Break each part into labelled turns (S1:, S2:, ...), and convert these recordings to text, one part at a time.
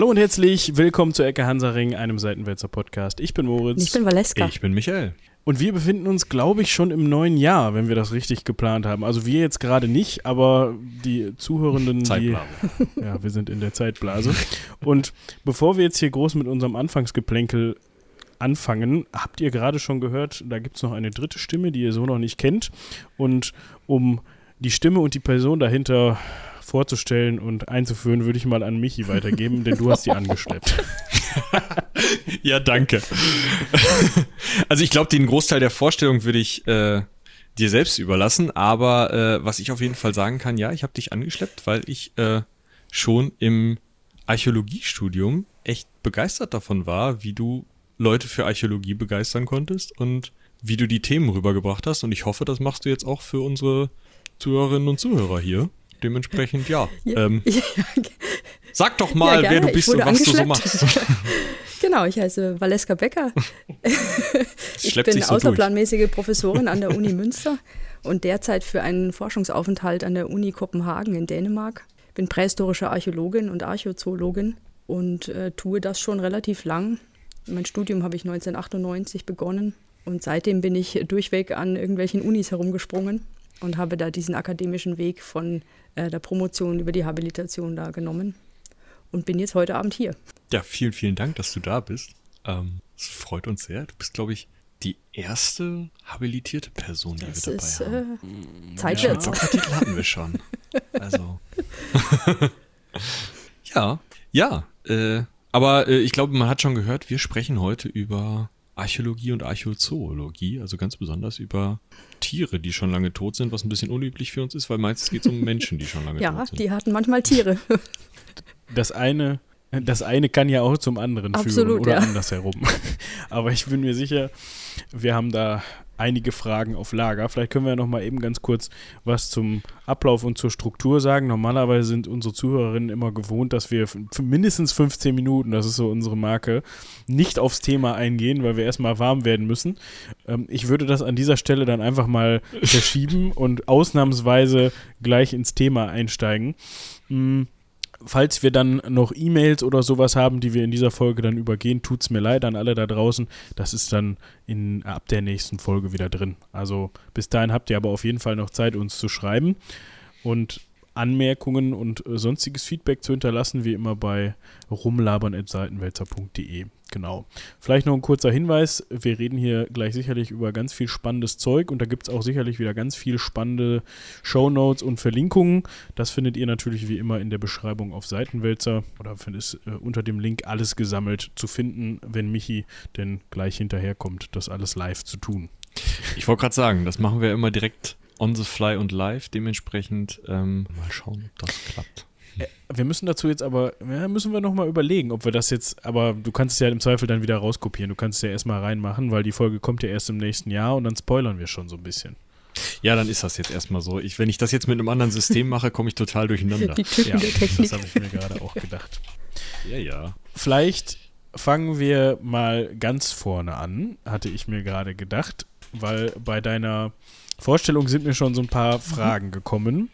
S1: Hallo und herzlich willkommen zu Ecke Hansaring, einem Seitenwälzer Podcast. Ich bin Moritz.
S2: Ich bin Valeska.
S3: Ich bin Michael.
S1: Und wir befinden uns, glaube ich, schon im neuen Jahr, wenn wir das richtig geplant haben. Also wir jetzt gerade nicht, aber die Zuhörenden, die, ja, wir sind in der Zeitblase. Und bevor wir jetzt hier groß mit unserem Anfangsgeplänkel anfangen, habt ihr gerade schon gehört, da gibt es noch eine dritte Stimme, die ihr so noch nicht kennt. Und um die Stimme und die Person dahinter vorzustellen und einzuführen, würde ich mal an Michi weitergeben, denn du hast die angeschleppt.
S3: ja, danke. also ich glaube, den Großteil der Vorstellung würde ich äh, dir selbst überlassen, aber äh, was ich auf jeden Fall sagen kann, ja, ich habe dich angeschleppt, weil ich äh, schon im Archäologiestudium echt begeistert davon war, wie du Leute für Archäologie begeistern konntest und wie du die Themen rübergebracht hast. Und ich hoffe, das machst du jetzt auch für unsere Zuhörerinnen und Zuhörer hier. Dementsprechend, ja. ja, ähm, ja sag doch mal, wer du bist und was du so machst.
S2: genau, ich heiße Valeska Becker. ich bin so außerplanmäßige durch. Professorin an der Uni Münster und derzeit für einen Forschungsaufenthalt an der Uni Kopenhagen in Dänemark. Bin prähistorische Archäologin und Archäozoologin und äh, tue das schon relativ lang. Mein Studium habe ich 1998 begonnen und seitdem bin ich durchweg an irgendwelchen Unis herumgesprungen und habe da diesen akademischen Weg von äh, der Promotion über die Habilitation da genommen und bin jetzt heute Abend hier.
S3: Ja, vielen, vielen Dank, dass du da bist. Ähm, es freut uns sehr. Du bist, glaube ich, die erste habilitierte Person, die das wir dabei ist, haben.
S2: Äh, Zeit ja,
S3: Doktortitel hatten wir schon. Also. ja, ja. Äh, aber äh, ich glaube, man hat schon gehört, wir sprechen heute über Archäologie und Archäozoologie, also ganz besonders über Tiere, die schon lange tot sind, was ein bisschen unüblich für uns ist, weil meistens geht es um Menschen, die schon lange
S2: ja,
S3: tot sind.
S2: Ja, die hatten manchmal Tiere.
S1: Das eine, das eine kann ja auch zum anderen
S2: Absolut,
S1: führen oder
S2: ja.
S1: andersherum. Aber ich bin mir sicher, wir haben da einige Fragen auf Lager. Vielleicht können wir ja noch mal eben ganz kurz was zum Ablauf und zur Struktur sagen. Normalerweise sind unsere Zuhörerinnen immer gewohnt, dass wir mindestens 15 Minuten, das ist so unsere Marke, nicht aufs Thema eingehen, weil wir erstmal warm werden müssen. Ähm, ich würde das an dieser Stelle dann einfach mal verschieben und ausnahmsweise gleich ins Thema einsteigen. Hm falls wir dann noch E-Mails oder sowas haben, die wir in dieser Folge dann übergehen, tut es mir leid an alle da draußen. Das ist dann in, ab der nächsten Folge wieder drin. Also bis dahin habt ihr aber auf jeden Fall noch Zeit, uns zu schreiben. Und Anmerkungen und äh, sonstiges Feedback zu hinterlassen, wie immer bei rumlabern.seitenwälzer.de. Genau. Vielleicht noch ein kurzer Hinweis. Wir reden hier gleich sicherlich über ganz viel spannendes Zeug und da gibt es auch sicherlich wieder ganz viel spannende Shownotes und Verlinkungen. Das findet ihr natürlich wie immer in der Beschreibung auf Seitenwälzer oder ist äh, unter dem Link alles gesammelt zu finden, wenn Michi denn gleich hinterherkommt, das alles live zu tun.
S3: Ich wollte gerade sagen, das machen wir immer direkt on the fly und live. Dementsprechend ähm, mal schauen, ob das klappt.
S1: Äh, wir müssen dazu jetzt aber, ja, müssen wir nochmal überlegen, ob wir das jetzt, aber du kannst es ja im Zweifel dann wieder rauskopieren. Du kannst es ja erstmal reinmachen, weil die Folge kommt ja erst im nächsten Jahr und dann spoilern wir schon so ein bisschen.
S3: Ja, dann ist das jetzt erstmal so. Ich, wenn ich das jetzt mit einem anderen System mache, komme ich total durcheinander.
S2: Die Tücken
S1: ja,
S2: der Technik.
S1: Das habe ich mir gerade auch gedacht.
S3: Ja, ja.
S1: Vielleicht fangen wir mal ganz vorne an, hatte ich mir gerade gedacht, weil bei deiner Vorstellung sind mir schon so ein paar mhm. Fragen gekommen.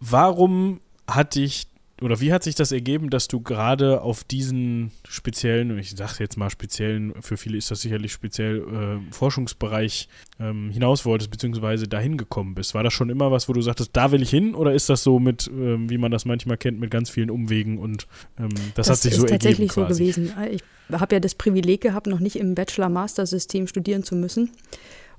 S1: Warum hat dich oder wie hat sich das ergeben, dass du gerade auf diesen speziellen, ich sage jetzt mal speziellen, für viele ist das sicherlich speziell, äh, Forschungsbereich ähm, hinaus wolltest, beziehungsweise dahin gekommen bist? War das schon immer was, wo du sagtest, da will ich hin? Oder ist das so mit, ähm, wie man das manchmal kennt, mit ganz vielen Umwegen und ähm, das, das, hat sich so ergeben?
S2: Das ist tatsächlich
S1: so
S2: gewesen. Ich habe ja das Privileg gehabt, noch nicht im Bachelor-Master-System studieren zu müssen.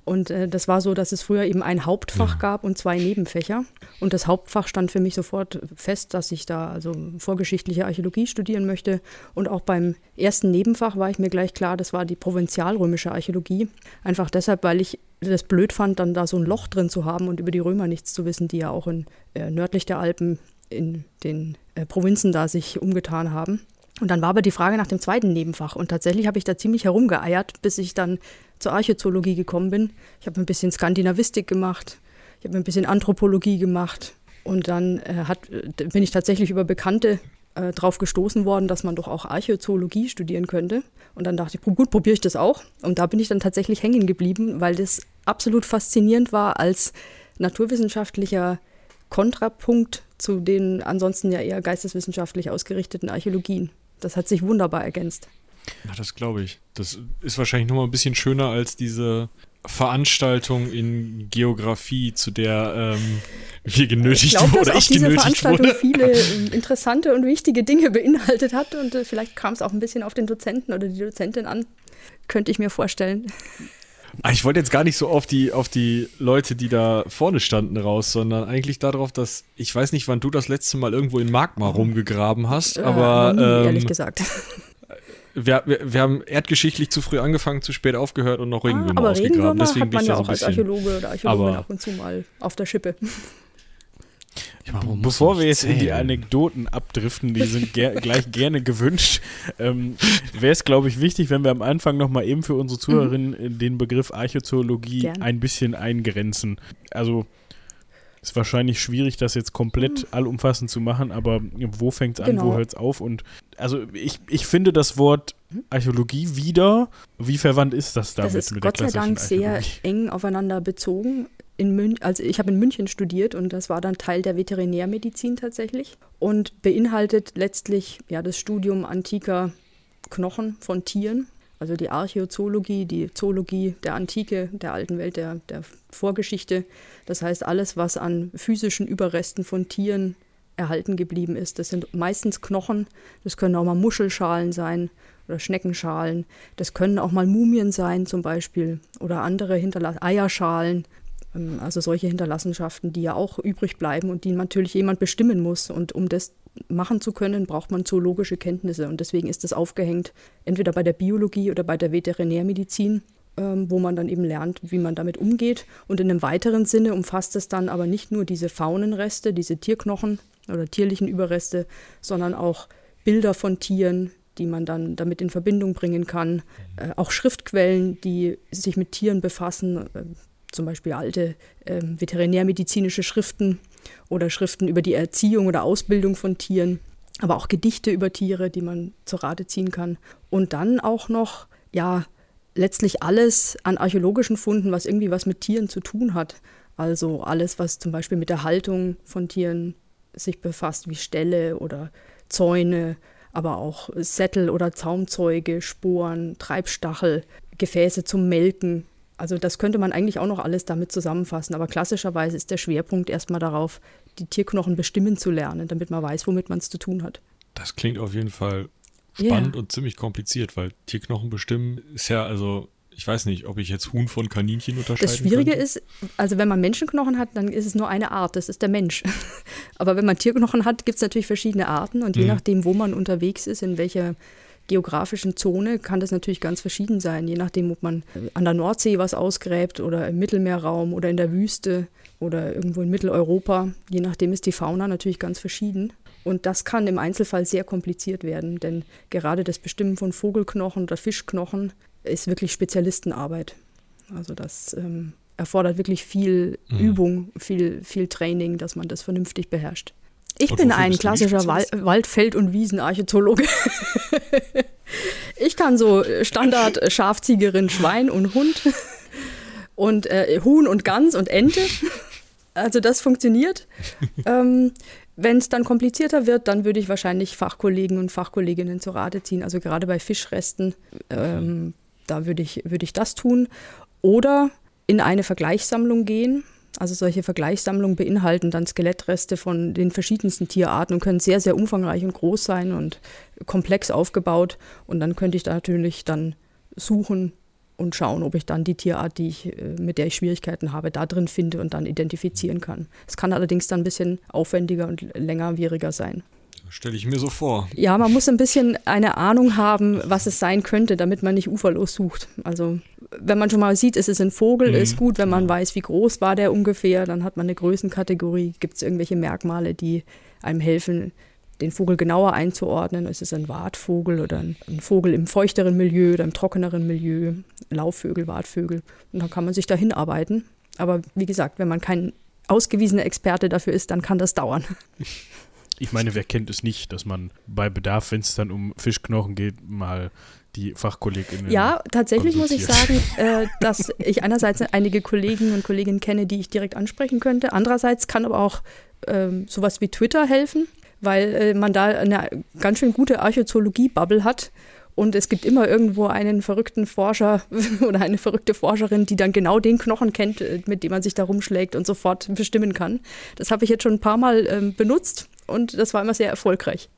S2: Und äh, das war so, dass es früher eben ein Hauptfach ja. gab und zwei Nebenfächer. Und das Hauptfach stand für mich sofort fest, dass ich da also vorgeschichtliche Archäologie studieren möchte. Und auch beim ersten Nebenfach war ich mir gleich klar, das war die provinzialrömische Archäologie. Einfach deshalb, weil ich das blöd fand, dann da so ein Loch drin zu haben und über die Römer nichts zu wissen, die ja auch in, äh, nördlich der Alpen in den äh, Provinzen da sich umgetan haben. Und dann war aber die Frage nach dem zweiten Nebenfach. Und tatsächlich habe ich da ziemlich herumgeeiert, bis ich dann zur Archäozoologie gekommen bin. Ich habe ein bisschen Skandinavistik gemacht, ich habe ein bisschen Anthropologie gemacht. Und dann äh, hat, äh, bin ich tatsächlich über Bekannte äh, drauf gestoßen worden, dass man doch auch Archäozoologie studieren könnte. Und dann dachte ich, gut, probiere ich das auch. Und da bin ich dann tatsächlich hängen geblieben, weil das absolut faszinierend war als naturwissenschaftlicher Kontrapunkt zu den ansonsten ja eher geisteswissenschaftlich ausgerichteten Archäologien. Das hat sich wunderbar ergänzt.
S3: Ja, das glaube ich. Das ist wahrscheinlich nochmal ein bisschen schöner als diese Veranstaltung in Geografie, zu der ähm, wir genötigt
S2: ich glaub,
S3: wurden. Oder
S2: ich diese Veranstaltung
S3: wurde.
S2: viele ähm, interessante und wichtige Dinge beinhaltet hat und äh, vielleicht kam es auch ein bisschen auf den Dozenten oder die Dozentin an. Könnte ich mir vorstellen.
S3: Ah, Ich wollte jetzt gar nicht so auf die, auf die Leute, die da vorne standen, raus, sondern eigentlich darauf, dass ich weiß nicht, wann du das letzte Mal irgendwo in Magma rumgegraben hast,
S2: Äh,
S3: aber
S2: nie,
S3: ähm,
S2: ehrlich gesagt.
S3: wir, wir, wir haben erdgeschichtlich zu früh angefangen, zu spät aufgehört und noch Regenwürmer
S2: Ah, aber
S3: ausgegraben.
S2: Regenwürmer
S3: Deswegen
S2: hat
S3: bin
S2: man
S3: ich
S2: ja
S3: so
S2: auch als. Archäologe oder Archäologin ab und zu mal auf der Schippe.
S1: Bevor wir jetzt in die
S3: zählen?
S1: Anekdoten abdriften, die sind ger gleich gerne gewünscht, ähm, wäre es, glaube ich, wichtig, wenn wir am Anfang nochmal eben für unsere Zuhörerinnen äh, den Begriff Archäozoologie
S2: Gern.
S1: ein bisschen eingrenzen. Also ist wahrscheinlich schwierig, das jetzt komplett allumfassend zu machen, aber wo fängt es an, wo
S2: Genau.
S1: hört es auf? Und also ich, ich finde das Wort Archäologie wieder, wie verwandt ist das damit
S2: Das ist
S1: mit der
S2: Gott sei Dank sehr eng aufeinander bezogen. In Mün also ich habe in München studiert und das war dann Teil der Veterinärmedizin tatsächlich und beinhaltet letztlich ja das Studium antiker Knochen von Tieren, also die Archäozoologie, die Zoologie der Antike, der alten Welt, der, der Vorgeschichte. Das heißt alles, was an physischen Überresten von Tieren erhalten geblieben ist. Das sind meistens Knochen, das können auch mal Muschelschalen sein oder Schneckenschalen. Das können auch mal Mumien sein zum Beispiel oder andere Hinterlass Eierschalen. Ähm, Also solche Hinterlassenschaften, die ja auch übrig bleiben und die natürlich jemand bestimmen muss. Und um das machen zu können, braucht man zoologische Kenntnisse. Und deswegen ist das aufgehängt entweder bei der Biologie oder bei der Veterinärmedizin, ähm, wo man dann eben lernt, wie man damit umgeht. Und in einem weiteren Sinne umfasst es dann aber nicht nur diese Faunenreste, diese Tierknochen oder tierlichen Überreste, sondern auch Bilder von Tieren, die man dann damit in Verbindung bringen kann. Äh, auch Schriftquellen, die sich mit Tieren befassen, äh, zum Beispiel alte äh, veterinärmedizinische Schriften oder Schriften über die Erziehung oder Ausbildung von Tieren, aber auch Gedichte über Tiere, die man zur Rate ziehen kann. Und dann auch noch, ja, letztlich alles an archäologischen Funden, was irgendwie was mit Tieren zu tun hat. Also alles, was zum Beispiel mit der Haltung von Tieren sich befasst, wie Ställe oder Zäune, aber auch Sättel oder Zaumzeuge, Sporen, Treibstachel, Gefäße zum Melken. Also das könnte man eigentlich auch noch alles damit zusammenfassen. Aber klassischerweise ist der Schwerpunkt erstmal darauf, die Tierknochen bestimmen zu lernen, damit man weiß, womit man es zu tun hat.
S3: Das klingt auf jeden Fall spannend und ziemlich kompliziert, weil Tierknochen bestimmen ist ja, also, ich weiß nicht, ob ich jetzt Huhn von Kaninchen unterscheiden
S2: Das Schwierige
S3: könnte.
S2: ist, also wenn man Menschenknochen hat, dann ist es nur eine Art, das ist der Mensch. Aber wenn man Tierknochen hat, gibt es natürlich verschiedene Arten und je
S3: Mhm.
S2: nachdem, wo man unterwegs ist, in welcher geografischen Zone, kann das natürlich ganz verschieden sein. Je nachdem, ob man an der Nordsee was ausgräbt oder im Mittelmeerraum oder in der Wüste oder irgendwo in Mitteleuropa. Je nachdem ist die Fauna natürlich ganz verschieden. Und das kann im Einzelfall sehr kompliziert werden, denn gerade das Bestimmen von Vogelknochen oder Fischknochen ist wirklich Spezialistenarbeit. Also das ähm, erfordert wirklich viel
S3: Mhm.
S2: Übung, viel, viel Training, dass man das vernünftig beherrscht. Ich bin ein klassischer Wal? Waldfeld- und Wiesenarchäologe. ich kann so Standard äh, Schafziegerin, Schwein und Hund und äh, Huhn und Gans und Ente. Also das funktioniert. ähm, wenn es dann komplizierter wird, dann würde ich wahrscheinlich Fachkollegen und Fachkolleginnen zu Rate ziehen. Also gerade bei Fischresten, ähm, da würde ich, würde ich das tun. Oder in eine Vergleichssammlung gehen. Also solche Vergleichssammlungen beinhalten dann Skelettreste von den verschiedensten Tierarten und können sehr, sehr umfangreich und groß sein und komplex aufgebaut. Und dann könnte ich da natürlich dann suchen und schauen, ob ich dann die Tierart, die ich, äh, mit der ich Schwierigkeiten habe, da drin finde und dann identifizieren kann. Es kann allerdings dann ein bisschen aufwendiger und längerwieriger sein.
S3: Stelle ich mir so vor.
S2: Ja, man muss ein bisschen eine Ahnung haben, was es sein könnte, damit man nicht uferlos sucht. Also wenn man schon mal sieht, es ist ein Vogel,
S3: Mhm,
S2: ist gut. Wenn man
S3: genau.
S2: weiß, wie groß war der ungefähr, dann hat man eine Größenkategorie. Gibt es irgendwelche Merkmale, die einem helfen, den Vogel genauer einzuordnen? Ist es ein Wartvogel oder ein, ein Vogel im feuchteren Milieu oder im trockeneren Milieu? Laufvögel, Wartvögel. Und dann kann man sich dahin arbeiten. Aber wie gesagt, wenn man kein ausgewiesener Experte dafür ist, dann kann das dauern.
S1: Ich meine, wer kennt es nicht, dass man bei Bedarf, wenn es dann um Fischknochen geht, mal die FachkollegInnen.
S2: Ja, tatsächlich muss ich sagen, äh, dass ich einerseits einige Kollegen und Kolleginnen kenne, die ich direkt ansprechen könnte. Andererseits kann aber auch ähm, sowas wie Twitter helfen, weil äh, man da eine ganz schön gute Archäologie-Bubble hat. Und es gibt immer irgendwo einen verrückten Forscher oder eine verrückte Forscherin, die dann genau den Knochen kennt, äh, mit dem man sich da rumschlägt und sofort bestimmen kann. Das habe ich jetzt schon ein paar Mal ähm, benutzt und das war immer sehr erfolgreich.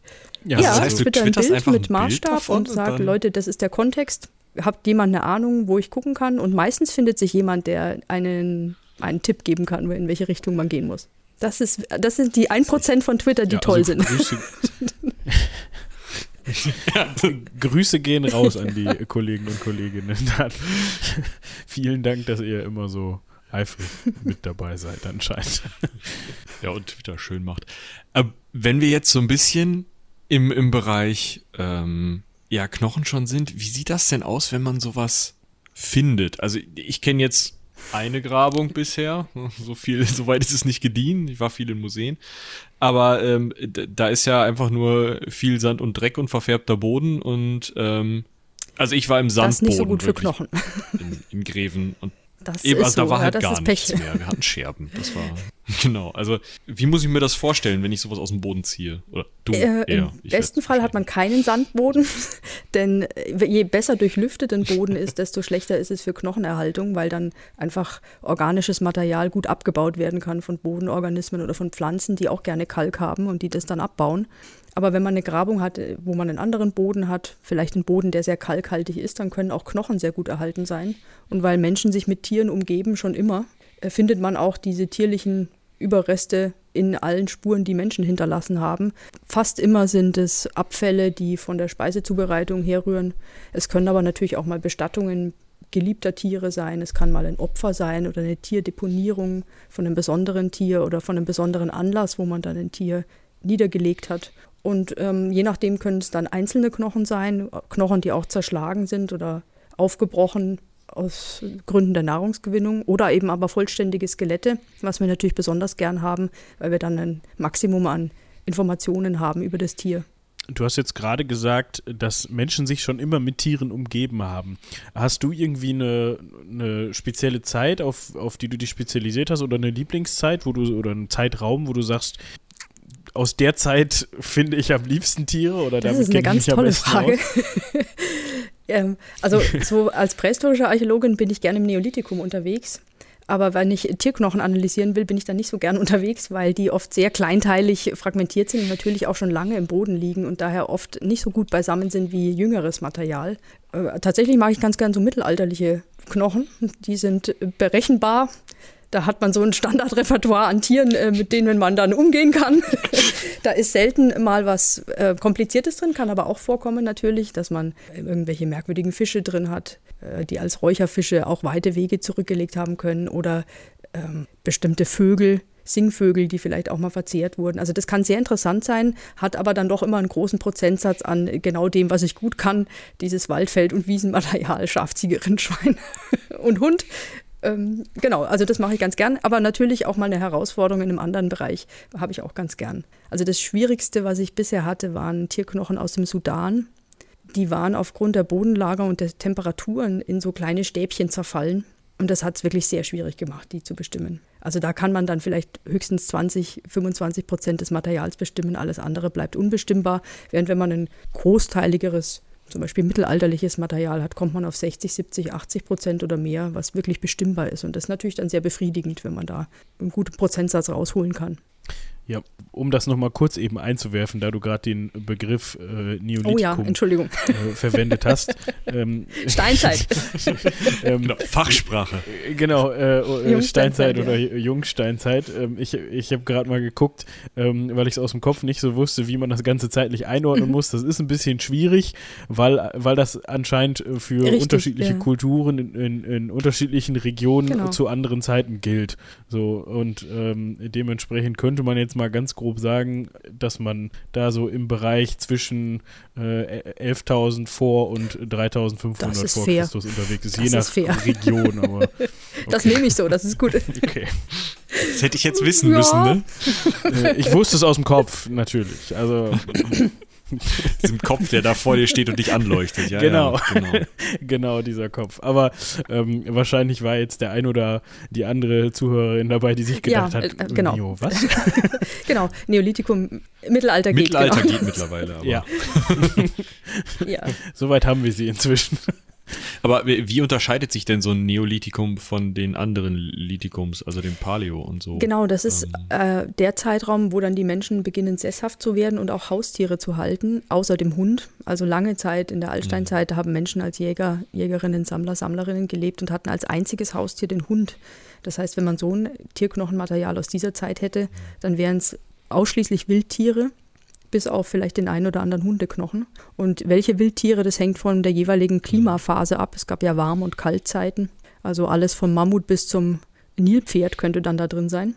S3: Ja, ja das heißt, du
S2: twitter ein Bild mit Maßstab und sage, Leute, das ist der Kontext. Habt jemand eine Ahnung, wo ich gucken kann? Und meistens findet sich jemand, der einen, einen Tipp geben kann, in welche Richtung man gehen muss. Das, ist, das sind die 1% von Twitter, die ja, toll also sind.
S1: Grüße, ja. Grüße gehen raus an die Kollegen und Kolleginnen. Vielen Dank, dass ihr immer so eifrig mit dabei seid, anscheinend.
S3: Ja, und Twitter schön macht. Aber äh, wenn wir jetzt so ein bisschen im, im Bereich ähm, ja, Knochen schon sind, wie sieht das denn aus, wenn man sowas findet? Also ich kenne jetzt eine Grabung bisher. So viel, so weit ist es nicht gediehen. Ich war viel in Museen. Aber ähm, da ist ja einfach nur viel Sand und Dreck und verfärbter Boden und ähm, also ich war im Sandboden. Das ist
S2: nicht so gut für Knochen.
S3: In, in Greven und
S2: das Eben, also
S3: da war halt ja, gar nichts mehr. Wir hatten Scherben. Das war genau. Also wie muss ich mir das vorstellen, wenn ich sowas aus dem Boden ziehe? Oder du?
S2: Äh, Im besten Fall hat man keinen Sandboden, denn äh, je besser durchlüftet ein Boden ist, desto schlechter ist es für Knochenerhaltung, weil dann einfach organisches Material gut abgebaut werden kann von Bodenorganismen oder von Pflanzen, die auch gerne Kalk haben und die das dann abbauen. Aber wenn man eine Grabung hat, äh, wo man einen anderen Boden hat, vielleicht einen Boden, der sehr kalkhaltig ist, dann können auch Knochen sehr gut erhalten sein. Und weil Menschen sich mit Tieren umgeben, schon immer, äh, findet man auch diese tierlichen Überreste in allen Spuren, die Menschen hinterlassen haben. Fast immer sind es Abfälle, die von der Speisezubereitung herrühren. Es können aber natürlich auch mal Bestattungen geliebter Tiere sein. Es kann mal ein Opfer sein oder eine Tierdeponierung von einem besonderen Tier oder von einem besonderen Anlass, wo man dann ein Tier niedergelegt hat. Und ähm, je nachdem können es dann einzelne Knochen sein, Knochen, die auch zerschlagen sind oder aufgebrochen aus Gründen der Nahrungsgewinnung oder eben aber vollständige Skelette, was wir natürlich besonders gern haben, weil wir dann ein Maximum an Informationen haben über das Tier.
S1: Du hast jetzt gerade gesagt, dass Menschen sich schon immer mit Tieren umgeben haben. Hast du irgendwie eine, eine spezielle Zeit, auf, auf die du dich spezialisiert hast oder eine Lieblingszeit, wo du oder einen Zeitraum, wo du sagst, aus der Zeit finde ich am liebsten Tiere oder
S2: das damit ist eine ganz tolle Frage. ähm, also so als prähistorische Archäologin bin ich gerne im Neolithikum unterwegs. Aber wenn ich Tierknochen analysieren will, bin ich da nicht so gern unterwegs, weil die oft sehr kleinteilig fragmentiert sind und natürlich auch schon lange im Boden liegen und daher oft nicht so gut beisammen sind wie jüngeres Material. Äh, tatsächlich mag ich ganz gern so mittelalterliche Knochen. Die sind berechenbar, da hat man so ein Standardrepertoire an Tieren, äh, mit denen man dann umgehen kann. da ist selten mal was äh, Kompliziertes drin, kann aber auch vorkommen natürlich, dass man irgendwelche merkwürdigen Fische drin hat, äh, die als Räucherfische auch weite Wege zurückgelegt haben können oder ähm, bestimmte Vögel, Singvögel, die vielleicht auch mal verzehrt wurden. Also das kann sehr interessant sein, hat aber dann doch immer einen großen Prozentsatz an genau dem, was ich gut kann, dieses Waldfeld- und Wiesenmaterial, Schafziege, Rindschwein und Hund ähm, genau, also das mache ich ganz gern, aber natürlich auch mal eine Herausforderung in einem anderen Bereich habe ich auch ganz gern. Also das Schwierigste, was ich bisher hatte, waren Tierknochen aus dem Sudan. Die waren aufgrund der Bodenlager und der Temperaturen in so kleine Stäbchen zerfallen. Und das hat es wirklich sehr schwierig gemacht, die zu bestimmen. Also da kann man dann vielleicht höchstens 20, 25 Prozent des Materials bestimmen, alles andere bleibt unbestimmbar. Während wenn man ein großteiligeres zum Beispiel mittelalterliches Material hat, kommt man auf 60, 70, 80 Prozent oder mehr, was wirklich bestimmbar ist. Und das ist natürlich dann sehr befriedigend, wenn man da einen guten Prozentsatz rausholen kann.
S1: Ja, um das nochmal kurz eben einzuwerfen, da du gerade den Begriff äh, Neolithikum
S2: oh ja, Entschuldigung.
S1: Äh, verwendet hast. ähm,
S2: Steinzeit.
S3: ähm, genau, Fachsprache.
S1: Äh, genau, äh, äh Steinzeit oder ja. Jungsteinzeit. Ähm, ich ich habe gerade mal geguckt, ähm, weil ich es aus dem Kopf nicht so wusste, wie man das Ganze zeitlich einordnen muss. Das ist ein bisschen schwierig, weil, weil das anscheinend für Richtig, unterschiedliche ja. Kulturen in, in, in, unterschiedlichen Regionen genau. zu anderen Zeiten gilt. So, und ähm, dementsprechend könnte man jetzt mal mal ganz grob sagen, dass man da so im Bereich zwischen äh, 11.000 vor und 3.500 vor fair. Christus unterwegs ist, das je nach ist Region. Aber, okay.
S2: Das nehme ich so, das ist gut.
S3: Okay. Das hätte ich jetzt wissen ja. müssen, ne?
S1: Äh, ich wusste es aus dem Kopf, natürlich. Also.
S3: Diesem Kopf, der da vor dir steht und dich anleuchtet. Ja,
S1: genau.
S3: Ja, genau.
S1: genau, dieser Kopf. Aber ähm, wahrscheinlich war jetzt der ein oder die andere Zuhörerin dabei, die sich gedacht
S2: Ja,
S1: hat,
S2: äh, genau.
S1: Neo, was?
S2: genau, Neolithikum, Mittelalter geht.
S3: Mittelalter
S2: genau.
S3: geht mittlerweile. Aber,
S1: Ja,
S2: Ja.
S1: soweit haben wir sie inzwischen.
S3: Aber wie unterscheidet sich denn so ein Neolithikum von den anderen Lithikums, also dem Paleo und so?
S2: Genau, das ist
S3: Ähm.
S2: äh, der Zeitraum, wo dann die Menschen beginnen, sesshaft zu werden und auch Haustiere zu halten, außer dem Hund. Also lange Zeit in der Altsteinzeit da haben Menschen als Jäger, Jägerinnen, Sammler, Sammlerinnen gelebt und hatten als einziges Haustier den Hund. Das heißt, wenn man so ein Tierknochenmaterial aus dieser Zeit hätte, dann wären es ausschließlich Wildtiere, bis auf vielleicht den einen oder anderen Hundeknochen. Und welche Wildtiere, das hängt von der jeweiligen Klimaphase ab. Es gab ja Warm- und Kaltzeiten. Also alles vom Mammut bis zum Nilpferd könnte dann da drin sein.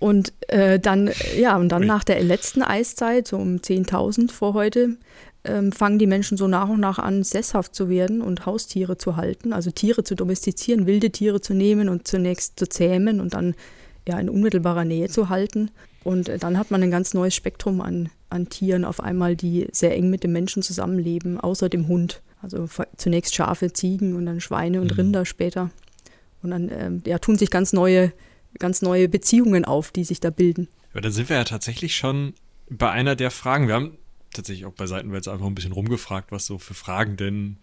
S2: Und äh, dann, ja, und dann nach der letzten Eiszeit, so um 10.000 vor heute, ähm, fangen die Menschen so nach und nach an, sesshaft zu werden und Haustiere zu halten, also Tiere zu domestizieren, wilde Tiere zu nehmen und zunächst zu zähmen und dann ja in unmittelbarer Nähe zu halten. Und äh, dann hat man ein ganz neues Spektrum an, an Tieren auf einmal, die sehr eng mit dem Menschen zusammenleben, außer dem Hund. Also zunächst Schafe, Ziegen und dann Schweine und
S3: Mhm.
S2: Rinder später. Und dann ähm, ja, tun sich ganz neue, ganz neue Beziehungen auf, die sich da bilden.
S3: Aber dann sind wir ja tatsächlich schon bei einer der Fragen. Wir haben tatsächlich auch bei Seitenwälz einfach ein bisschen rumgefragt, was so für Fragen denn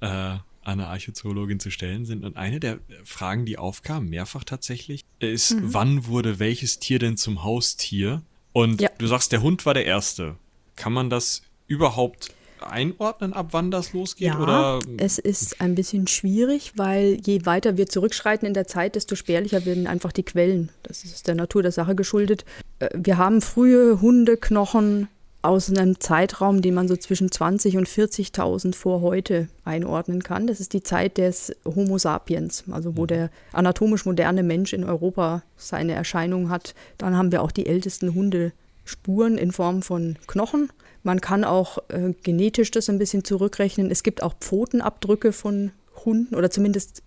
S3: äh, an eine Archäozoologin zu stellen sind. Und eine der Fragen, die aufkam, mehrfach tatsächlich, ist,
S2: Mhm.
S3: wann wurde welches Tier denn zum Haustier? Und
S2: Ja.
S3: du sagst, der Hund war der erste. Kann man das überhaupt einordnen, ab wann das losgeht?
S2: Ja,
S3: oder?
S2: es ist ein bisschen schwierig, weil je weiter wir zurückschreiten in der Zeit, desto spärlicher werden einfach die Quellen. Das ist der Natur der Sache geschuldet. Äh, Wir haben frühe Hundeknochen aus einem Zeitraum, den man so zwischen 20 und 40.000 vor heute einordnen kann. Das ist die Zeit des Homo sapiens, also wo der anatomisch moderne Mensch in Europa seine Erscheinung hat. Dann haben wir auch die ältesten Hundespuren in Form von Knochen. Man kann auch äh, genetisch das ein bisschen zurückrechnen. Es gibt auch Pfotenabdrücke von Hunden oder zumindest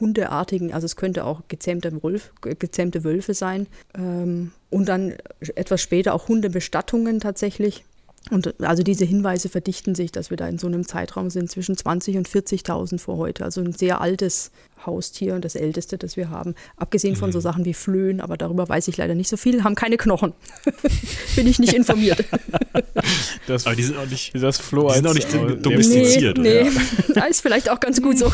S2: Hundeartigen. Also es könnte auch gezähmte, Wolf, ge- gezähmte Wölfe sein. Ähm, und dann etwas später auch Hundebestattungen tatsächlich. Und also diese Hinweise verdichten sich, dass wir da in so einem Zeitraum sind zwischen 20 und 40.000 vor heute. Also ein sehr altes Haustier und das älteste, das wir haben. Abgesehen von so Sachen wie Flöhen, aber darüber weiß ich leider nicht so viel, haben keine Knochen. Bin ich nicht informiert.
S1: Das,
S3: Aber die sind auch nicht.
S1: das Floh
S3: die sind auch nicht domestiziert.
S2: Nee,
S3: oder?
S2: nee. Ja, ist vielleicht auch ganz gut so.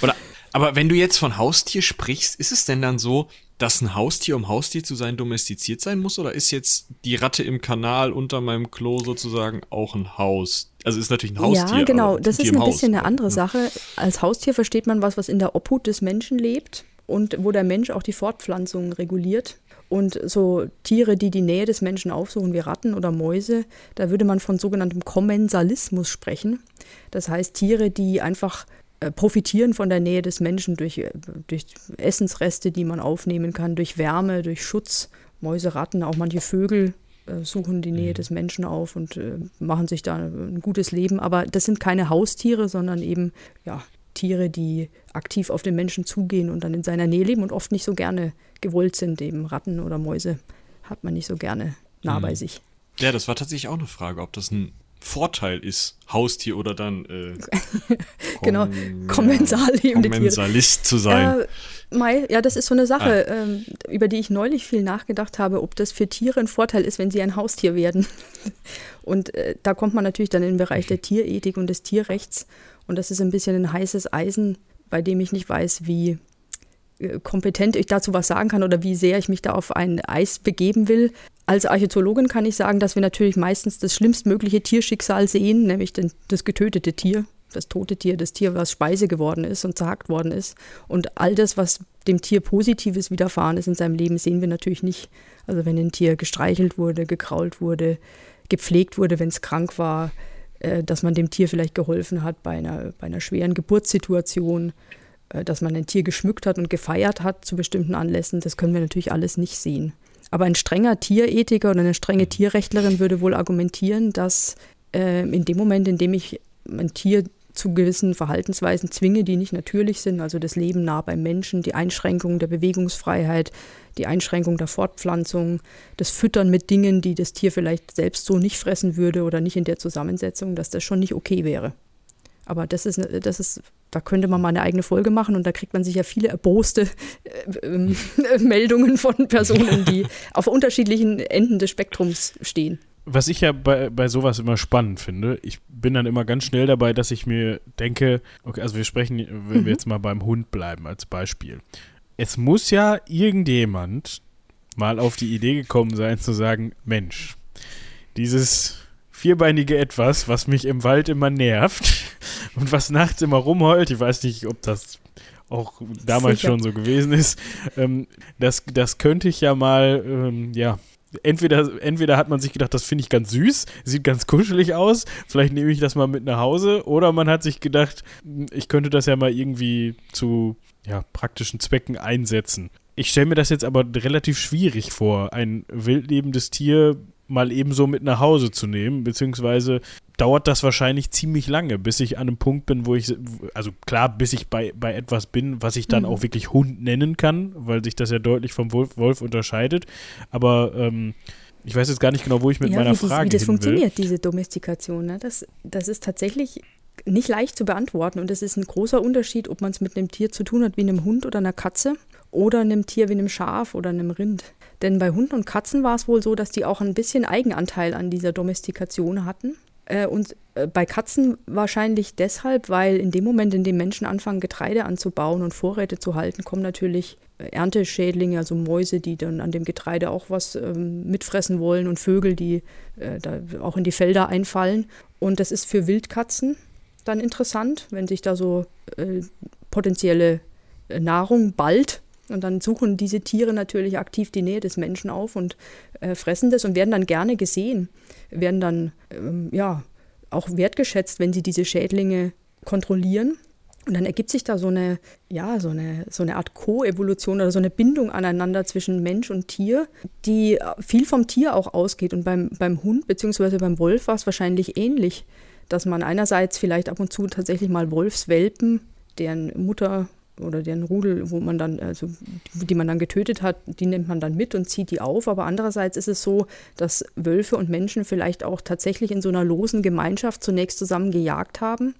S3: Oder, aber wenn du jetzt von Haustier sprichst, ist es denn dann so, dass ein Haustier, um Haustier zu sein, domestiziert sein muss? Oder ist jetzt die Ratte im Kanal unter meinem Klo sozusagen auch ein Haus? Also ist natürlich ein Haustier.
S2: ja, genau. Das ist ein
S3: Haus.
S2: bisschen eine andere. Sache. Als Haustier versteht man was, was in der Obhut des Menschen lebt und wo der Mensch auch die Fortpflanzung reguliert. Und so Tiere, die die Nähe des Menschen aufsuchen, wie Ratten oder Mäuse, da würde man von sogenanntem Kommensalismus sprechen. Das heißt, Tiere, die einfach profitieren von der Nähe des Menschen durch, äh, durch Essensreste, die man aufnehmen kann, durch Wärme, durch Schutz. Mäuse, Ratten, auch manche Vögel äh, suchen die Nähe des Menschen auf und äh, machen sich da ein gutes Leben. Aber das sind keine Haustiere, sondern eben ja, Tiere, die aktiv auf den Menschen zugehen und dann in seiner Nähe leben und oft nicht so gerne gewollt sind. Eben Ratten oder Mäuse hat man nicht so gerne nah bei sich.
S3: Ja, das war tatsächlich auch eine Frage, ob das ein Vorteil ist, Haustier oder dann äh,
S2: Genau,
S3: Kom-
S2: kommensal lebende Tiere.
S3: Kommensalist zu sein.
S2: Äh, Mai, ja, das ist so eine Sache, ähm, über die ich neulich viel nachgedacht habe, ob das für Tiere ein Vorteil ist, wenn sie ein Haustier werden. Und äh, da kommt man natürlich dann in den Bereich der Tierethik und des Tierrechts. Und das ist ein bisschen ein heißes Eisen, bei dem ich nicht weiß, wie kompetent ich dazu was sagen kann oder wie sehr ich mich da auf ein Eis begeben will. Als Archäologin kann ich sagen, dass wir natürlich meistens das schlimmstmögliche Tierschicksal sehen, nämlich den, das getötete Tier, das tote Tier, das Tier, was Speise geworden ist und zerhackt worden ist. Und all das, was dem Tier Positives widerfahren ist in seinem Leben, sehen wir natürlich nicht. Also wenn ein Tier gestreichelt wurde, gekrault wurde, gepflegt wurde, wenn es krank war, äh, dass man dem Tier vielleicht geholfen hat bei einer, bei einer schweren Geburtssituation, äh, dass man ein Tier geschmückt hat und gefeiert hat zu bestimmten Anlässen, das können wir natürlich alles nicht sehen. Aber ein strenger Tierethiker oder eine strenge Tierrechtlerin würde wohl argumentieren, dass äh, in dem Moment, in dem ich ein Tier zu gewissen Verhaltensweisen zwinge, die nicht natürlich sind, also das Leben nah beim Menschen, die Einschränkung der Bewegungsfreiheit, die Einschränkung der Fortpflanzung, das Füttern mit Dingen, die das Tier vielleicht selbst so nicht fressen würde oder nicht in der Zusammensetzung, dass das schon nicht okay wäre. Aber das ist, das ist, da könnte man mal eine eigene Folge machen und da kriegt man sicher viele erboste äh, äh, Meldungen von Personen, die auf unterschiedlichen Enden des Spektrums stehen.
S1: Was ich ja bei, bei sowas immer spannend finde, ich bin dann immer ganz schnell dabei, dass ich mir denke, okay, also wir sprechen, wenn mhm. wir jetzt mal beim Hund bleiben als Beispiel. Es muss ja irgendjemand mal auf die Idee gekommen sein zu sagen, Mensch, dieses vierbeinige Etwas, was mich im Wald immer nervt, und was nachts immer rumheult, ich weiß nicht, ob das auch damals Sicher. schon so gewesen ist, ähm, das, das könnte ich ja mal, ähm, ja, entweder, entweder hat man sich gedacht, das finde ich ganz süß, sieht ganz kuschelig aus, vielleicht nehme ich das mal mit nach Hause, oder man hat sich gedacht, ich könnte das ja mal irgendwie zu ja, praktischen Zwecken einsetzen. Ich stelle mir das jetzt aber relativ schwierig vor, ein wildlebendes Tier mal ebenso mit nach Hause zu nehmen, beziehungsweise dauert das wahrscheinlich ziemlich lange, bis ich an einem Punkt bin, wo ich, also klar, bis ich bei, bei etwas bin, was ich dann mhm. auch wirklich Hund nennen kann, weil sich das ja deutlich vom Wolf, Wolf unterscheidet. Aber ähm, ich weiß jetzt gar nicht genau, wo ich mit ja, meiner
S2: wie
S1: Frage
S2: das, Wie das funktioniert, diese Domestikation. Ne? Das, das ist tatsächlich nicht leicht zu beantworten und es ist ein großer Unterschied, ob man es mit einem Tier zu tun hat wie einem Hund oder einer Katze oder einem Tier wie einem Schaf oder einem Rind. Denn bei Hunden und Katzen war es wohl so, dass die auch ein bisschen Eigenanteil an dieser Domestikation hatten. Äh, und äh, bei Katzen wahrscheinlich deshalb, weil in dem Moment, in dem Menschen anfangen, Getreide anzubauen und Vorräte zu halten, kommen natürlich äh, Ernteschädlinge, also Mäuse, die dann an dem Getreide auch was ähm, mitfressen wollen und Vögel, die äh, da auch in die Felder einfallen. Und das ist für Wildkatzen dann interessant, wenn sich da so äh, potenzielle Nahrung bald und dann suchen diese Tiere natürlich aktiv die Nähe des Menschen auf und äh, fressen das und werden dann gerne gesehen, werden dann ähm, ja auch wertgeschätzt, wenn sie diese Schädlinge kontrollieren. Und dann ergibt sich da so eine, ja, so eine, so eine Art Co-Evolution oder so eine Bindung aneinander zwischen Mensch und Tier, die viel vom Tier auch ausgeht. Und beim, beim Hund bzw. beim Wolf war es wahrscheinlich ähnlich, dass man einerseits vielleicht ab und zu tatsächlich mal Wolfswelpen, deren Mutter oder deren Rudel, wo man dann, also die man dann getötet hat, die nimmt man dann mit und zieht die auf. Aber andererseits ist es so, dass Wölfe und Menschen vielleicht auch tatsächlich in so einer losen Gemeinschaft zunächst zusammen gejagt haben.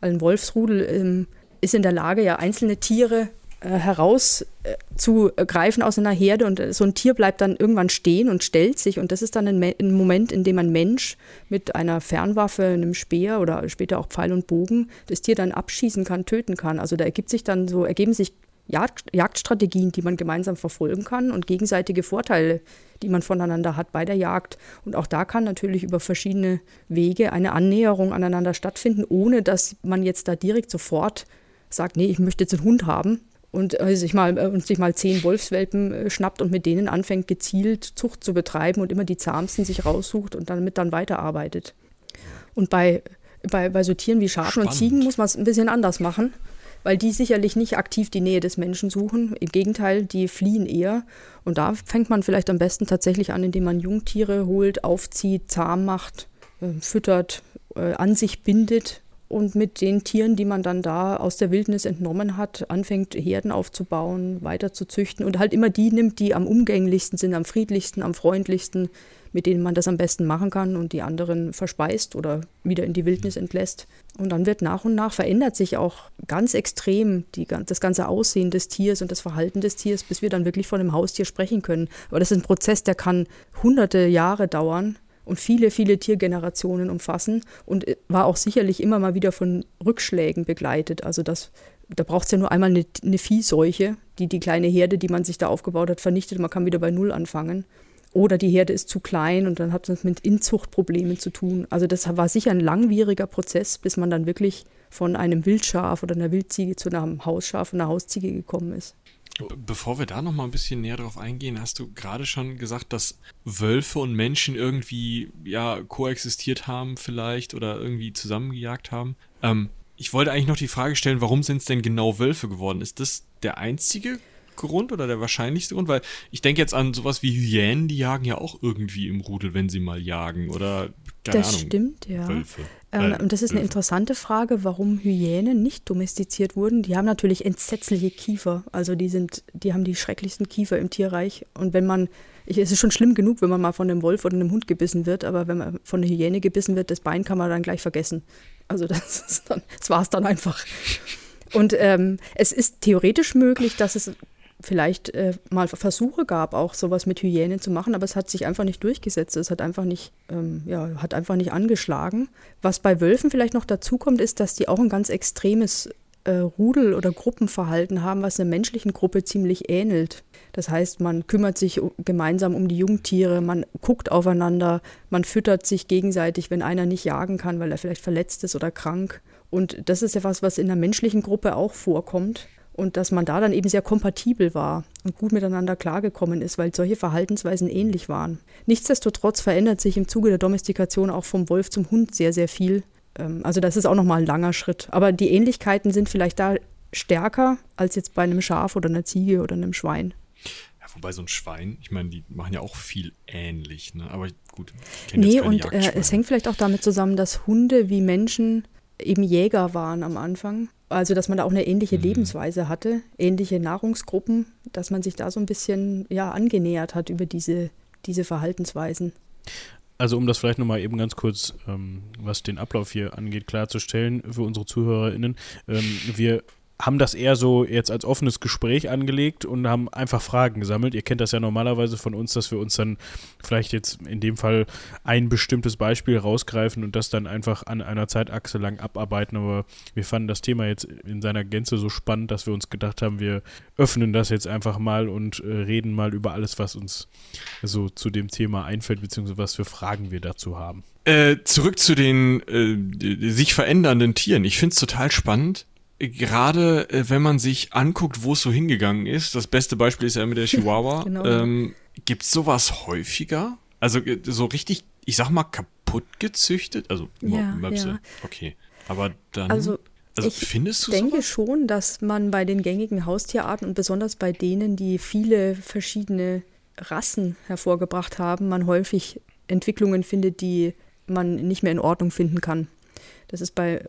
S2: Ein Wolfsrudel ähm, ist in der Lage, ja einzelne Tiere herauszugreifen äh, aus einer Herde und äh, so ein Tier bleibt dann irgendwann stehen und stellt sich und das ist dann ein, ein, Moment, in dem ein Mensch mit einer Fernwaffe, einem Speer oder später auch Pfeil und Bogen das Tier dann abschießen kann, töten kann. Also da ergibt sich dann so, ergeben sich Jagd, Jagdstrategien, die man gemeinsam verfolgen kann und gegenseitige Vorteile, die man voneinander hat bei der Jagd. Und auch da kann natürlich über verschiedene Wege eine Annäherung aneinander stattfinden, ohne dass man jetzt da direkt sofort sagt, nee, ich möchte jetzt einen Hund haben, und äh, sich mal äh, und sich mal zehn Wolfswelpen äh, schnappt und mit denen anfängt gezielt Zucht zu betreiben und immer die zahmsten sich raussucht und damit dann weiterarbeitet. Und bei, bei, bei so Tieren wie Schafen Spannend. und Ziegen muss man es ein bisschen anders machen, weil die sicherlich nicht aktiv die Nähe des Menschen suchen. Im Gegenteil, die fliehen eher. Und da fängt man vielleicht am besten tatsächlich an, indem man Jungtiere holt, aufzieht, zahm macht, äh, füttert, an sich bindet und mit den Tieren, die man dann da aus der Wildnis entnommen hat, anfängt, Herden aufzubauen, weiter zu züchten und halt immer die nimmt, die am umgänglichsten sind, am friedlichsten, am freundlichsten, mit denen man das am besten machen kann und die anderen verspeist oder wieder in die Wildnis entlässt. Und dann wird nach und nach verändert sich auch ganz extrem die, das ganze Aussehen des Tiers und das Verhalten des Tiers, bis wir dann wirklich von einem Haustier sprechen können. Aber das ist ein Prozess, der kann hunderte Jahre dauern und viele, viele Tiergenerationen umfassen und äh, war auch sicherlich immer mal wieder von Rückschlägen begleitet. Also das, da braucht es ja nur einmal eine, eine Viehseuche, die die kleine Herde, die man sich da aufgebaut hat, vernichtet. Man kann wieder bei Null anfangen. Oder die Herde ist zu klein und dann hat das mit Inzuchtproblemen zu tun. Also das war sicher ein langwieriger Prozess, bis man dann wirklich von einem Wildschaf oder einer Wildziege zu einem Hausschaf und einer Hausziege gekommen ist.
S3: Bevor wir da noch mal ein bisschen näher drauf eingehen, hast du gerade schon gesagt, dass Wölfe und Menschen irgendwie ja koexistiert haben vielleicht oder irgendwie zusammengejagt haben. Ähm, ich wollte eigentlich noch die Frage stellen, warum sind es denn genau Wölfe geworden? Ist das der einzige Grund oder der wahrscheinlichste Grund? Weil ich denke jetzt an sowas wie Hyänen, die jagen ja auch irgendwie im Rudel, wenn sie mal jagen. Oder keine
S2: das
S3: Ahnung.
S2: stimmt, ja.
S3: Wölfe.
S2: Ähm,
S3: Äh,
S2: und das ist eine interessante Frage, warum Hyänen nicht domestiziert wurden. Die haben natürlich entsetzliche Kiefer. Also die sind, die haben die schrecklichsten Kiefer im Tierreich. Und wenn man, ich, es ist schon schlimm genug, wenn man mal von einem Wolf oder einem Hund gebissen wird, aber wenn man von einer Hyäne gebissen wird, das Bein kann man dann gleich vergessen. Also das ist dann, das war es dann einfach. Und ähm, es ist theoretisch möglich, dass es vielleicht äh, mal Versuche gab, auch sowas mit Hyänen zu machen, aber es hat sich einfach nicht durchgesetzt. Es hat einfach nicht, ähm, ja, hat einfach nicht angeschlagen. Was bei Wölfen vielleicht noch dazu kommt, ist, dass die auch ein ganz extremes äh, Rudel- oder Gruppenverhalten haben, was einer menschlichen Gruppe ziemlich ähnelt. Das heißt, man kümmert sich gemeinsam um die Jungtiere, man guckt aufeinander, man füttert sich gegenseitig, wenn einer nicht jagen kann, weil er vielleicht verletzt ist oder krank. Und das ist ja was, was in der menschlichen Gruppe auch vorkommt. Und dass man da dann eben sehr kompatibel war und gut miteinander klargekommen ist, weil solche Verhaltensweisen ähnlich waren. Nichtsdestotrotz verändert sich im Zuge der Domestikation auch vom Wolf zum Hund sehr, sehr viel. Ähm, Also das ist auch nochmal ein langer Schritt. Aber die Ähnlichkeiten sind vielleicht da stärker als jetzt bei einem Schaf oder einer Ziege oder einem Schwein.
S3: Ja, wobei so ein Schwein, ich meine, die machen ja auch viel ähnlich, ne? Aber gut, ich
S2: Nee, und äh, es hängt vielleicht auch damit zusammen, dass Hunde wie Menschen eben Jäger waren am Anfang. Also, dass man da auch eine ähnliche
S3: Mhm.
S2: Lebensweise hatte, ähnliche Nahrungsgruppen, dass man sich da so ein bisschen ja, angenähert hat über diese, diese Verhaltensweisen.
S1: Also um das vielleicht nochmal eben ganz kurz, ähm, was den Ablauf hier angeht, klarzustellen für unsere ZuhörerInnen. Ähm, wir haben das eher so jetzt als offenes Gespräch angelegt und haben einfach Fragen gesammelt. Ihr kennt das ja normalerweise von uns, dass wir uns dann vielleicht jetzt in dem Fall ein bestimmtes Beispiel rausgreifen und das dann einfach an einer Zeitachse lang abarbeiten. Aber wir fanden das Thema jetzt in seiner Gänze so spannend, dass wir uns gedacht haben, wir öffnen das jetzt einfach mal und äh, reden mal über alles, was uns so zu dem Thema einfällt, beziehungsweise was für Fragen wir dazu haben.
S3: Äh, zurück zu den äh, sich verändernden Tieren. Ich finde es total spannend. Gerade äh, wenn man sich anguckt, wo es so hingegangen ist. Das beste Beispiel ist ja mit der Chihuahua.
S2: Genau.
S3: ähm, Gibt es sowas häufiger? Also äh, so richtig, ich sag mal, kaputt gezüchtet? Also,
S2: Ja,
S3: Möpse.
S2: ja.
S3: Okay. Aber dann.
S2: Also,
S3: also
S2: ich
S3: findest du
S2: Ich denke
S3: sowas?
S2: schon, dass man bei den gängigen Haustierarten und besonders bei denen, die viele verschiedene Rassen hervorgebracht haben, man häufig Entwicklungen findet, die man nicht mehr in Ordnung finden kann. Das ist bei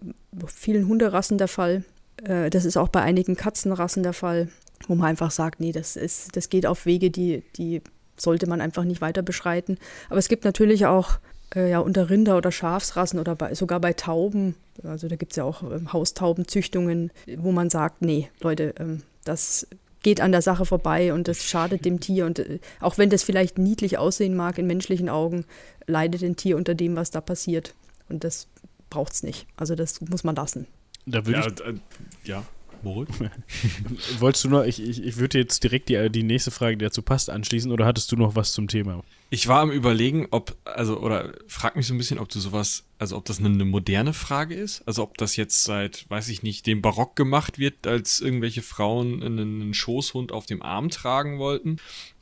S2: vielen Hunderassen der Fall. Äh, Das ist auch bei einigen Katzenrassen der Fall, wo man einfach sagt, nee, das, ist, das geht auf Wege, die, die sollte man einfach nicht weiter beschreiten. Aber es gibt natürlich auch äh, ja, unter Rinder- oder Schafsrassen oder bei, sogar bei Tauben, also da gibt es ja auch ähm, Haustaubenzüchtungen, wo man sagt, nee, Leute, ähm, das geht an der Sache vorbei und das schadet dem Tier. Und äh, auch wenn das vielleicht niedlich aussehen mag in menschlichen Augen, leidet ein Tier unter dem, was da passiert. Und das braucht es nicht. Also das muss man lassen.
S1: Da würde
S3: Ja,
S1: ich
S3: äh, ja. Moritz?
S1: Wolltest du noch, ich, ich, ich würde jetzt direkt die, die nächste Frage, die dazu passt, anschließen oder hattest du noch was zum Thema?
S3: Ich war am überlegen, ob, also, oder frag mich so ein bisschen, ob du sowas, also ob das eine, eine moderne Frage ist, also ob das jetzt seit, weiß ich nicht, dem Barock gemacht wird, als irgendwelche Frauen einen, einen Schoßhund auf dem Arm tragen wollten,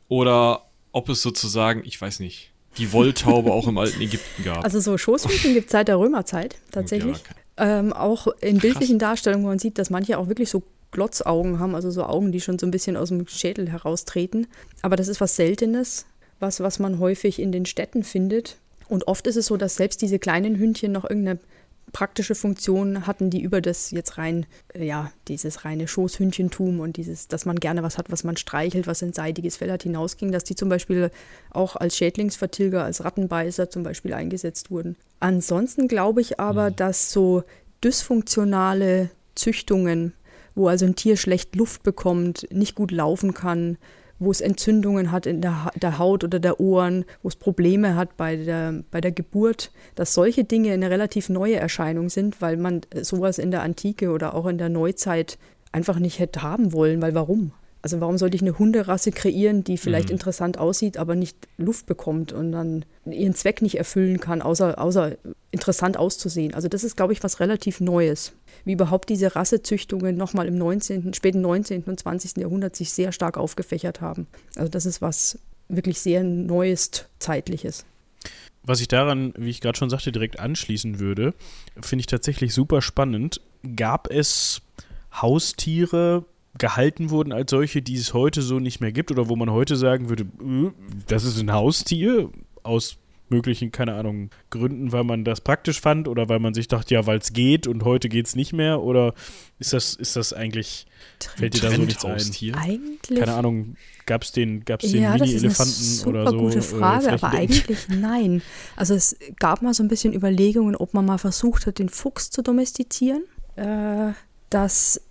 S3: oder ob es sozusagen, ich weiß nicht, die Wolltaube auch im alten Ägypten gab.
S2: Also so Schoßhunden gibt es seit der Römerzeit tatsächlich.
S3: Ja,
S2: Ähm, auch in bildlichen Darstellungen, wo man sieht, dass manche auch wirklich so Glotzaugen haben, also so Augen, die schon so ein bisschen aus dem Schädel heraustreten. Aber das ist was Seltenes, was, was man häufig in den Städten findet. Und oft ist es so, dass selbst diese kleinen Hündchen noch irgendeine praktische Funktion hatten, die über das jetzt rein, äh, ja, dieses reine Schoßhündchentum und dieses, dass man gerne was hat, was man streichelt, was in seidiges Fell hat, hinausging, dass die zum Beispiel auch als Schädlingsvertilger, als Rattenbeißer zum Beispiel eingesetzt wurden. Ansonsten glaube ich aber, dass so dysfunktionale Züchtungen, wo also ein Tier schlecht Luft bekommt, nicht gut laufen kann, wo es Entzündungen hat in der, der Haut oder der Ohren, wo es Probleme hat bei der, bei der Geburt, dass solche Dinge eine relativ neue Erscheinung sind, weil man sowas in der Antike oder auch in der Neuzeit einfach nicht hätte haben wollen, weil warum? Also warum sollte ich eine Hunderasse kreieren, die vielleicht
S3: Mhm.
S2: interessant aussieht, aber nicht Luft bekommt und dann ihren Zweck nicht erfüllen kann, außer, außer interessant auszusehen? Also das ist, glaube ich, was relativ Neues. Wie überhaupt diese Rassezüchtungen nochmal im 19., späten 19. und 20. Jahrhundert sich sehr stark aufgefächert haben. Also das ist was wirklich sehr Neues, Zeitliches.
S1: Was ich daran, wie ich gerade schon sagte, direkt anschließen würde, finde ich tatsächlich super spannend. Gab es Haustiere gehalten wurden als solche, die es heute so nicht mehr gibt oder wo man heute sagen würde, äh, das ist ein Haustier aus möglichen, keine Ahnung, Gründen, weil man das praktisch fand oder weil man sich dachte, ja, weil es geht und heute geht es nicht mehr oder ist das, ist das eigentlich, fällt dir da so nichts ein?
S2: Eigentlich.
S1: Keine Ahnung, gab es den, gab's den ja, Mini-Elefanten oder so?
S2: gute äh, Frage, aber eigentlich nein. Also es gab mal so ein bisschen Überlegungen, ob man mal versucht hat, den Fuchs zu domestizieren. Äh, das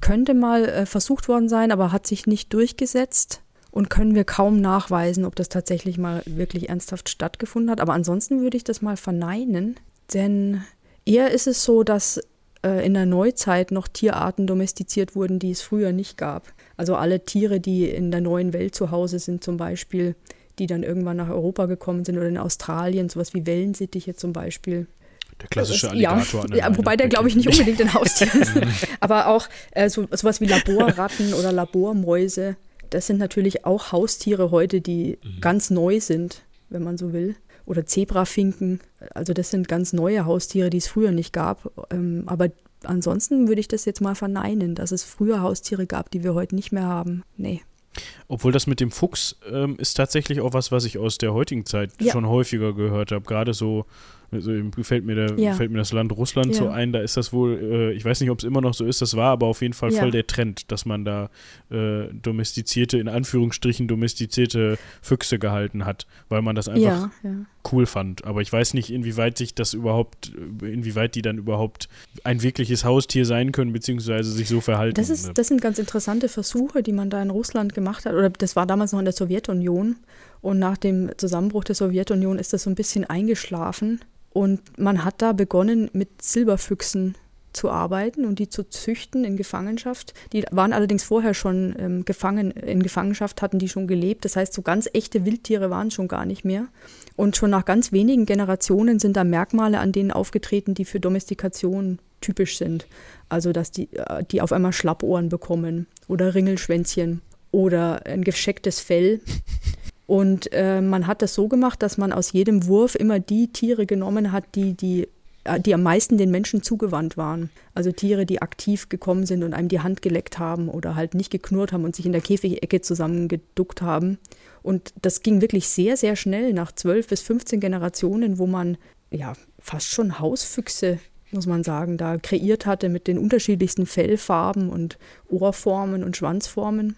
S2: könnte mal äh, versucht worden sein, aber hat sich nicht durchgesetzt und können wir kaum nachweisen, ob das tatsächlich mal wirklich ernsthaft stattgefunden hat. Aber ansonsten würde ich das mal verneinen, denn eher ist es so, dass äh, in der Neuzeit noch Tierarten domestiziert wurden, die es früher nicht gab. Also alle Tiere, die in der neuen Welt zu Hause sind, zum Beispiel, die dann irgendwann nach Europa gekommen sind oder in Australien, sowas wie Wellensittiche zum Beispiel.
S1: Der klassische Alligator.
S2: Ja, ja wobei der, glaube ich, nicht unbedingt ein Haustier ist. Aber auch äh, so, sowas wie Laborratten oder Labormäuse das sind natürlich auch Haustiere heute, die mhm. ganz neu sind, wenn man so will. Oder Zebrafinken. Also das sind ganz neue Haustiere, die es früher nicht gab. Ähm, aber ansonsten würde ich das jetzt mal verneinen, dass es früher Haustiere gab, die wir heute nicht mehr haben. Nee.
S1: Obwohl das mit dem Fuchs ähm, ist tatsächlich auch was, was ich aus der heutigen Zeit ja. schon häufiger gehört habe. Gerade so also fällt mir, der, ja. fällt mir das Land Russland ja. so ein, da ist das wohl, äh, ich weiß nicht, ob es immer noch so ist, das war aber auf jeden Fall ja. voll der Trend, dass man da äh, domestizierte, in Anführungsstrichen domestizierte Füchse gehalten hat, weil man das einfach cool fand. Aber ich weiß nicht, inwieweit sich das überhaupt, inwieweit die dann überhaupt ein wirkliches Haustier sein können, beziehungsweise sich so verhalten.
S2: Das, ist, das sind ganz interessante Versuche, die man da in Russland gemacht hat, oder das war damals noch in der Sowjetunion. Und nach dem Zusammenbruch der Sowjetunion ist das so ein bisschen eingeschlafen. Und man hat da begonnen, mit Silberfüchsen zu arbeiten und die zu züchten in Gefangenschaft. Die waren allerdings vorher schon ähm, gefangen, in Gefangenschaft hatten die schon gelebt. Das heißt, so ganz echte Wildtiere waren schon gar nicht mehr. Und schon nach ganz wenigen Generationen sind da Merkmale an denen aufgetreten, die für Domestikation typisch sind. Also, dass die, äh, die auf einmal Schlappohren bekommen oder Ringelschwänzchen oder ein geschecktes Fell. Und äh, man hat das so gemacht, dass man aus jedem Wurf immer die Tiere genommen hat, die, die, äh, die am meisten den Menschen zugewandt waren. Also Tiere, die aktiv gekommen sind und einem die Hand geleckt haben oder halt nicht geknurrt haben und sich in der Käfigecke zusammengeduckt haben. Und das ging wirklich sehr, sehr schnell nach zwölf bis 15 Generationen, wo man ja fast schon Hausfüchse muss man sagen, da kreiert hatte mit den unterschiedlichsten Fellfarben und Ohrformen und Schwanzformen.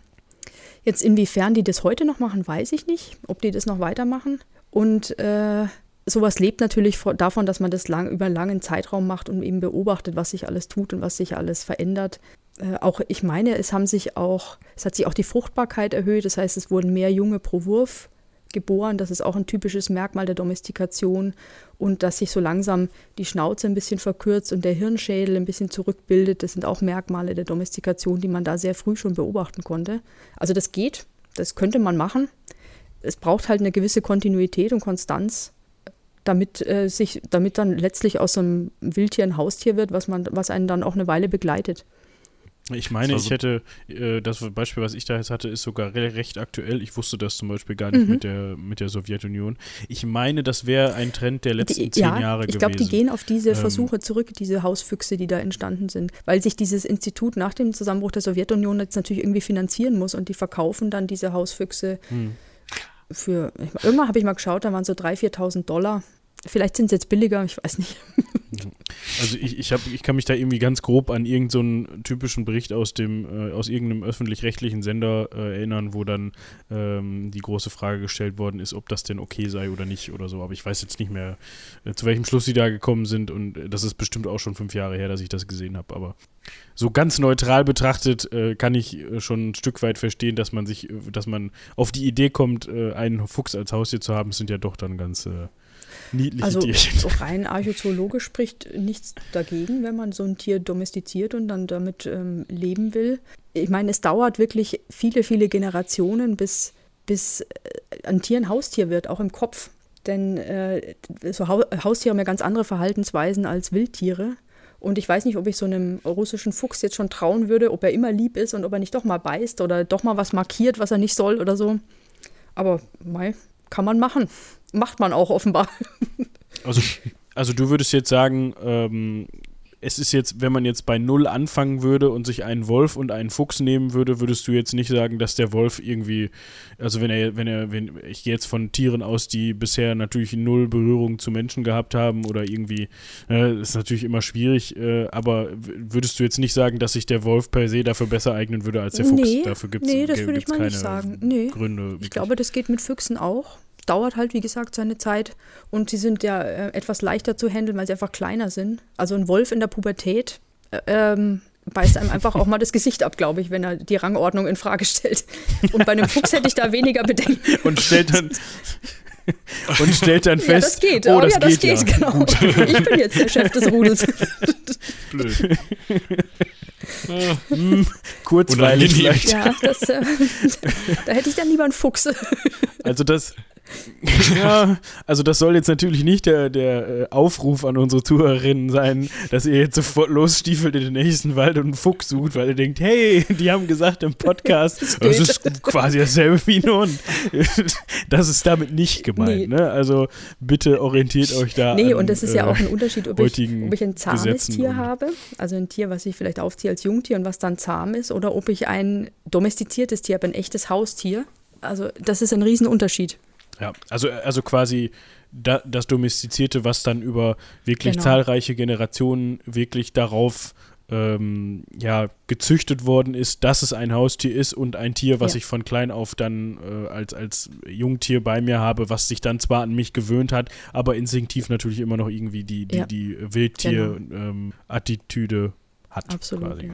S2: Jetzt inwiefern die das heute noch machen, weiß ich nicht, ob die das noch weitermachen. Und äh, sowas lebt natürlich davon, dass man das lang, über einen langen Zeitraum macht und eben beobachtet, was sich alles tut und was sich alles verändert. Äh, auch ich meine, es haben sich auch, es hat sich auch die Fruchtbarkeit erhöht. Das heißt, es wurden mehr Junge pro Wurf geboren. Das ist auch ein typisches Merkmal der Domestikation. Und dass sich so langsam die Schnauze ein bisschen verkürzt und der Hirnschädel ein bisschen zurückbildet, das sind auch Merkmale der Domestikation, die man da sehr früh schon beobachten konnte. Also das geht, das könnte man machen. Es braucht halt eine gewisse Kontinuität und Konstanz, damit äh, sich, damit dann letztlich aus so einem Wildtier ein Haustier wird, was man, was einen dann auch eine Weile begleitet.
S1: Ich meine, ich hätte, äh, das Beispiel, was ich da jetzt hatte, ist sogar re recht aktuell. Ich wusste das zum Beispiel gar nicht mhm. mit, der, mit der Sowjetunion. Ich meine, das wäre ein Trend der letzten die, zehn ja, Jahre
S2: ich
S1: gewesen.
S2: Ich glaube, die gehen auf diese ähm, Versuche zurück, diese Hausfüchse, die da entstanden sind, weil sich dieses Institut nach dem Zusammenbruch der Sowjetunion jetzt natürlich irgendwie finanzieren muss und die verkaufen dann diese Hausfüchse hm. für, irgendwann habe ich mal geschaut, da waren so 3.000, 4.000 Dollar. Vielleicht sind sie jetzt billiger, ich weiß nicht.
S1: Also ich, ich, hab, ich kann mich da irgendwie ganz grob an irgendeinen so typischen Bericht aus dem, äh, aus irgendeinem öffentlich-rechtlichen Sender äh, erinnern, wo dann ähm, die große Frage gestellt worden ist, ob das denn okay sei oder nicht oder so. Aber ich weiß jetzt nicht mehr, äh, zu welchem Schluss sie da gekommen sind und äh, das ist bestimmt auch schon fünf Jahre her, dass ich das gesehen habe. Aber so ganz neutral betrachtet äh, kann ich äh, schon ein Stück weit verstehen, dass man sich, dass man auf die Idee kommt, einen Fuchs als Haustier zu haben, das sind ja doch dann ganz Niedliche
S2: also
S1: Tierchen.
S2: rein archäologisch spricht nichts dagegen, wenn man so ein Tier domestiziert und dann damit ähm, leben will. Ich meine, es dauert wirklich viele, viele Generationen, bis, bis äh, ein Tier ein Haustier wird, auch im Kopf. Denn äh, so Haustiere haben ja ganz andere Verhaltensweisen als Wildtiere. Und ich weiß nicht, ob ich so einem russischen Fuchs jetzt schon trauen würde, ob er immer lieb ist und ob er nicht doch mal beißt oder doch mal was markiert, was er nicht soll oder so. Aber mei, kann man machen macht man auch offenbar.
S1: Also, also du würdest jetzt sagen, ähm, es ist jetzt, wenn man jetzt bei Null anfangen würde und sich einen Wolf und einen Fuchs nehmen würde, würdest du jetzt nicht sagen, dass der Wolf irgendwie, also wenn er, wenn er, wenn, ich gehe jetzt von Tieren aus, die bisher natürlich null Berührung zu Menschen gehabt haben oder irgendwie, äh, ist natürlich immer schwierig, äh, aber würdest du jetzt nicht sagen, dass sich der Wolf per se dafür besser eignen würde als der Fuchs?
S2: Nee,
S1: dafür gibt es
S2: nee, das würde ich mal nicht sagen. Nee.
S1: Gründe.
S2: Ich
S1: wirklich.
S2: glaube, das geht mit Füchsen auch. Dauert halt, wie gesagt, seine Zeit. Und sie sind ja äh, etwas leichter zu handeln, weil sie einfach kleiner sind. Also ein Wolf in der Pubertät äh, ähm, beißt einem einfach auch mal das Gesicht ab, glaube ich, wenn er die Rangordnung in Frage stellt. Und bei einem Fuchs hätte ich da weniger Bedenken.
S1: und stellt dann und stellt dann
S2: Ja,
S1: fest,
S2: das geht.
S1: oh,
S2: Oh,
S1: das
S2: ja, das
S1: geht,
S2: geht,
S1: ja.
S2: genau. Ich bin jetzt der Chef des Rudels.
S3: Blöd.
S1: Hm, kurzweilig vielleicht.
S2: Ja, das, äh, da hätte ich dann lieber einen Fuchs.
S1: Also das, ja, also das soll jetzt natürlich nicht der, der äh, Aufruf an unsere Zuhörerinnen sein, dass ihr jetzt sofort losstiefelt in den nächsten Wald und einen Fuchs sucht, weil ihr denkt, hey, die haben gesagt im Podcast, das
S2: geht.
S1: ist quasi dasselbe wie ein Hund. Das ist damit nicht gemeint,
S2: Nee.
S1: ne? Also bitte orientiert euch da
S2: Nee,
S1: an,
S2: und das ist ja
S1: äh,
S2: auch ein Unterschied, ob ich, ob ich ein zahmes
S1: Gesetzen
S2: Tier habe, also ein Tier, was ich vielleicht aufziehe als Jungtier und was dann zahm ist, oder ob ich ein domestiziertes Tier habe, ein echtes Haustier. Also das ist ein Riesenunterschied.
S1: Ja, also, also quasi da, das Domestizierte, was dann über wirklich
S2: Genau.
S1: zahlreiche Generationen wirklich darauf ähm, ja, gezüchtet worden ist, dass es ein Haustier ist und ein Tier, was
S2: Ja.
S1: ich von klein auf dann äh, als, als Jungtier bei mir habe, was sich dann zwar an mich gewöhnt hat, aber instinktiv natürlich immer noch irgendwie die, die,
S2: Ja.
S1: die Wildtier-Attitüde hat.
S2: Absolut.
S1: Quasi.
S2: Ja.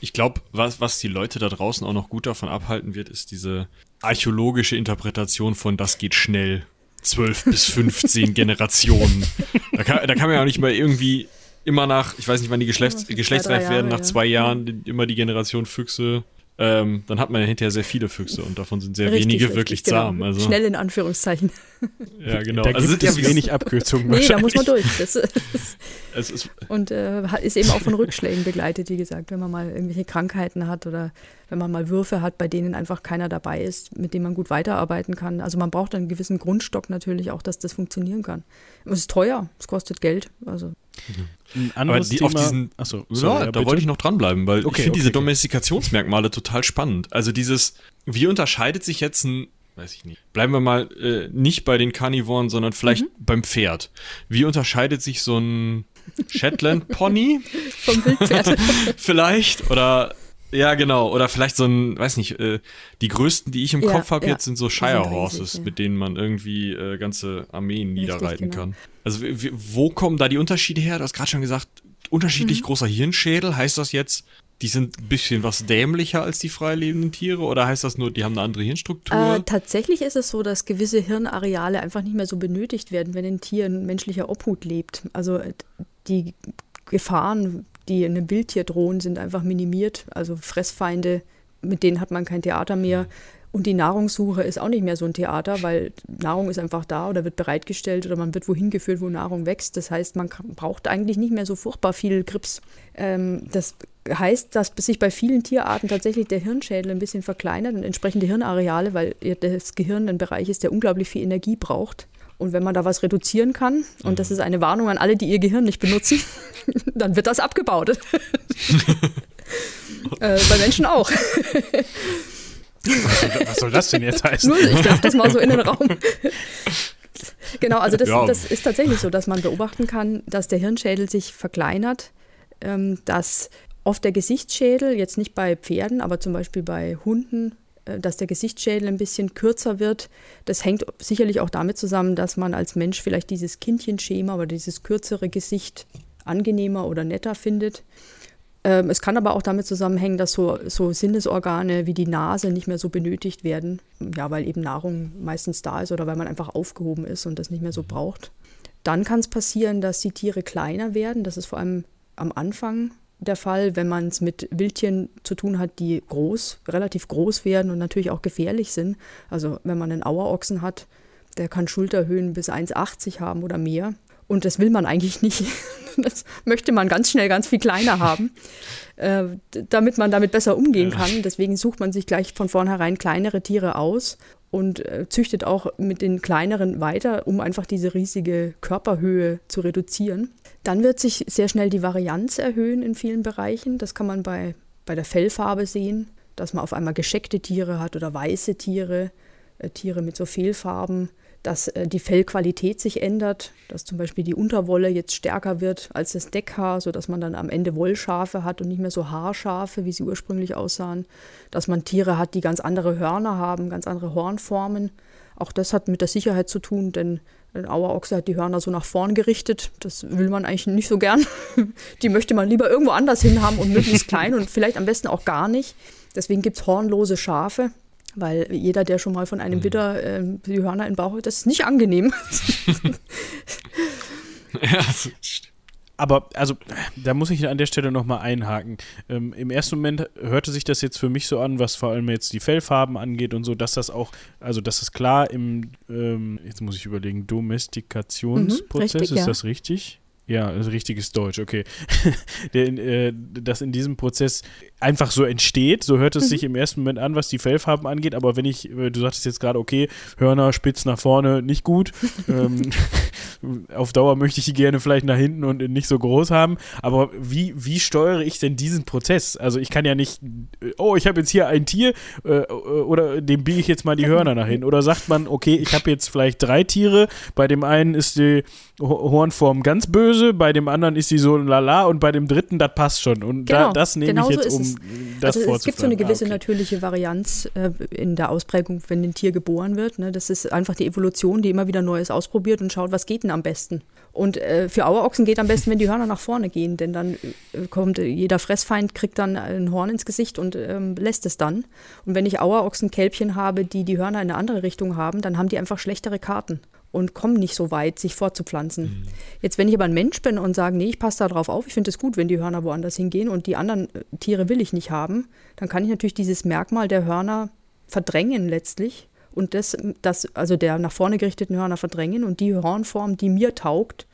S3: Ich glaube, was, was die Leute da draußen auch noch gut davon abhalten wird, ist diese archäologische Interpretation von das geht schnell. 12 bis 15 Generationen. Da kann, da kann man ja auch nicht mal irgendwie immer nach, ich weiß nicht, wann die Geschlechts, geschlechtsreif werden, nach zwei Jahren immer die Generation Füchse. Ähm, dann hat man ja hinterher sehr viele Füchse und davon sind sehr
S2: Richtig,
S3: wenige
S2: richtig,
S3: wirklich
S2: genau.
S3: zahm. Also,
S2: Schnell in Anführungszeichen.
S3: ja, genau.
S1: Da
S3: Also
S1: gibt
S3: sind
S1: es
S3: ja
S1: wenig Abkürzungen
S2: Nee, da muss man durch. Das,
S3: es ist,
S2: und äh, ist eben auch von Rückschlägen begleitet, wie gesagt, wenn man mal irgendwelche Krankheiten hat oder wenn man mal Würfe hat, bei denen einfach keiner dabei ist, mit dem man gut weiterarbeiten kann. Also man braucht einen gewissen Grundstock natürlich auch, dass das funktionieren kann. Es ist teuer, es kostet Geld. Also
S1: Ein
S3: aber
S1: anderes
S3: die,
S1: Thema.
S3: auf diesen,
S1: Achso,
S3: ja,
S1: sorry,
S3: da
S1: bitte.
S3: wollte ich noch dranbleiben, weil
S1: Okay,
S3: ich finde
S1: okay,
S3: diese
S1: okay.
S3: Domestikationsmerkmale total spannend. Also dieses, wie unterscheidet sich jetzt ein, weiß ich nicht, bleiben wir mal äh, nicht bei den Karnivoren, sondern vielleicht beim Pferd. Wie unterscheidet sich so ein Shetland Pony
S2: vom Wildpferd.
S3: vielleicht oder ja, genau. Oder vielleicht so ein, weiß nicht, äh, die größten, die ich im
S2: Ja,
S3: Kopf habe
S2: ja.
S3: jetzt, sind so Shire Horses, mit denen man irgendwie äh, ganze Armeen niederreiten
S2: genau.
S3: kann. Also wo kommen da die Unterschiede her? Du hast gerade schon gesagt, unterschiedlich
S2: Mhm.
S3: großer Hirnschädel. Heißt das jetzt, die sind ein bisschen was dämlicher als die freilebenden Tiere? Oder heißt das nur, die haben eine andere Hirnstruktur?
S2: Äh, tatsächlich ist es so, dass gewisse Hirnareale einfach nicht mehr so benötigt werden, wenn ein Tier in menschlicher Obhut lebt. Also die Gefahren, die einem Wildtier drohen, sind einfach minimiert. Also Fressfeinde, mit denen hat man kein Theater mehr. Und die Nahrungssuche ist auch nicht mehr so ein Theater, weil Nahrung ist einfach da oder wird bereitgestellt oder man wird wohin geführt, wo Nahrung wächst. Das heißt, man braucht eigentlich nicht mehr so furchtbar viel Grips. Ähm, das heißt, dass sich bei vielen Tierarten tatsächlich der Hirnschädel ein bisschen verkleinert und entsprechende Hirnareale, weil das Gehirn ein Bereich ist, der unglaublich viel Energie braucht. Und wenn man da was reduzieren kann, und das ist eine Warnung an alle, die ihr Gehirn nicht benutzen, dann wird das abgebaut. äh, bei Menschen auch.
S1: Was soll das denn jetzt heißen?
S2: Nur, ich werfe das mal so in den Raum. Genau, also das,
S3: Ja.
S2: das ist tatsächlich so, dass man beobachten kann, dass der Hirnschädel sich verkleinert, ähm, dass oft der Gesichtsschädel, jetzt nicht bei Pferden, aber zum Beispiel bei Hunden, dass der Gesichtsschädel ein bisschen kürzer wird. Das hängt sicherlich auch damit zusammen, dass man als Mensch vielleicht dieses Kindchenschema oder dieses kürzere Gesicht angenehmer oder netter findet. Ähm, es kann aber auch damit zusammenhängen, dass so, so Sinnesorgane wie die Nase nicht mehr so benötigt werden. Ja, weil eben Nahrung meistens da ist oder weil man einfach aufgehoben ist und das nicht mehr so braucht. Dann kann es passieren, dass die Tiere kleiner werden. Das ist vor allem am Anfang der Fall, wenn man es mit Wildtieren zu tun hat, die groß, relativ groß werden und natürlich auch gefährlich sind. Also wenn man einen Auerochsen hat, der kann Schulterhöhen bis 1,80 haben oder mehr. Und das will man eigentlich nicht. Das möchte man ganz schnell ganz viel kleiner haben, äh, damit man damit besser umgehen kann. Deswegen sucht man sich gleich von vornherein kleinere Tiere aus. Und äh, züchtet auch mit den kleineren weiter, um einfach diese riesige Körperhöhe zu reduzieren. Dann wird sich sehr schnell die Varianz erhöhen in vielen Bereichen. Das kann man bei, bei der Fellfarbe sehen, dass man auf einmal gescheckte Tiere hat oder weiße Tiere, äh, Tiere mit so Fehlfarben dass äh, die Fellqualität sich ändert, dass zum Beispiel die Unterwolle jetzt stärker wird als das Deckhaar, sodass man dann am Ende Wollschafe hat und nicht mehr so Haarschafe, wie sie ursprünglich aussahen, dass man Tiere hat, die ganz andere Hörner haben, ganz andere Hornformen. Auch das hat mit der Sicherheit zu tun, denn ein Auerochse hat die Hörner so nach vorn gerichtet. Das will man eigentlich nicht so gern. Die möchte man lieber irgendwo anders hin haben und möglichst klein und vielleicht am besten auch gar nicht. Deswegen gibt es hornlose Schafe. Weil jeder, der schon mal von einem mhm. Widder äh, die Hörner im Bauch hat, das ist nicht angenehm.
S1: ja, aber also, da muss ich an der Stelle nochmal einhaken. Ähm, Im ersten Moment hörte sich das jetzt für mich so an, was vor allem jetzt die Fellfarben angeht und so, dass das auch, also dass das klar im, ähm, jetzt muss ich überlegen, Domestikationsprozess, mhm, richtig, ist ja. das richtig? Ja, also richtiges Deutsch, okay. Der, äh, dass in diesem Prozess einfach so entsteht, so hört es mhm. sich im ersten Moment an, was die Fellfarben angeht, aber wenn ich, äh, du sagtest jetzt gerade, okay, Hörner spitz nach vorne, nicht gut. ähm, auf Dauer möchte ich die gerne vielleicht nach hinten und nicht so groß haben, aber wie, wie steuere ich denn diesen Prozess? Also ich kann ja nicht, äh, oh, ich habe jetzt hier ein Tier äh, äh, oder dem biege ich jetzt mal die Hörner nach hinten. Oder sagt man, okay, ich habe jetzt vielleicht drei Tiere, bei dem einen ist die Hornform ganz böse, bei dem anderen ist sie so lala und bei dem dritten, das passt schon. Und genau, da, das nehme ich jetzt, um das
S2: also Es gibt so eine gewisse ah, okay. natürliche Varianz äh, in der Ausprägung, wenn ein Tier geboren wird. Ne? Das ist einfach die Evolution, die immer wieder Neues ausprobiert und schaut, was geht denn am besten. Und äh, für Auerochsen geht am besten, wenn die Hörner nach vorne gehen, denn dann äh, kommt äh, jeder Fressfeind, kriegt dann ein Horn ins Gesicht und ähm, lässt es dann. Und wenn ich Auerochsen-Kälbchen habe, die die Hörner in eine andere Richtung haben, dann haben die einfach schlechtere Karten und kommen nicht so weit, sich fortzupflanzen. Mhm. Jetzt, wenn ich aber ein Mensch bin und sage, nee, ich passe da drauf auf, ich finde es gut, wenn die Hörner woanders hingehen und die anderen äh, Tiere will ich nicht haben, dann kann ich natürlich dieses Merkmal der Hörner verdrängen letztlich und das, das also der nach vorne gerichteten Hörner verdrängen und die Hornform, die mir taugt,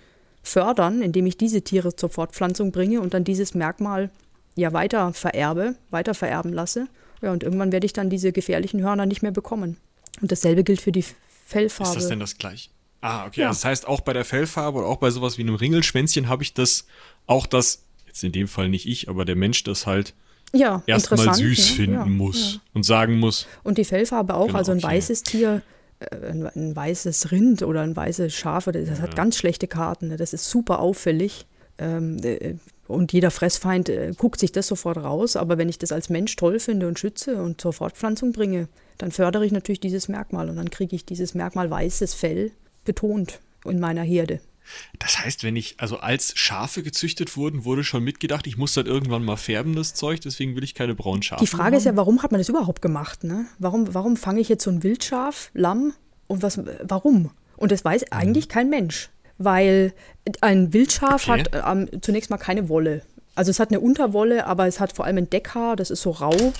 S2: fördern, indem ich diese Tiere zur Fortpflanzung bringe und dann dieses Merkmal ja weiter vererbe, weiter vererben lasse. Ja, und irgendwann werde ich dann diese gefährlichen Hörner nicht mehr bekommen. Und dasselbe gilt für die Fellfarbe.
S3: Ist das denn das gleiche? Ah, okay. Ja. Das heißt, auch bei der Fellfarbe oder auch bei sowas wie einem Ringelschwänzchen habe ich das, auch das, jetzt in dem Fall nicht ich, aber der Mensch das halt ja, erstmal süß ne? finden ja, muss ja. und sagen muss.
S2: Und die Fellfarbe auch, genau, also ein okay. weißes Tier, äh, ein, ein, weißes Rind oder ein weißes Schaf, das hat ganz schlechte Karten, ne? das ist super auffällig. Ähm, äh, und jeder Fressfeind äh, guckt sich das sofort raus, aber wenn ich das als Mensch toll finde und schütze und zur Fortpflanzung bringe, dann fördere ich natürlich dieses Merkmal und dann kriege ich dieses Merkmal weißes Fell betont in meiner Herde.
S3: Das heißt, wenn ich, also als Schafe gezüchtet wurden, wurde schon mitgedacht, ich muss das irgendwann mal färben, das Zeug, deswegen will ich keine braunen Schafe.
S2: Die Frage ist ja, warum hat man das überhaupt gemacht? Ne? Warum, warum fange ich jetzt so ein Wildschaf, Lamm und was, warum? Und das weiß mhm. eigentlich kein Mensch, weil ein Wildschaf okay. hat ähm, zunächst mal keine Wolle. Also es hat eine Unterwolle, aber es hat vor allem ein Deckhaar, das ist so rau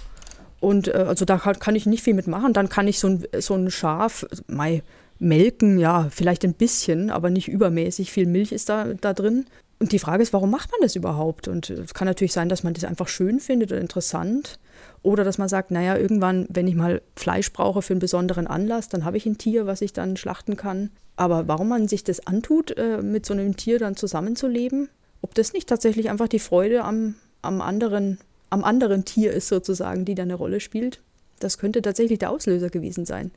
S2: und äh, also da kann, ich nicht viel mitmachen. Dann kann ich so ein, so ein Schaf, mei, melken, ja, vielleicht ein bisschen, aber nicht übermäßig. Viel Milch ist da, da drin. Und die Frage ist, warum macht man das überhaupt? Und es kann natürlich sein, dass man das einfach schön findet oder interessant. Oder dass man sagt, naja, irgendwann, wenn ich mal Fleisch brauche für einen besonderen Anlass, dann habe ich ein Tier, was ich dann schlachten kann. Aber warum man sich das antut, äh, mit so einem Tier dann zusammenzuleben, ob das nicht tatsächlich einfach die Freude am, am anderen am anderen Tier ist sozusagen, die da eine Rolle spielt. Das könnte tatsächlich der Auslöser gewesen sein.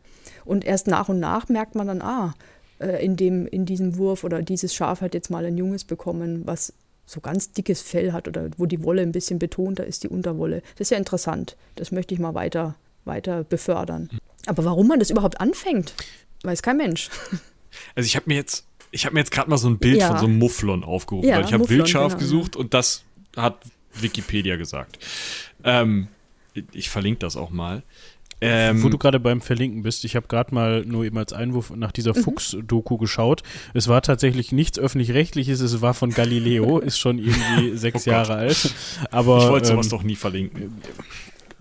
S2: Und erst nach und nach merkt man dann, ah, äh, in, dem, in diesem Wurf oder dieses Schaf hat jetzt mal ein Junges bekommen, was so ganz dickes Fell hat oder wo die Wolle ein bisschen betonter ist, die Unterwolle. Das ist ja interessant. Das möchte ich mal weiter, weiter befördern. Aber warum man das überhaupt anfängt, weiß kein Mensch.
S3: Also ich habe mir jetzt, ich habe mir jetzt gerade mal so ein Bild ja. von so einem Mufflon aufgerufen. Ja, ich habe Wildschaf genau, gesucht ja. und das hat Wikipedia gesagt. Ähm, ich verlinke das auch mal.
S1: Ähm, Wo du gerade beim Verlinken bist, ich habe gerade mal nur eben als Einwurf nach dieser mhm. Fuchs-Doku geschaut. Es war tatsächlich nichts öffentlich-rechtliches, es war von Galileo, ist schon irgendwie sechs oh Jahre alt. Aber,
S3: ich wollte sowas ähm, doch nie verlinken.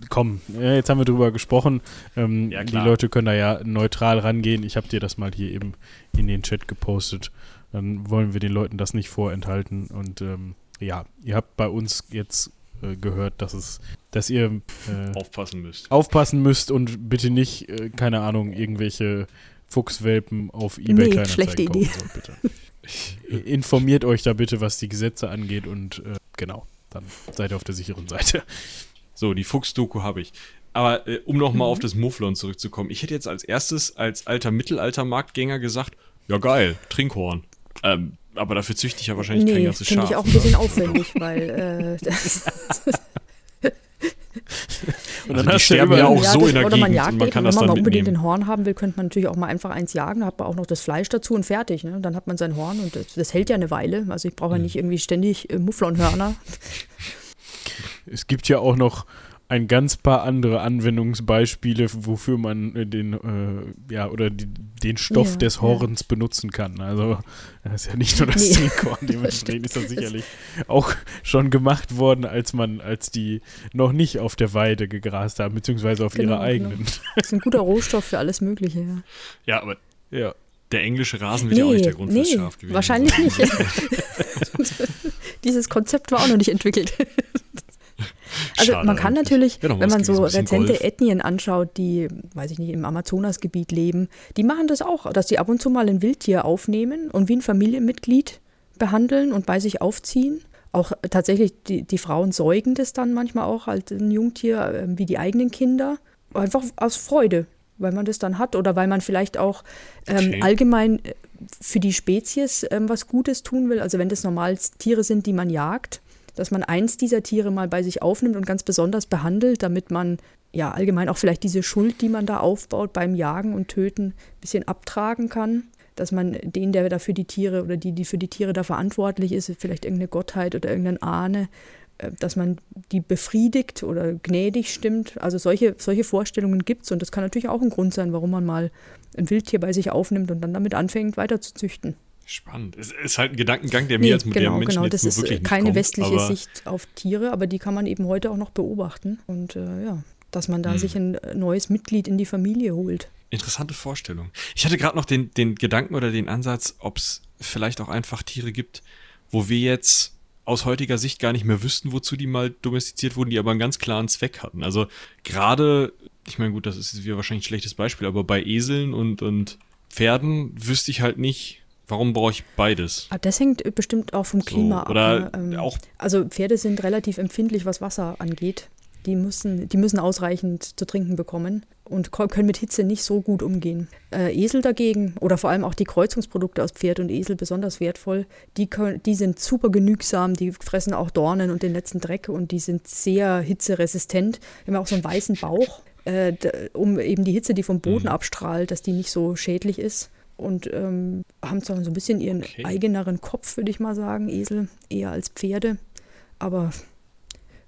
S1: Komm, jetzt haben wir drüber gesprochen. Ähm, ja, die Leute können da ja neutral rangehen. Ich habe dir das mal hier eben in den Chat gepostet. Dann wollen wir den Leuten das nicht vorenthalten und ähm, ja, ihr habt bei uns jetzt äh, gehört, dass es dass ihr
S3: äh, aufpassen müsst.
S1: Aufpassen müsst und bitte nicht, äh, keine Ahnung, irgendwelche Fuchswelpen auf eBay nee,
S2: schlechte Idee.
S1: Sollt, bitte. Informiert euch da bitte, was die Gesetze angeht und äh, genau, dann seid ihr auf der sicheren Seite.
S3: So, die Fuchsdoku habe ich. Aber äh, um nochmal mhm. auf das Mufflon zurückzukommen, ich hätte jetzt als erstes als alter Mittelalter-Marktgänger gesagt, ja geil, Trinkhorn. Ähm, aber dafür züchte ich ja wahrscheinlich nee, kein ganzes Schaf.
S2: finde ich auch ein bisschen aufwendig, weil äh, das,
S3: und dann also die sterben ja auch so in der
S2: oder
S3: Gegend.
S2: Man jagt man kann eben, das wenn man mal unbedingt den Horn haben will, könnte man natürlich auch mal einfach eins jagen, hat man auch noch das Fleisch dazu und fertig. Ne? Dann hat man sein Horn und das, das hält ja eine Weile. Also ich brauche ja hm. nicht irgendwie ständig äh, Mufflonhörner.
S1: Es gibt ja auch noch ein ganz paar andere Anwendungsbeispiele, wofür man äh, den, äh, ja, oder die, den Stoff ja, des Horns ja. benutzen kann. Also, das ist ja nicht nur das nee. Zielkorn, dementsprechend ist das sicherlich auch schon gemacht worden, als man, als die noch nicht auf der Weide gegrast haben, beziehungsweise auf genau, ihrer genau. eigenen. Genau.
S2: Das ist ein guter Rohstoff für alles Mögliche, ja.
S3: Ja, aber ja. der englische Rasen wird nee, ja auch nicht der Grund nee, fürs Schaf gewesen.
S2: Wahrscheinlich sein. nicht. Dieses Konzept war auch noch nicht entwickelt. Also Schade man kann natürlich, wenn man so rezente Golf. Ethnien anschaut, die, weiß ich nicht, im Amazonasgebiet leben, die machen das auch, dass die ab und zu mal ein Wildtier aufnehmen und wie ein Familienmitglied behandeln und bei sich aufziehen. Auch tatsächlich, die, die Frauen säugen das dann manchmal auch als ein Jungtier äh, wie die eigenen Kinder. Einfach aus Freude, weil man das dann hat oder weil man vielleicht auch ähm, okay. allgemein äh, für die Spezies ähm, was Gutes tun will. Also wenn das normal Tiere sind, die man jagt, dass man eins dieser Tiere mal bei sich aufnimmt und ganz besonders behandelt, damit man ja allgemein auch vielleicht diese Schuld, die man da aufbaut beim Jagen und Töten, ein bisschen abtragen kann. Dass man den, der dafür die Tiere oder die, die für die Tiere da verantwortlich ist, vielleicht irgendeine Gottheit oder irgendein Ahne, äh, dass man die befriedigt oder gnädig stimmt. Also solche, solche Vorstellungen gibt es und das kann natürlich auch ein Grund sein, warum man mal ein Wildtier bei sich aufnimmt und dann damit anfängt, weiter zu züchten.
S3: Spannend. Es ist halt ein Gedankengang, der nee, mir als modernen genau, Menschen genau.
S2: jetzt
S3: das ist
S2: wirklich keine kommt, westliche Sicht auf Tiere, aber die kann man eben heute auch noch beobachten. Und äh, ja, dass man da hm. sich ein neues Mitglied in die Familie holt.
S3: Interessante Vorstellung. Ich hatte gerade noch den, den Gedanken oder den Ansatz, ob es vielleicht auch einfach Tiere gibt, wo wir jetzt aus heutiger Sicht gar nicht mehr wüssten, wozu die mal domestiziert wurden, die aber einen ganz klaren Zweck hatten. Also gerade, ich meine, gut, das ist wieder wahrscheinlich ein schlechtes Beispiel, aber bei Eseln und, und Pferden wüsste ich halt nicht, Warum brauche ich beides?
S2: Ah, das hängt bestimmt auch vom Klima
S3: so, oder ab. Ne? Ähm, auch
S2: also Pferde sind relativ empfindlich, was Wasser angeht. Die müssen, die müssen ausreichend zu trinken bekommen und können mit Hitze nicht so gut umgehen. Äh, Esel dagegen oder vor allem auch die Kreuzungsprodukte aus Pferd und Esel besonders wertvoll. Die, können, die sind super genügsam, die fressen auch Dornen und den letzten Dreck und die sind sehr hitzeresistent. Die haben auch so einen weißen Bauch, äh, um eben die Hitze, die vom Boden mhm. abstrahlt, dass die nicht so schädlich ist und ähm, haben zwar so ein bisschen ihren okay. eigeneren Kopf, würde ich mal sagen, Esel eher als Pferde, aber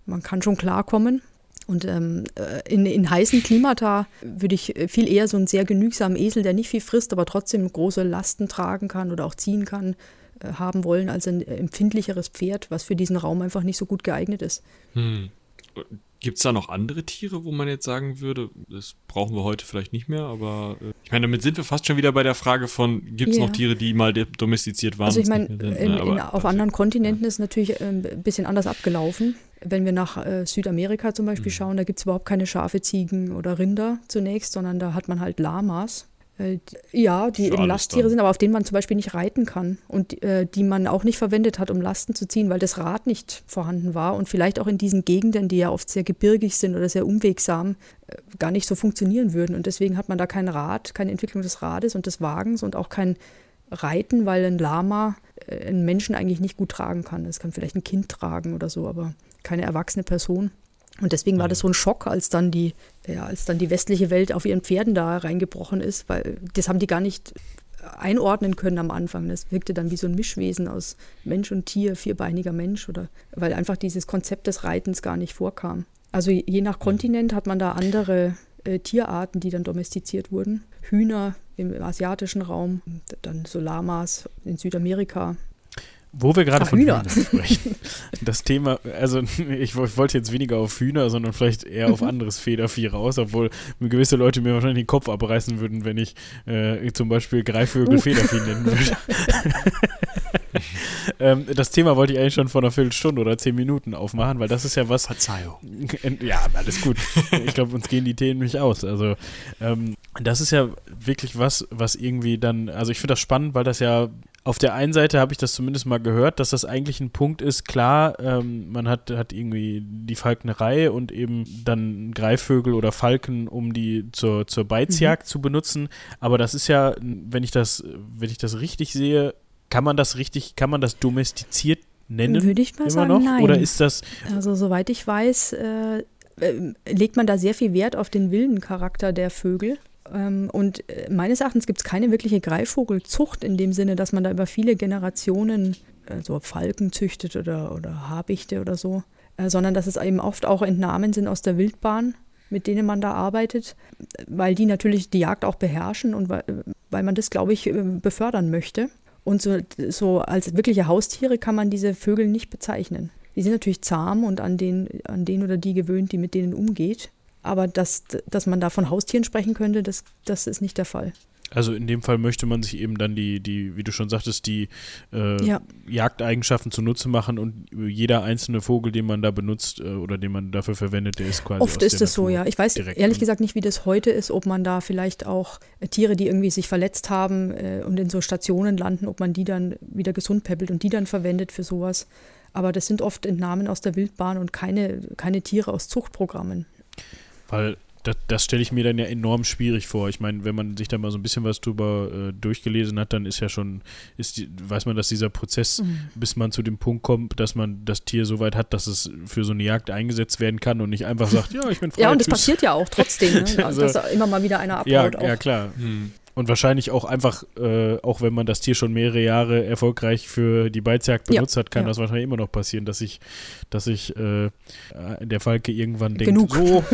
S2: man kann schon klarkommen. Und ähm, äh, in, in heißen Klimata würde ich viel eher so einen sehr genügsamen Esel, der nicht viel frisst, aber trotzdem große Lasten tragen kann oder auch ziehen kann, äh, haben wollen, als ein empfindlicheres Pferd, was für diesen Raum einfach nicht so gut geeignet ist.
S3: Hm. Gibt es da noch andere Tiere, wo man jetzt sagen würde, das brauchen wir heute vielleicht nicht mehr, aber äh, ich meine, damit sind wir fast schon wieder bei der Frage von, gibt es ja. noch Tiere, die mal domestiziert waren?
S2: Also ich meine, ne? auf anderen Kontinenten ja. ist natürlich ein bisschen anders abgelaufen. Wenn wir nach äh, Südamerika zum Beispiel mhm. schauen, da gibt es überhaupt keine Schafe, Ziegen oder Rinder zunächst, sondern da hat man halt Lamas. Äh, ja, die eben Lasttiere dann. sind, aber auf denen man zum Beispiel nicht reiten kann und äh, die man auch nicht verwendet hat, um Lasten zu ziehen, weil das Rad nicht vorhanden war und vielleicht auch in diesen Gegenden, die ja oft sehr gebirgig sind oder sehr unwegsam, äh, gar nicht so funktionieren würden. Und deswegen hat man da kein Rad, keine Entwicklung des Rades und des Wagens und auch kein Reiten, weil ein Lama äh, einen Menschen eigentlich nicht gut tragen kann. Es kann vielleicht ein Kind tragen oder so, aber keine erwachsene Person. Und deswegen war das so ein Schock, als dann die, ja, als dann die westliche Welt auf ihren Pferden da reingebrochen ist, weil das haben die gar nicht einordnen können am Anfang. Das wirkte dann wie so ein Mischwesen aus Mensch und Tier, vierbeiniger Mensch, oder weil einfach dieses Konzept des Reitens gar nicht vorkam. Also je nach Kontinent hat man da andere äh, Tierarten, die dann domestiziert wurden. Hühner im asiatischen Raum, dann so Lamas in Südamerika,
S1: wo wir gerade von Hühner. Hühnern sprechen. Das Thema, also ich wollte jetzt weniger auf Hühner, sondern vielleicht eher auf anderes Federvieh raus, obwohl gewisse Leute mir wahrscheinlich den Kopf abreißen würden, wenn ich äh, zum Beispiel Greifvögel uh. Federvieh nennen würde. ähm, das Thema wollte ich eigentlich schon vor einer Viertelstunde oder zehn Minuten aufmachen, weil das ist ja was.
S3: Verzeihung.
S1: Ja, alles gut. ich glaube, uns gehen die Themen nicht aus. Also, ähm, das ist ja wirklich was, was irgendwie dann. Also, ich finde das spannend, weil das ja auf der einen Seite habe ich das zumindest mal gehört, dass das eigentlich ein Punkt ist, klar, ähm, man hat, hat irgendwie die Falknerei und eben dann Greifvögel oder Falken, um die zur, zur Beizjagd mhm. zu benutzen. Aber das ist ja, wenn ich das, wenn ich das richtig sehe, kann man das richtig, kann man das domestiziert nennen?
S2: Würde ich mal sagen,
S1: noch?
S2: nein.
S1: Oder ist das.
S2: Also, soweit ich weiß, äh, äh legt man da sehr viel Wert auf den wilden Charakter der Vögel. Ähm, und äh, meines Erachtens gibt es keine wirkliche Greifvogelzucht in dem Sinne, dass man da über viele Generationen äh, so Falken züchtet oder, oder Habichte oder so, äh, sondern dass es eben oft auch Entnahmen sind aus der Wildbahn, mit denen man da arbeitet, weil die natürlich die Jagd auch beherrschen und weil, weil man das, glaube ich, befördern möchte. Und so, so als wirkliche Haustiere kann man diese Vögel nicht bezeichnen. Die sind natürlich zahm und an den, an den oder die gewöhnt, die mit denen umgeht. Aber dass, dass man da von Haustieren sprechen könnte, das, das ist nicht der Fall.
S1: Also in dem Fall möchte man sich eben dann die, die wie du schon sagtest, die äh, ja. Jagdeigenschaften zunutze machen und jeder einzelne Vogel, den man da benutzt äh, oder den man dafür verwendet, der ist quasi.
S2: Oft ist es so, ja. Ich weiß ehrlich gesagt nicht, wie das heute ist, ob man da vielleicht auch äh, Tiere, die irgendwie sich verletzt haben äh, und in so Stationen landen, ob man die dann wieder gesund peppelt und die dann verwendet für sowas. Aber das sind oft Entnahmen aus der Wildbahn und keine, keine Tiere aus Zuchtprogrammen.
S1: Weil das, das stelle ich mir dann ja enorm schwierig vor. Ich meine, wenn man sich da mal so ein bisschen was drüber äh, durchgelesen hat, dann ist ja schon, ist die, weiß man, dass dieser Prozess, mhm. bis man zu dem Punkt kommt, dass man das Tier so weit hat, dass es für so eine Jagd eingesetzt werden kann und nicht einfach sagt, ja, ich bin frei.
S2: Ja, und das passiert ja auch trotzdem, ne? also, dass immer mal wieder einer
S1: abhaut. Ja, ja klar. Mhm. Und wahrscheinlich auch einfach, äh, auch wenn man das Tier schon mehrere Jahre erfolgreich für die Beizjagd benutzt ja, hat, kann ja. das wahrscheinlich immer noch passieren, dass ich, dass ich äh, der Falke irgendwann denkt,
S2: genug.
S1: so.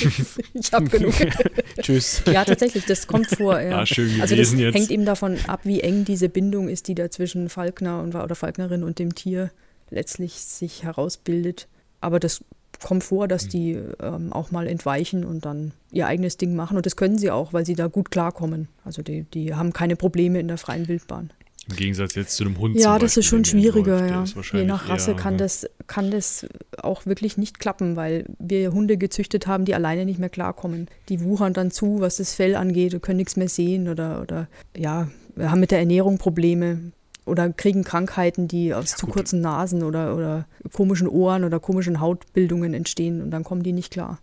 S2: ich habe genug.
S1: Tschüss.
S2: Ja, tatsächlich, das kommt vor. Ja.
S3: Ah, schön
S2: also das
S3: jetzt.
S2: hängt eben davon ab, wie eng diese Bindung ist, die da zwischen Falkner und, oder Falknerin und dem Tier letztlich sich herausbildet. Aber das kommt vor, dass hm. die ähm, auch mal entweichen und dann ihr eigenes Ding machen. Und das können sie auch, weil sie da gut klarkommen. Also die, die haben keine Probleme in der freien Wildbahn.
S3: Im Gegensatz jetzt zu einem Hund.
S2: Ja, das ist schon schwieriger, ja. Je nach Rasse eher, kann, das, kann das auch wirklich nicht klappen, weil wir Hunde gezüchtet haben, die alleine nicht mehr klarkommen. Die wuchern dann zu, was das Fell angeht, und können nichts mehr sehen oder, oder ja, wir haben mit der Ernährung Probleme oder kriegen Krankheiten, die aus ja, zu gut. kurzen Nasen oder, oder komischen Ohren oder komischen Hautbildungen entstehen und dann kommen die nicht klar.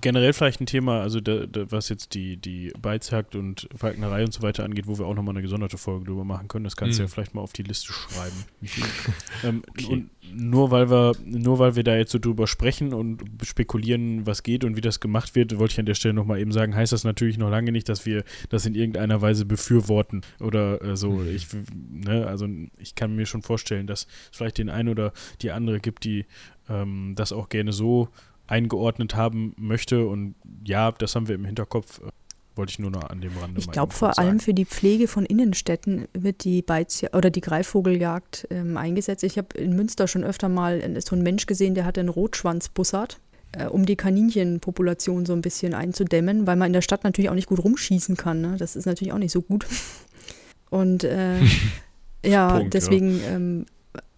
S1: Generell vielleicht ein Thema, also da, da, was jetzt die, die Beizjagd und Falknerei und so weiter angeht, wo wir auch nochmal eine gesonderte Folge drüber machen können. Das kannst mhm. du ja vielleicht mal auf die Liste schreiben. ähm, okay. Und nur weil wir, nur weil wir da jetzt so drüber sprechen und spekulieren, was geht und wie das gemacht wird, wollte ich an der Stelle nochmal eben sagen, heißt das natürlich noch lange nicht, dass wir das in irgendeiner Weise befürworten oder äh, so. Mhm. Ich, ne, also ich kann mir schon vorstellen, dass es vielleicht den einen oder die andere gibt, die ähm, das auch gerne so eingeordnet haben möchte. Und ja, das haben wir im Hinterkopf. Wollte ich nur noch an dem Rande
S2: Ich glaube, vor allem für die Pflege von Innenstädten wird die Beiz oder die Greifvogeljagd ähm, eingesetzt. Ich habe in Münster schon öfter mal so einen Mensch gesehen, der hatte einen Rotschwanzbussard, äh, um die Kaninchenpopulation so ein bisschen einzudämmen, weil man in der Stadt natürlich auch nicht gut rumschießen kann. Ne? Das ist natürlich auch nicht so gut. Und äh, ja, Punkt, deswegen, ja. Ähm,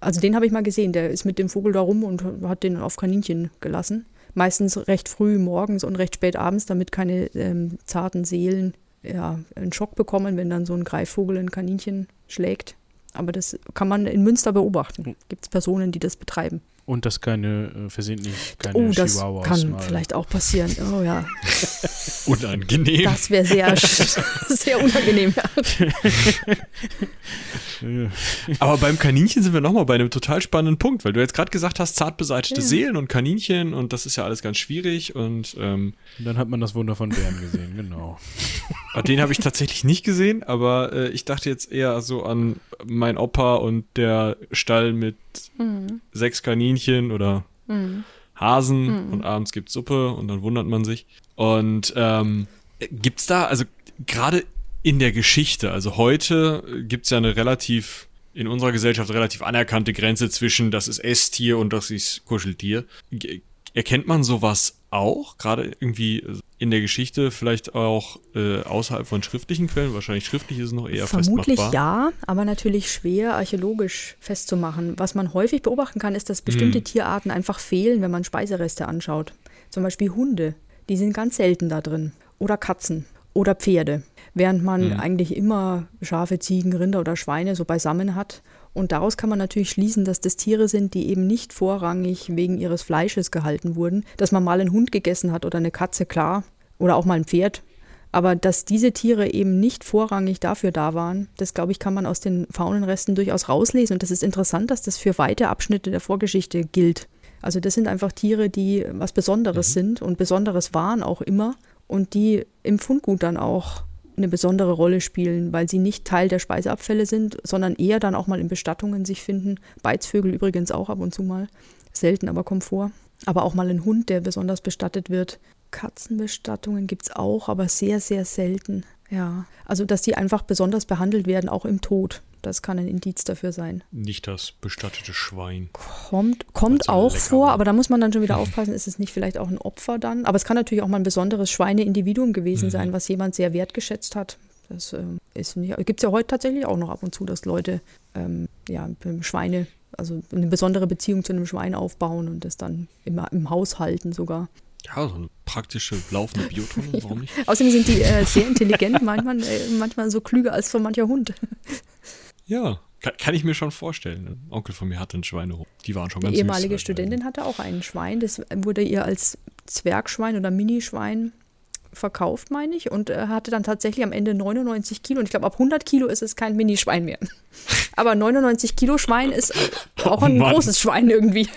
S2: also den habe ich mal gesehen, der ist mit dem Vogel da rum und hat den auf Kaninchen gelassen meistens recht früh morgens und recht spät abends, damit keine ähm, zarten Seelen ja, einen Schock bekommen, wenn dann so ein Greifvogel ein Kaninchen schlägt. Aber das kann man in Münster beobachten. Gibt es Personen, die das betreiben.
S1: Und dass keine äh, versehentlich keine
S2: Oh, das Chihuahuas kann mal. vielleicht auch passieren. Oh ja.
S3: unangenehm.
S2: Das wäre sehr, sehr unangenehm.
S3: Aber beim Kaninchen sind wir nochmal bei einem total spannenden Punkt, weil du jetzt gerade gesagt hast, zart beseitete ja. Seelen und Kaninchen und das ist ja alles ganz schwierig und ähm,
S1: dann hat man das Wunder von Bären gesehen, genau.
S3: Den habe ich tatsächlich nicht gesehen, aber äh, ich dachte jetzt eher so an mein Opa und der Stall mit mhm. sechs Kaninchen oder mhm. Hasen mhm. und abends gibt es Suppe und dann wundert man sich. Und ähm, es da, also gerade in der Geschichte, also heute gibt es ja eine relativ, in unserer Gesellschaft relativ anerkannte Grenze zwischen das ist Esstier und das ist Kuscheltier. Erkennt man sowas auch, gerade irgendwie in der Geschichte, vielleicht auch äh, außerhalb von schriftlichen Quellen. Wahrscheinlich schriftlich ist es noch eher
S2: Vermutlich
S3: festmachbar.
S2: ja, aber natürlich schwer archäologisch festzumachen. Was man häufig beobachten kann, ist, dass bestimmte
S3: Hm.
S2: Tierarten einfach fehlen, wenn man Speisereste anschaut. Zum Beispiel Hunde, die sind ganz selten da drin. Oder Katzen oder Pferde. Während man
S3: Hm.
S2: eigentlich immer Schafe, Ziegen, Rinder oder Schweine so beisammen hat. Und daraus kann man natürlich schließen, dass das Tiere sind, die eben nicht vorrangig wegen ihres Fleisches gehalten wurden. Dass man mal einen Hund gegessen hat oder eine Katze, klar. Oder auch mal ein Pferd. Aber dass diese Tiere eben nicht vorrangig dafür da waren, das glaube ich, kann man aus den Faunenresten durchaus rauslesen. Und das ist interessant, dass das für weite Abschnitte der Vorgeschichte gilt. Also das sind einfach Tiere, die was Besonderes sind und Besonderes waren auch immer und die im Fundgut dann auch eine besondere Rolle spielen, weil sie nicht Teil der Speiseabfälle sind, sondern eher dann auch mal in Bestattungen sich finden. Beizvögel übrigens auch ab und zu mal. Selten, aber kommt vor. Aber auch mal ein Hund, der besonders bestattet wird. Katzenbestattungen gibt es auch, aber sehr, sehr selten. Ja, also dass die einfach besonders behandelt werden, auch im Tod. Das kann ein Indiz dafür sein.
S3: Nicht das bestattete Schwein.
S2: Kommt, kommt
S3: so
S2: auch vor,
S3: war.
S2: aber da muss man dann schon wieder aufpassen, ist es nicht vielleicht auch ein Opfer dann? Aber es kann natürlich auch mal ein besonderes Schweineindividuum gewesen sein, was jemand sehr wertgeschätzt hat. Das ähm, ist nicht, gibt es ja heute tatsächlich auch noch ab und zu, dass Leute ähm, ja, Schweine, also eine besondere Beziehung zu einem Schwein aufbauen und das dann immer im Haus halten sogar.
S3: Ja, so eine praktische laufende Biotonne, warum nicht?
S2: Außerdem sind die äh, sehr intelligent, manchmal, äh, manchmal so klüger als so mancher Hund.
S3: Ja, kann, kann ich mir schon vorstellen. Ein Onkel von mir hatte einen Schweinehof. Die waren schon
S2: Die
S3: ganz
S2: ehemalige
S3: süß.
S2: Studentin hatte auch ein Schwein, das wurde ihr als Zwergschwein oder Minischwein verkauft, meine ich, und äh, hatte dann tatsächlich am Ende 99 Kilo. Und ich glaube, ab 100 Kilo ist es kein Minischwein mehr. Aber 99 Kilo Schwein ist auch
S3: Oh
S2: ein
S3: Mann.
S2: großes Schwein irgendwie.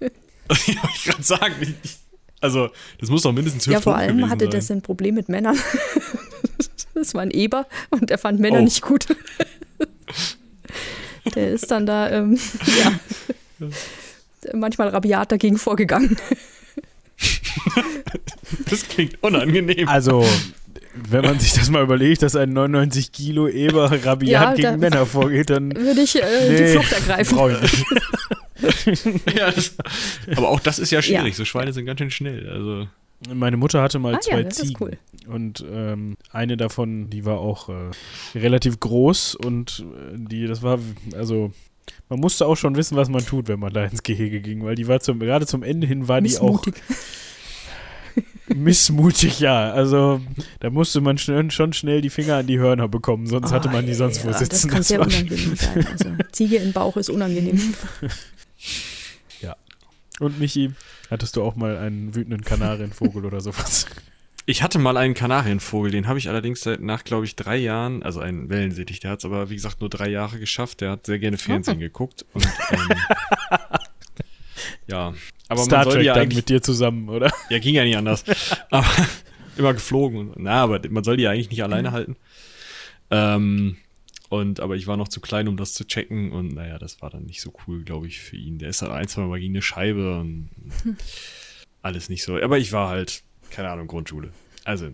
S3: ich gerade sagen. ich- Also, das muss doch mindestens
S2: Ja, vor allem hatte
S3: sein.
S2: das ein Problem mit Männern. Das war ein Eber und der fand Männer
S3: Oh.
S2: nicht gut. Der ist dann da, ähm, ja, manchmal rabiat dagegen vorgegangen.
S3: Das klingt unangenehm.
S1: Also, wenn man sich das mal überlegt, dass ein 99 Kilo Eber rabiat
S2: Ja,
S1: gegen Männer vorgeht, dann
S2: Würde ich äh, die
S1: Nee,
S2: Flucht ergreifen.
S1: ich nicht.
S3: ja, das, aber auch das ist ja schwierig.
S2: Ja.
S3: So Schweine sind ganz schön schnell. Also,
S1: Meine Mutter hatte mal
S2: Ah
S1: zwei
S2: ja,
S1: Ziegen.
S2: cool.
S1: Und ähm, eine davon, die war auch äh, relativ groß und äh, die, das war, also man musste auch schon wissen, was man tut, wenn man da ins Gehege ging, weil die war zum, gerade zum Ende hin war die auch
S2: Missmutig.
S1: missmutig, ja. Also da musste man schnell, schon schnell die Finger an die Hörner bekommen, sonst hatte
S2: Ah,
S1: man die sonst wo
S2: ja,
S1: sitzen.
S2: Das kann sehr
S1: war-
S2: unangenehm sein. Also, Ziege im Bauch ist unangenehm.
S1: Und Michi, hattest du auch mal einen wütenden Kanarienvogel oder sowas?
S3: ich hatte mal einen Kanarienvogel, den habe ich allerdings seit nach, glaube ich, drei Jahren, also einen Wellensittich, der hat es aber, wie gesagt, nur drei Jahre geschafft. Der hat sehr gerne Fernsehen geguckt. Und, ähm, ja, aber
S1: Star
S3: man soll
S1: Trek
S3: ja
S1: dann mit dir zusammen, oder?
S3: Ja, ging ja nicht anders. aber immer geflogen. Und, na, aber man soll die ja eigentlich nicht alleine halten. Ähm, und, aber ich war noch zu klein, um das zu checken. Und naja, das war dann nicht so cool, glaube ich, für ihn. Der ist halt ein, zwei Mal gegen eine Scheibe und alles nicht so. Aber ich war halt, keine Ahnung, Grundschule. Also,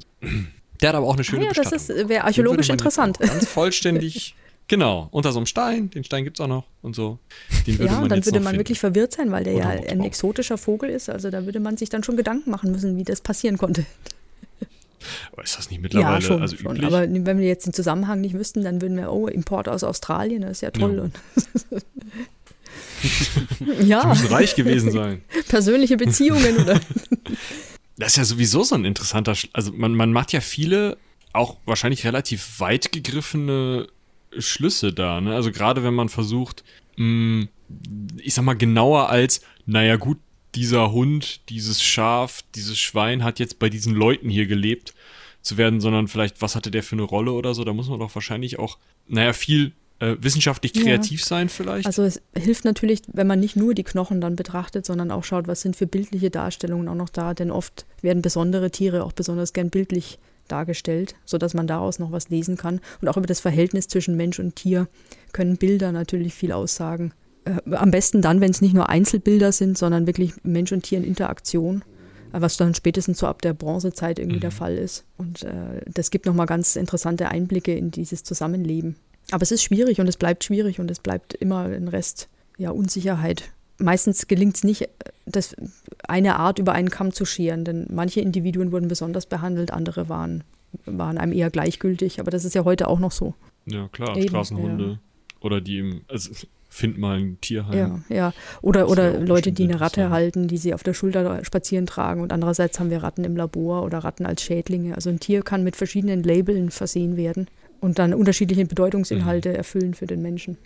S3: der hat aber auch eine schöne
S2: Ah ja, das
S3: Bestattung.
S2: ist- wäre
S3: Den
S2: archäologisch interessant.
S3: Ganz vollständig. Genau, unter so einem Stein. Den Stein gibt es auch noch und so. Den würde
S2: Ja,
S3: man
S2: und dann würde man
S3: finden.
S2: wirklich verwirrt sein, weil der
S3: Oder
S2: ja ein exotischer Vogel ist. Also da würde man sich dann schon Gedanken machen müssen, wie das passieren konnte.
S3: Aber ist das nicht mittlerweile
S2: ja, schon,
S3: also
S2: schon.
S3: üblich?
S2: Aber wenn wir jetzt den Zusammenhang nicht wüssten, dann würden wir, oh, Import aus Australien, das ist ja toll.
S3: Ja.
S2: Und
S3: Die
S2: ja,
S3: müssen reich gewesen sein.
S2: persönliche Beziehungen oder
S3: Das ist ja sowieso so ein interessanter, Sch also man, man macht ja viele, auch wahrscheinlich relativ weit gegriffene Schlüsse da, ne? Also gerade wenn man versucht, mh, ich sag mal genauer als, naja gut, dieser Hund, dieses Schaf, dieses Schwein hat jetzt bei diesen Leuten hier gelebt zu werden, sondern vielleicht, was hatte der für eine Rolle oder so, da muss man doch wahrscheinlich auch, naja, viel äh, wissenschaftlich
S2: Ja.
S3: kreativ sein vielleicht.
S2: Also es hilft natürlich, wenn man nicht nur die Knochen dann betrachtet, sondern auch schaut, was sind für bildliche Darstellungen auch noch da, denn oft werden besondere Tiere auch besonders gern bildlich dargestellt, sodass man daraus noch was lesen kann. Und auch über das Verhältnis zwischen Mensch und Tier können Bilder natürlich viel aussagen. Äh, am besten dann, wenn es nicht nur Einzelbilder sind, sondern wirklich Mensch und Tier in Interaktion, äh, was dann spätestens so ab der Bronzezeit irgendwie der Fall ist. Und äh, das gibt nochmal ganz interessante Einblicke in dieses Zusammenleben. Aber es ist schwierig und es bleibt schwierig und es bleibt immer ein Rest ja, Unsicherheit meistens gelingt es nicht, das eine Art über einen Kamm zu scheren, denn manche Individuen wurden besonders behandelt, andere waren, waren einem eher gleichgültig, aber das ist ja heute auch noch so.
S3: Ja, klar, Eben, Straßenhunde. Ja. Oder die im, also find mal ein Tierheim.
S2: Ja, ja. Oder, oder ja Leute, die eine Ratte halten, die sie auf der Schulter spazieren tragen. Und andererseits haben wir Ratten im Labor oder Ratten als Schädlinge. Also ein Tier kann mit verschiedenen Labeln versehen werden und dann unterschiedliche Bedeutungsinhalte mhm. erfüllen für den Menschen.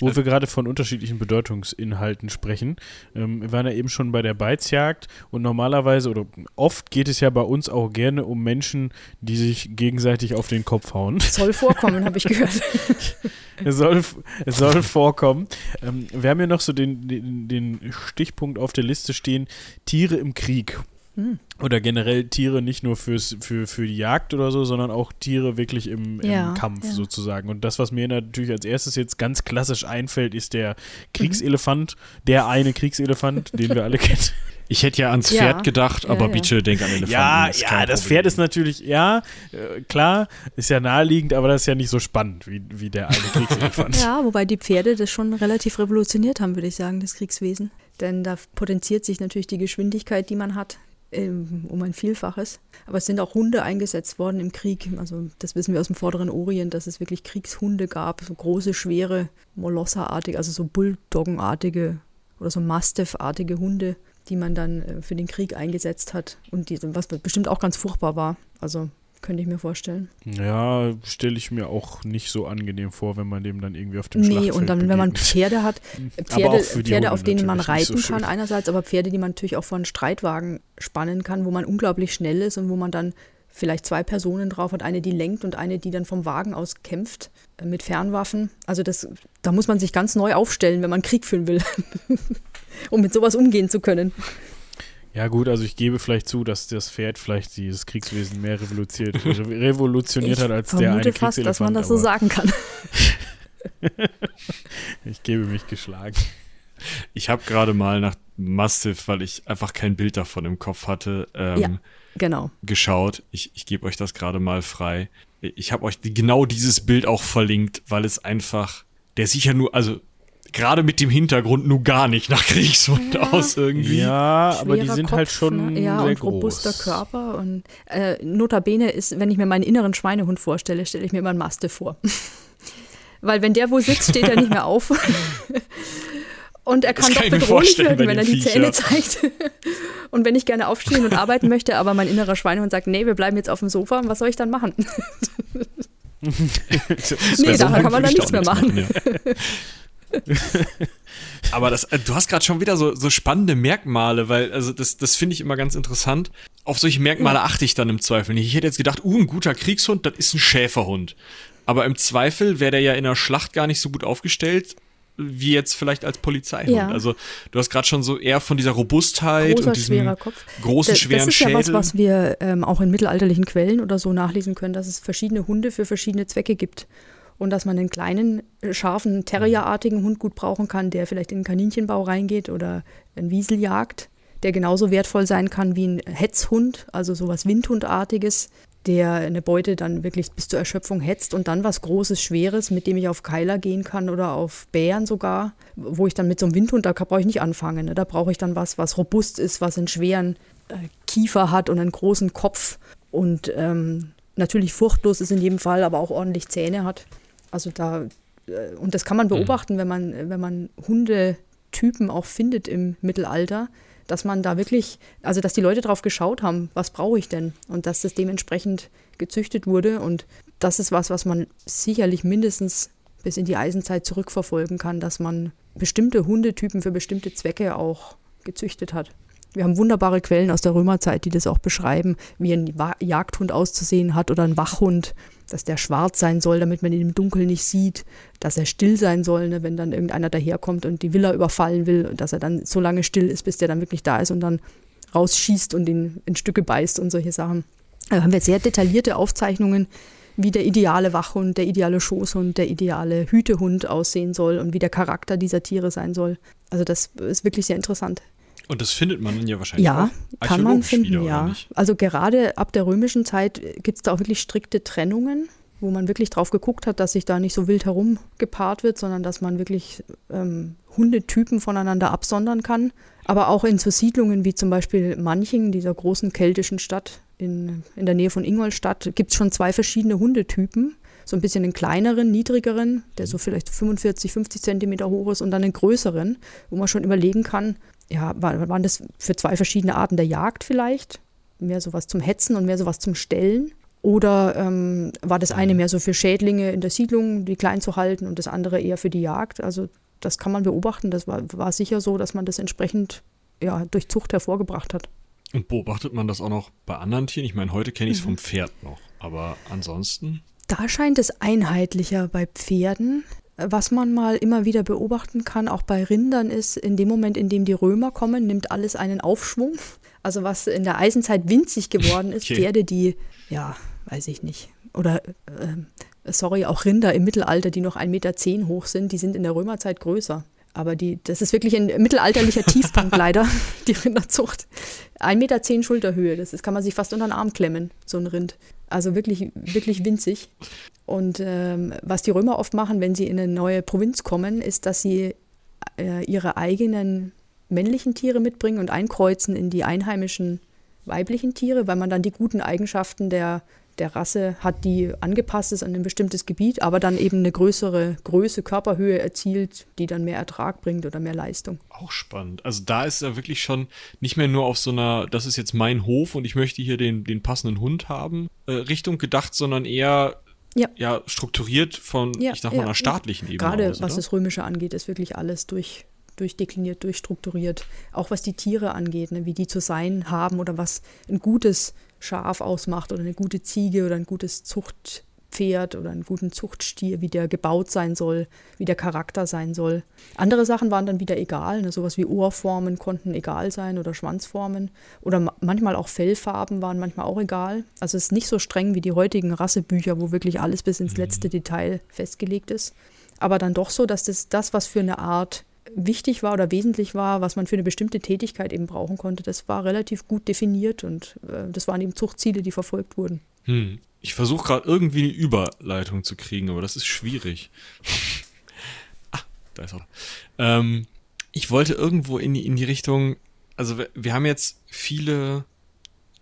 S1: Wo wir gerade von unterschiedlichen Bedeutungsinhalten sprechen, ähm, wir waren ja eben schon bei der Beizjagd und normalerweise oder oft geht es ja bei uns auch gerne um Menschen, die sich gegenseitig auf den Kopf hauen.
S2: Soll vorkommen, habe ich gehört.
S1: es, soll, es soll vorkommen. Ähm, wir haben ja noch so den, den, den Stichpunkt auf der Liste stehen, Tiere im Krieg. Hm. Oder generell Tiere nicht nur fürs, für, für die Jagd oder so, sondern auch Tiere wirklich im, im ja, Kampf ja. sozusagen. Und das, was mir natürlich als erstes jetzt ganz klassisch einfällt, ist der Kriegselefant, mhm. der eine Kriegselefant, den wir alle kennen.
S3: Ich hätte ja ans ja, Pferd gedacht, aber bitte denk an Elefanten.
S1: Ja, das ja, das Pferd ist natürlich, ja, äh, klar, ist ja naheliegend, aber das ist ja nicht so spannend wie, wie der eine Kriegselefant.
S2: ja, wobei die Pferde das schon relativ revolutioniert haben, würde ich sagen, das Kriegswesen. Denn da potenziert sich natürlich die Geschwindigkeit, die man hat um ein Vielfaches. Aber es sind auch Hunde eingesetzt worden im Krieg. Also das wissen wir aus dem vorderen Orient, dass es wirklich Kriegshunde gab, so große, schwere, Molosser-artige, also so Bulldoggenartige oder so Mastiff-artige Hunde, die man dann äh, für den Krieg eingesetzt hat und die, was bestimmt auch ganz furchtbar war. Also könnte ich mir vorstellen.
S1: Ja, stelle ich mir auch nicht so angenehm vor, wenn man dem dann irgendwie auf dem
S2: nee, Schlachtfeld Nee, und dann, begegnet. wenn man Pferde hat, Pferde, Pferde auf denen man reiten so kann einerseits, aber Pferde, die man natürlich auch von Streitwagen spannen kann, wo man unglaublich schnell ist und wo man dann vielleicht zwei Personen drauf hat, eine, die lenkt und eine, die dann vom Wagen aus kämpft äh, mit Fernwaffen. Also das, da muss man sich ganz neu aufstellen, wenn man Krieg führen will, um mit sowas umgehen zu können.
S1: Ja gut, also ich gebe vielleicht zu, dass das Pferd vielleicht dieses Kriegswesen mehr revolutioniert, revolutioniert hat als der eine fast,
S2: dass man das so sagen kann.
S1: ich gebe mich geschlagen.
S3: Ich habe gerade mal nach Mastiff, weil ich einfach kein Bild davon im Kopf hatte, ähm, ja,
S2: genau.
S3: geschaut. Ich, ich gebe euch das gerade mal frei. Ich habe euch genau dieses Bild auch verlinkt, weil es einfach, der sicher nur, also gerade mit dem Hintergrund nur gar nicht nach Kriegshund ja. aus irgendwie.
S1: Ja, aber die sind halt Kopf, halt schon ne? ja, sehr und
S2: robuster Körper und äh, notabene ist, wenn ich mir meinen inneren Schweinehund vorstelle, stelle ich mir immer einen Maste vor. Weil wenn der wo sitzt, steht er nicht mehr auf. Und er kann, kann doch bedrohlich werden, wenn er die Zähne zeigt. Und wenn ich gerne aufstehen und arbeiten möchte, aber mein innerer Schweinehund sagt, nee, wir bleiben jetzt auf dem Sofa, was soll ich dann machen? nee, da kann man dann nichts mehr machen. machen ja.
S3: Aber das, äh, du hast gerade schon wieder so, so spannende Merkmale, weil, also das, das finde ich immer ganz interessant. Auf solche Merkmale achte ich dann im Zweifel nicht. Ich hätte jetzt gedacht, uh, ein guter Kriegshund, das ist ein Schäferhund. Aber im Zweifel wäre der ja in der Schlacht gar nicht so gut aufgestellt, wie jetzt vielleicht als Polizeihund. Ja. Also du hast gerade schon so eher von dieser Robustheit
S2: Großer,
S3: und diesem
S2: schwerer Kopf.
S3: großen, das, schweren Schädel.
S2: Das ist ja was, was wir ähm, auch in mittelalterlichen Quellen oder so nachlesen können, dass es verschiedene Hunde für verschiedene Zwecke gibt und dass man einen kleinen, äh, scharfen, terrierartigen Hund gut brauchen kann, der vielleicht in den Kaninchenbau reingeht oder einen Wiesel jagt, der genauso wertvoll sein kann wie ein Hetzhund, also sowas Windhundartiges, der eine Beute dann wirklich bis zur Erschöpfung hetzt und dann was Großes, Schweres, mit dem ich auf Keiler gehen kann oder auf Bären sogar, wo ich dann mit so einem Windhund, da brauche ich nicht anfangen. Ne? Da brauche ich dann was, was robust ist, was einen schweren äh, Kiefer hat und einen großen Kopf und ähm, natürlich furchtlos ist in jedem Fall, aber auch ordentlich Zähne hat. Also da, äh, und das kann man mhm. beobachten, mhm. wenn man, wenn man Hundetypen auch findet im Mittelalter, dass man da wirklich, also dass die Leute drauf geschaut haben, was brauche ich denn? Und dass das dementsprechend gezüchtet wurde. Und das ist was, was man sicherlich mindestens bis in die Eisenzeit zurückverfolgen kann, dass man bestimmte Hundetypen für bestimmte Zwecke auch gezüchtet hat. Wir haben wunderbare Quellen aus der Römerzeit, die das auch beschreiben, wie ein Jagdhund auszusehen hat oder ein Wachhund dass der schwarz sein soll, damit man ihn im Dunkeln nicht sieht, dass er still sein soll, ne, wenn dann irgendeiner daherkommt und die Villa überfallen will, und dass er dann so lange still ist, bis der dann wirklich da ist und dann rausschießt und ihn in Stücke beißt und solche Sachen. Da haben wir sehr detaillierte Aufzeichnungen, wie der ideale Wachhund, der ideale Schoßhund, der ideale Hütehund aussehen soll und wie der Charakter dieser Tiere sein soll. Also das ist wirklich sehr interessant.
S3: Und das findet man ja wahrscheinlich
S2: Ja, kann man finden, wieder, ja. Also gerade ab der römischen Zeit gibt es da auch wirklich strikte Trennungen. wo man wirklich drauf geguckt hat, dass sich da nicht so wild herum gepaart wird, sondern dass man wirklich ähm, Hundetypen voneinander absondern kann. Aber auch in so Siedlungen wie zum Beispiel Manching, dieser großen keltischen Stadt in, in der Nähe von Ingolstadt, gibt es schon zwei verschiedene Hundetypen. So ein bisschen einen kleineren, niedrigeren, der so vielleicht 45, 50 Zentimeter hoch ist und dann einen größeren, wo man schon überlegen kann, ja, waren das für zwei verschiedene Arten der Jagd vielleicht? Mehr sowas zum Hetzen und mehr sowas zum Stellen? Oder ähm, war das eine mehr so für Schädlinge in der Siedlung, die klein zu halten, und das andere eher für die Jagd? Also das kann man beobachten. Das war, war sicher so, dass man das entsprechend ja, durch Zucht hervorgebracht hat.
S3: Und beobachtet man das auch noch bei anderen Tieren? Ich meine, heute kenne ich es mhm. vom Pferd noch, aber ansonsten?
S2: Da scheint es einheitlicher bei Pferden. Was man mal immer wieder beobachten kann, auch bei Rindern, ist, in dem Moment, in dem die Römer kommen, nimmt alles einen Aufschwung. Also was in der Eisenzeit winzig geworden ist, okay. Pferde, die, ja, weiß ich nicht, oder äh, sorry, auch Rinder im Mittelalter, die noch 1,10 Meter hoch sind, die sind in der Römerzeit größer. Aber die, das ist wirklich ein mittelalterlicher Tiefpunkt leider, die Rinderzucht. 1,10 Meter Schulterhöhe, das, das kann man sich fast unter den Arm klemmen, so ein Rind. Also wirklich, wirklich winzig. Und ähm, was die Römer oft machen, wenn sie in eine neue Provinz kommen, ist, dass sie äh, ihre eigenen männlichen Tiere mitbringen und einkreuzen in die einheimischen weiblichen Tiere, weil man dann die guten Eigenschaften der, der Rasse hat, die angepasst ist an ein bestimmtes Gebiet, aber dann eben eine größere Größe, Körperhöhe erzielt, die dann mehr Ertrag bringt oder mehr Leistung.
S3: Auch spannend. Also da ist er wirklich schon nicht mehr nur auf so einer, das ist jetzt mein Hof und ich möchte hier den, den passenden Hund haben, äh, Richtung gedacht, sondern eher ja. ja strukturiert von, ja, ich sag mal, ja, einer staatlichen Ebene.
S2: Gerade aus, was das Römische angeht, ist wirklich alles durch durchdekliniert, durchstrukturiert. Auch was die Tiere angeht, ne, wie die zu sein haben oder was ein gutes Schaf ausmacht oder eine gute Ziege oder ein gutes Zuchtpferd oder einen guten Zuchtstier, wie der gebaut sein soll, wie der Charakter sein soll. Andere Sachen waren dann wieder egal, ne, sowas wie Ohrformen konnten egal sein oder Schwanzformen oder manchmal auch Fellfarben waren manchmal auch egal. Also es ist nicht so streng wie die heutigen Rassebücher, wo wirklich alles bis ins letzte Detail festgelegt ist. Aber dann doch so, dass das, das was für eine Art wichtig war oder wesentlich war, was man für eine bestimmte Tätigkeit eben brauchen konnte, das war relativ gut definiert und äh, das waren eben Zuchtziele, die verfolgt wurden.
S3: Hm. Ich versuche gerade irgendwie eine Überleitung zu kriegen, aber das ist schwierig. ah, da ist er. Ähm, ich wollte irgendwo in die, in die Richtung, also wir, wir, haben jetzt viele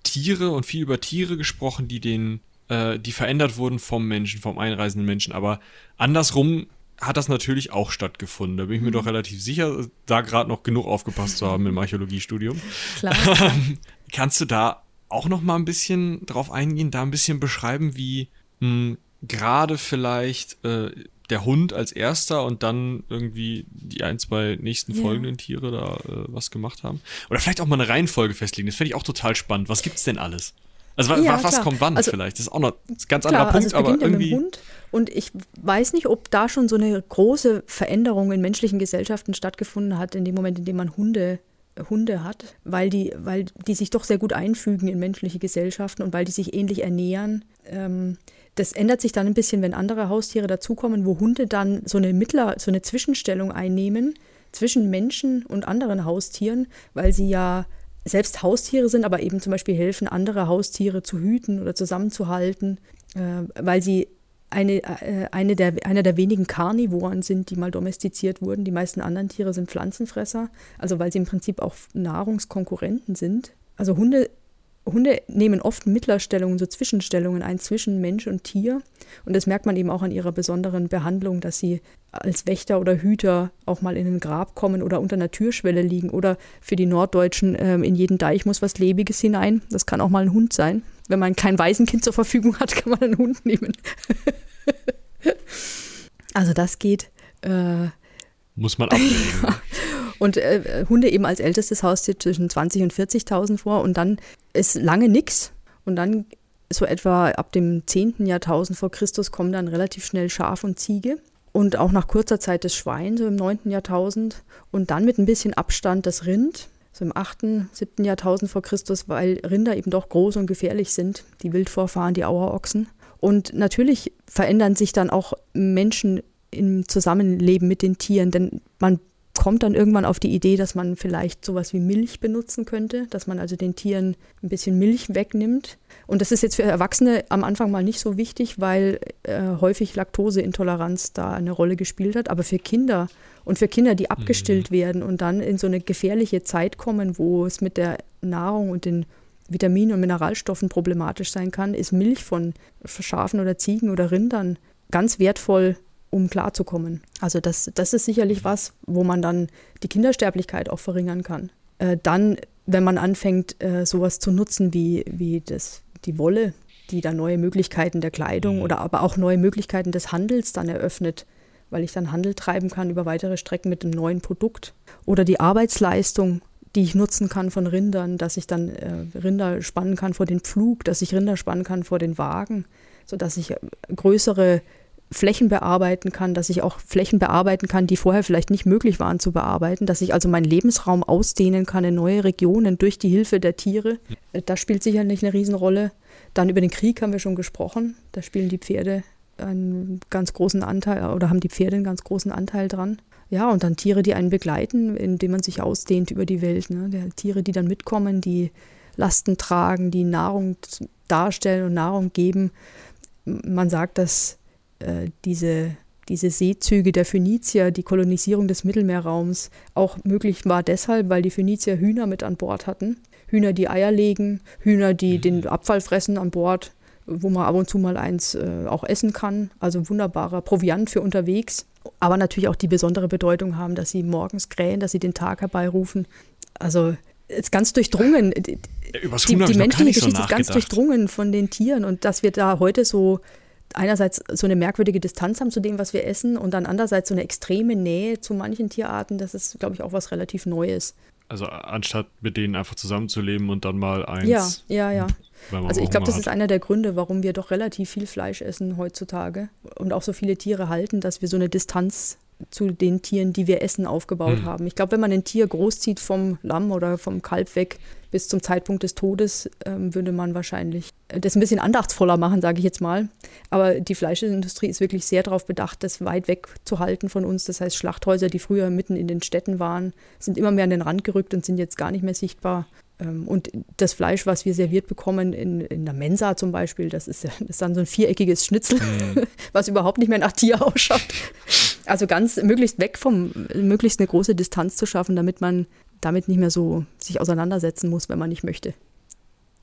S3: Tiere und viel über Tiere gesprochen, die den, äh, die verändert wurden vom Menschen, vom einreisenden Menschen, aber andersrum hat das natürlich auch stattgefunden. Da bin ich mir mhm. doch relativ sicher, da gerade noch genug aufgepasst zu haben im Archäologiestudium. Klar. Ähm, kannst du da auch noch mal ein bisschen drauf eingehen, da ein bisschen beschreiben, wie hm, gerade vielleicht äh, der Hund als erster und dann irgendwie die ein, zwei nächsten ja. folgenden Tiere da äh, was gemacht haben? Oder vielleicht auch mal eine Reihenfolge festlegen. Das fände ich auch total spannend. Was gibt's denn alles? Also ja, was klar. kommt wann also, vielleicht? Das ist auch noch ein ganz klar, anderer Punkt, also aber irgendwie. Ja mit dem Hund
S2: und ich weiß nicht, ob da schon so eine große Veränderung in menschlichen Gesellschaften stattgefunden hat, in dem Moment, in dem man Hunde Hunde hat, weil die, weil die sich doch sehr gut einfügen in menschliche Gesellschaften und weil die sich ähnlich ernähren. Ähm, das ändert sich dann ein bisschen, wenn andere Haustiere dazukommen, wo Hunde dann so eine Mittler, so eine Zwischenstellung einnehmen zwischen Menschen und anderen Haustieren, weil sie ja selbst Haustiere sind, aber eben zum Beispiel helfen, andere Haustiere zu hüten oder zusammenzuhalten, äh, weil sie eine, äh, eine der, einer der wenigen Karnivoren sind, die mal domestiziert wurden. Die meisten anderen Tiere sind Pflanzenfresser, also weil sie im Prinzip auch Nahrungskonkurrenten sind. Also Hunde Hunde nehmen oft Mittlerstellungen, so Zwischenstellungen ein zwischen Mensch und Tier. Und das merkt man eben auch an ihrer besonderen Behandlung, dass sie als Wächter oder Hüter auch mal in ein Grab kommen oder unter einer Türschwelle liegen. Oder für die Norddeutschen, ähm, in jeden Deich muss was Lebiges hinein. Das kann auch mal ein Hund sein. Wenn man kein Waisenkind zur Verfügung hat, kann man einen Hund nehmen. also das geht. Äh,
S3: muss man abwägen.
S2: Und äh, Hunde eben als ältestes Haustier zwischen 20 und 40.000 vor und dann ist lange nichts und dann so etwa ab dem 10. Jahrtausend vor Christus kommen dann relativ schnell Schaf und Ziege und auch nach kurzer Zeit das Schwein, so im 9. Jahrtausend und dann mit ein bisschen Abstand das Rind, so im 8., 7. Jahrtausend vor Christus, weil Rinder eben doch groß und gefährlich sind, die Wildvorfahren, die Auerochsen. Und natürlich verändern sich dann auch Menschen im Zusammenleben mit den Tieren, denn man kommt dann irgendwann auf die Idee, dass man vielleicht sowas wie Milch benutzen könnte, dass man also den Tieren ein bisschen Milch wegnimmt. Und das ist jetzt für Erwachsene am Anfang mal nicht so wichtig, weil äh, häufig Laktoseintoleranz da eine Rolle gespielt hat. Aber für Kinder und für Kinder, die abgestillt mhm. werden und dann in so eine gefährliche Zeit kommen, wo es mit der Nahrung und den Vitaminen und Mineralstoffen problematisch sein kann, ist Milch von Schafen oder Ziegen oder Rindern ganz wertvoll um klarzukommen. Also das, das ist sicherlich was, wo man dann die Kindersterblichkeit auch verringern kann. Äh, dann, wenn man anfängt, äh, sowas zu nutzen wie, wie das, die Wolle, die dann neue Möglichkeiten der Kleidung mhm. oder aber auch neue Möglichkeiten des Handels dann eröffnet, weil ich dann Handel treiben kann über weitere Strecken mit einem neuen Produkt. Oder die Arbeitsleistung, die ich nutzen kann von Rindern, dass ich dann äh, Rinder spannen kann vor den Pflug, dass ich Rinder spannen kann vor den Wagen, sodass ich äh, größere Flächen bearbeiten kann, dass ich auch Flächen bearbeiten kann, die vorher vielleicht nicht möglich waren zu bearbeiten, dass ich also meinen Lebensraum ausdehnen kann in neue Regionen durch die Hilfe der Tiere. Das spielt sicherlich eine Riesenrolle. Dann über den Krieg haben wir schon gesprochen. Da spielen die Pferde einen ganz großen Anteil oder haben die Pferde einen ganz großen Anteil dran. Ja, und dann Tiere, die einen begleiten, indem man sich ausdehnt über die Welt. Ne? Der Tiere, die dann mitkommen, die Lasten tragen, die Nahrung darstellen und Nahrung geben. Man sagt, dass äh, diese, diese Seezüge der Phönizier, die Kolonisierung des Mittelmeerraums auch möglich war deshalb, weil die Phönizier Hühner mit an Bord hatten. Hühner, die Eier legen, Hühner, die mhm. den Abfall fressen an Bord, wo man ab und zu mal eins äh, auch essen kann. Also wunderbarer Proviant für unterwegs. Aber natürlich auch die besondere Bedeutung haben, dass sie morgens krähen, dass sie den Tag herbeirufen. Also ist ganz durchdrungen. Ja, die, die menschliche Geschichte so ist ganz durchdrungen von den Tieren und dass wir da heute so einerseits so eine merkwürdige Distanz haben zu dem, was wir essen und dann andererseits so eine extreme Nähe zu manchen Tierarten, das ist, glaube ich, auch was relativ Neues.
S3: Also anstatt mit denen einfach zusammenzuleben und dann mal eins.
S2: Ja, ja, ja. Also ich glaube, das hat. ist einer der Gründe, warum wir doch relativ viel Fleisch essen heutzutage und auch so viele Tiere halten, dass wir so eine Distanz zu den Tieren, die wir essen, aufgebaut hm. haben. Ich glaube, wenn man ein Tier großzieht vom Lamm oder vom Kalb weg bis zum Zeitpunkt des Todes, ähm, würde man wahrscheinlich das ein bisschen andachtsvoller machen, sage ich jetzt mal. Aber die Fleischindustrie ist wirklich sehr darauf bedacht, das weit weg zu halten von uns. Das heißt, Schlachthäuser, die früher mitten in den Städten waren, sind immer mehr an den Rand gerückt und sind jetzt gar nicht mehr sichtbar. Ähm, und das Fleisch, was wir serviert bekommen in, in der Mensa zum Beispiel, das ist, das ist dann so ein viereckiges Schnitzel, mhm. was überhaupt nicht mehr nach Tier ausschaut. Also ganz möglichst weg vom, möglichst eine große Distanz zu schaffen, damit man damit nicht mehr so sich auseinandersetzen muss, wenn man nicht möchte.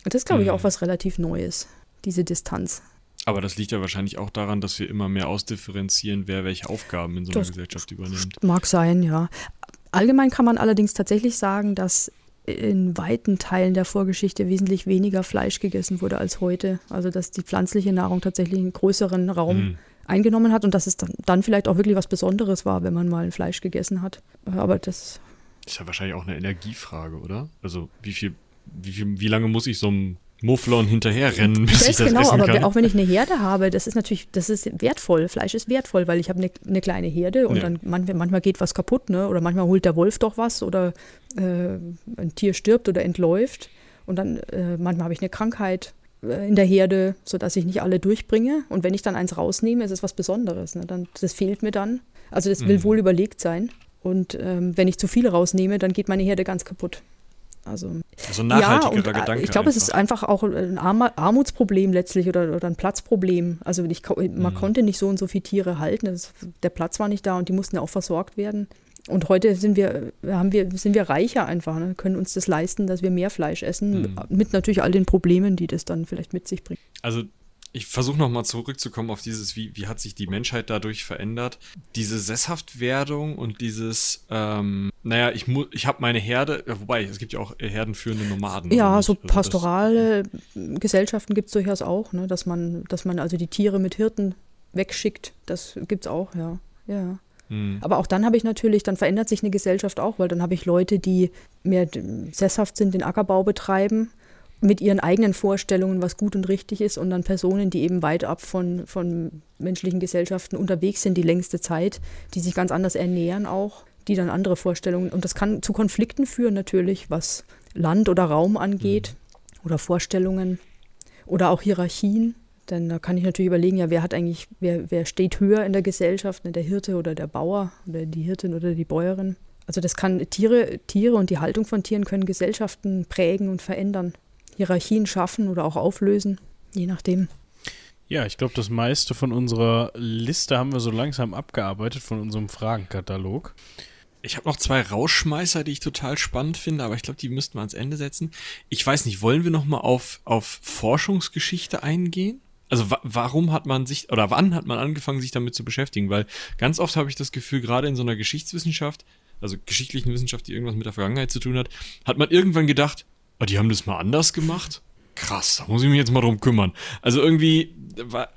S2: Und das ist, glaube ich, auch mhm. was relativ Neues, diese Distanz.
S3: Aber das liegt ja wahrscheinlich auch daran, dass wir immer mehr ausdifferenzieren, wer welche Aufgaben in so einer das Gesellschaft übernimmt.
S2: Mag sein, ja. Allgemein kann man allerdings tatsächlich sagen, dass in weiten Teilen der Vorgeschichte wesentlich weniger Fleisch gegessen wurde als heute. Also dass die pflanzliche Nahrung tatsächlich einen größeren Raum mhm. Eingenommen hat und dass es dann, dann vielleicht auch wirklich was Besonderes war, wenn man mal ein Fleisch gegessen hat. Aber das
S3: ist ja wahrscheinlich auch eine Energiefrage, oder? Also wie viel, wie viel, wie lange muss ich so einem Mufflon hinterherrennen, bis ich das genau, essen
S2: aber auch wenn ich eine Herde habe, das ist natürlich, das ist wertvoll. Fleisch ist wertvoll, weil ich habe eine, eine kleine Herde und ja. dann manchmal, manchmal geht was kaputt, ne? Oder manchmal holt der Wolf doch was oder äh, ein Tier stirbt oder entläuft und dann äh, manchmal habe ich eine Krankheit in der Herde, sodass ich nicht alle durchbringe. Und wenn ich dann eins rausnehme, ist es was Besonderes. Ne? Dann, das fehlt mir dann. Also das will mhm. wohl überlegt sein. Und ähm, wenn ich zu viele rausnehme, dann geht meine Herde ganz kaputt. Also,
S3: also ein nachhaltigerer ja, und, äh, Gedanke.
S2: Ich glaube, es ist einfach auch ein Armutsproblem letztlich oder, oder ein Platzproblem. Also ich, man mhm. konnte nicht so und so viele Tiere halten. Das, der Platz war nicht da und die mussten ja auch versorgt werden. Und heute sind wir, haben wir, sind wir reicher einfach, ne? können uns das leisten, dass wir mehr Fleisch essen, mhm. mit natürlich all den Problemen, die das dann vielleicht mit sich bringt.
S3: Also ich versuche nochmal zurückzukommen auf dieses, wie, wie hat sich die Menschheit dadurch verändert. Diese Sesshaftwerdung und dieses, ähm, naja, ich, ich habe meine Herde, wobei es gibt ja auch herdenführende Nomaden.
S2: Ja, so also pastorale das, Gesellschaften gibt es durchaus auch, ne? dass, man, dass man also die Tiere mit Hirten wegschickt. Das gibt es auch, ja. ja. Hm. Aber auch dann habe ich natürlich, dann verändert sich eine Gesellschaft auch, weil dann habe ich Leute, die mehr sesshaft sind, den Ackerbau betreiben mit ihren eigenen Vorstellungen, was gut und richtig ist, und dann Personen, die eben weit ab von, von menschlichen Gesellschaften unterwegs sind, die längste Zeit, die sich ganz anders ernähren auch, die dann andere Vorstellungen. Und das kann zu Konflikten führen natürlich, was Land oder Raum angeht mhm. oder Vorstellungen oder auch Hierarchien. Denn da kann ich natürlich überlegen, ja, wer hat eigentlich, wer, wer steht höher in der Gesellschaft, ne, der Hirte oder der Bauer oder die Hirtin oder die Bäuerin. Also das kann Tiere, Tiere und die Haltung von Tieren können Gesellschaften prägen und verändern, Hierarchien schaffen oder auch auflösen, je nachdem.
S1: Ja, ich glaube, das meiste von unserer Liste haben wir so langsam abgearbeitet von unserem Fragenkatalog.
S3: Ich habe noch zwei Rauschmeißer, die ich total spannend finde, aber ich glaube, die müssten wir ans Ende setzen. Ich weiß nicht, wollen wir noch mal auf, auf Forschungsgeschichte eingehen? Also wa warum hat man sich oder wann hat man angefangen, sich damit zu beschäftigen? Weil ganz oft habe ich das Gefühl, gerade in so einer Geschichtswissenschaft, also geschichtlichen Wissenschaft, die irgendwas mit der Vergangenheit zu tun hat, hat man irgendwann gedacht, oh, die haben das mal anders gemacht. Krass, da muss ich mich jetzt mal drum kümmern. Also irgendwie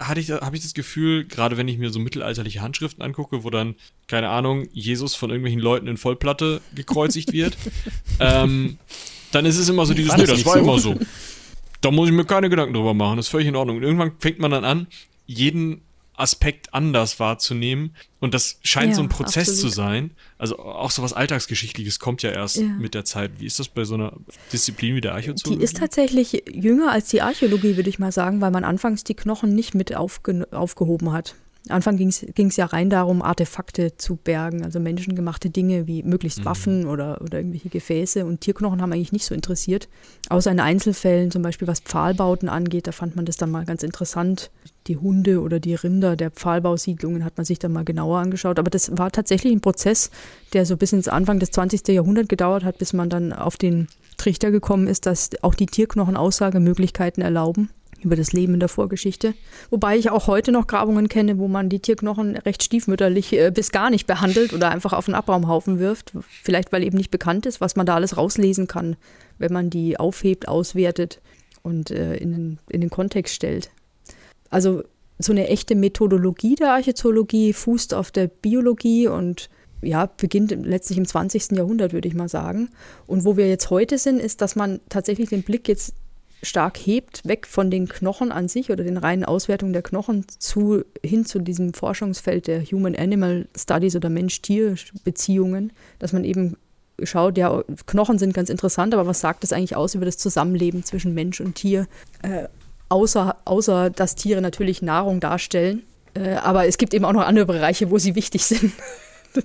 S3: hatte ich, habe ich das Gefühl, gerade wenn ich mir so mittelalterliche Handschriften angucke, wo dann, keine Ahnung, Jesus von irgendwelchen Leuten in Vollplatte gekreuzigt wird, ähm, dann ist es immer so dieses, nee, das war
S1: so?
S3: immer so. Da muss ich mir keine Gedanken drüber machen, das ist völlig in Ordnung. Und irgendwann fängt man dann an, jeden Aspekt anders wahrzunehmen. Und das scheint
S2: Ja,
S3: so ein Prozess
S2: absolut.
S3: zu sein. Also auch so was Alltagsgeschichtliches kommt ja erst
S2: Ja.
S3: mit der Zeit. Wie ist das bei so einer Disziplin wie der Archäologie?
S2: Die ist tatsächlich jünger als die Archäologie, würde ich mal sagen, weil man anfangs die Knochen nicht mit aufge aufgehoben hat. Anfang ging es ja rein darum, Artefakte zu bergen, also menschengemachte Dinge wie möglichst
S3: Mhm.
S2: Waffen oder, oder irgendwelche Gefäße. Und Tierknochen haben eigentlich nicht so interessiert. Außer in Einzelfällen, zum Beispiel was Pfahlbauten angeht, da fand man das dann mal ganz interessant. Die Hunde oder die Rinder der Pfahlbausiedlungen hat man sich dann mal genauer angeschaut. Aber das war tatsächlich ein Prozess, der so bis ins Anfang des 20. Jahrhunderts gedauert hat, bis man dann auf den Trichter gekommen ist, dass auch die Tierknochen Aussagemöglichkeiten erlauben über das Leben in der Vorgeschichte. Wobei ich auch heute noch Grabungen kenne, wo man die Tierknochen recht stiefmütterlich äh, bis gar nicht behandelt oder einfach auf einen Abraumhaufen wirft. Vielleicht weil eben nicht bekannt ist, was man da alles rauslesen kann, wenn man die aufhebt, auswertet und äh, in, den, in den Kontext stellt. Also so eine echte Methodologie der Archäologie fußt auf der Biologie und ja, beginnt letztlich im 20. Jahrhundert, würde ich mal sagen. Und wo wir jetzt heute sind, ist, dass man tatsächlich den Blick jetzt stark hebt, weg von den Knochen an sich oder den reinen Auswertungen der Knochen zu, hin zu diesem Forschungsfeld der Human-Animal Studies oder Mensch-Tier-Beziehungen, dass man eben schaut, ja, Knochen sind ganz interessant, aber was sagt das eigentlich aus über das Zusammenleben zwischen Mensch und Tier? Äh, außer, außer, dass Tiere natürlich Nahrung darstellen. Äh, aber es gibt eben auch noch andere Bereiche, wo sie wichtig sind.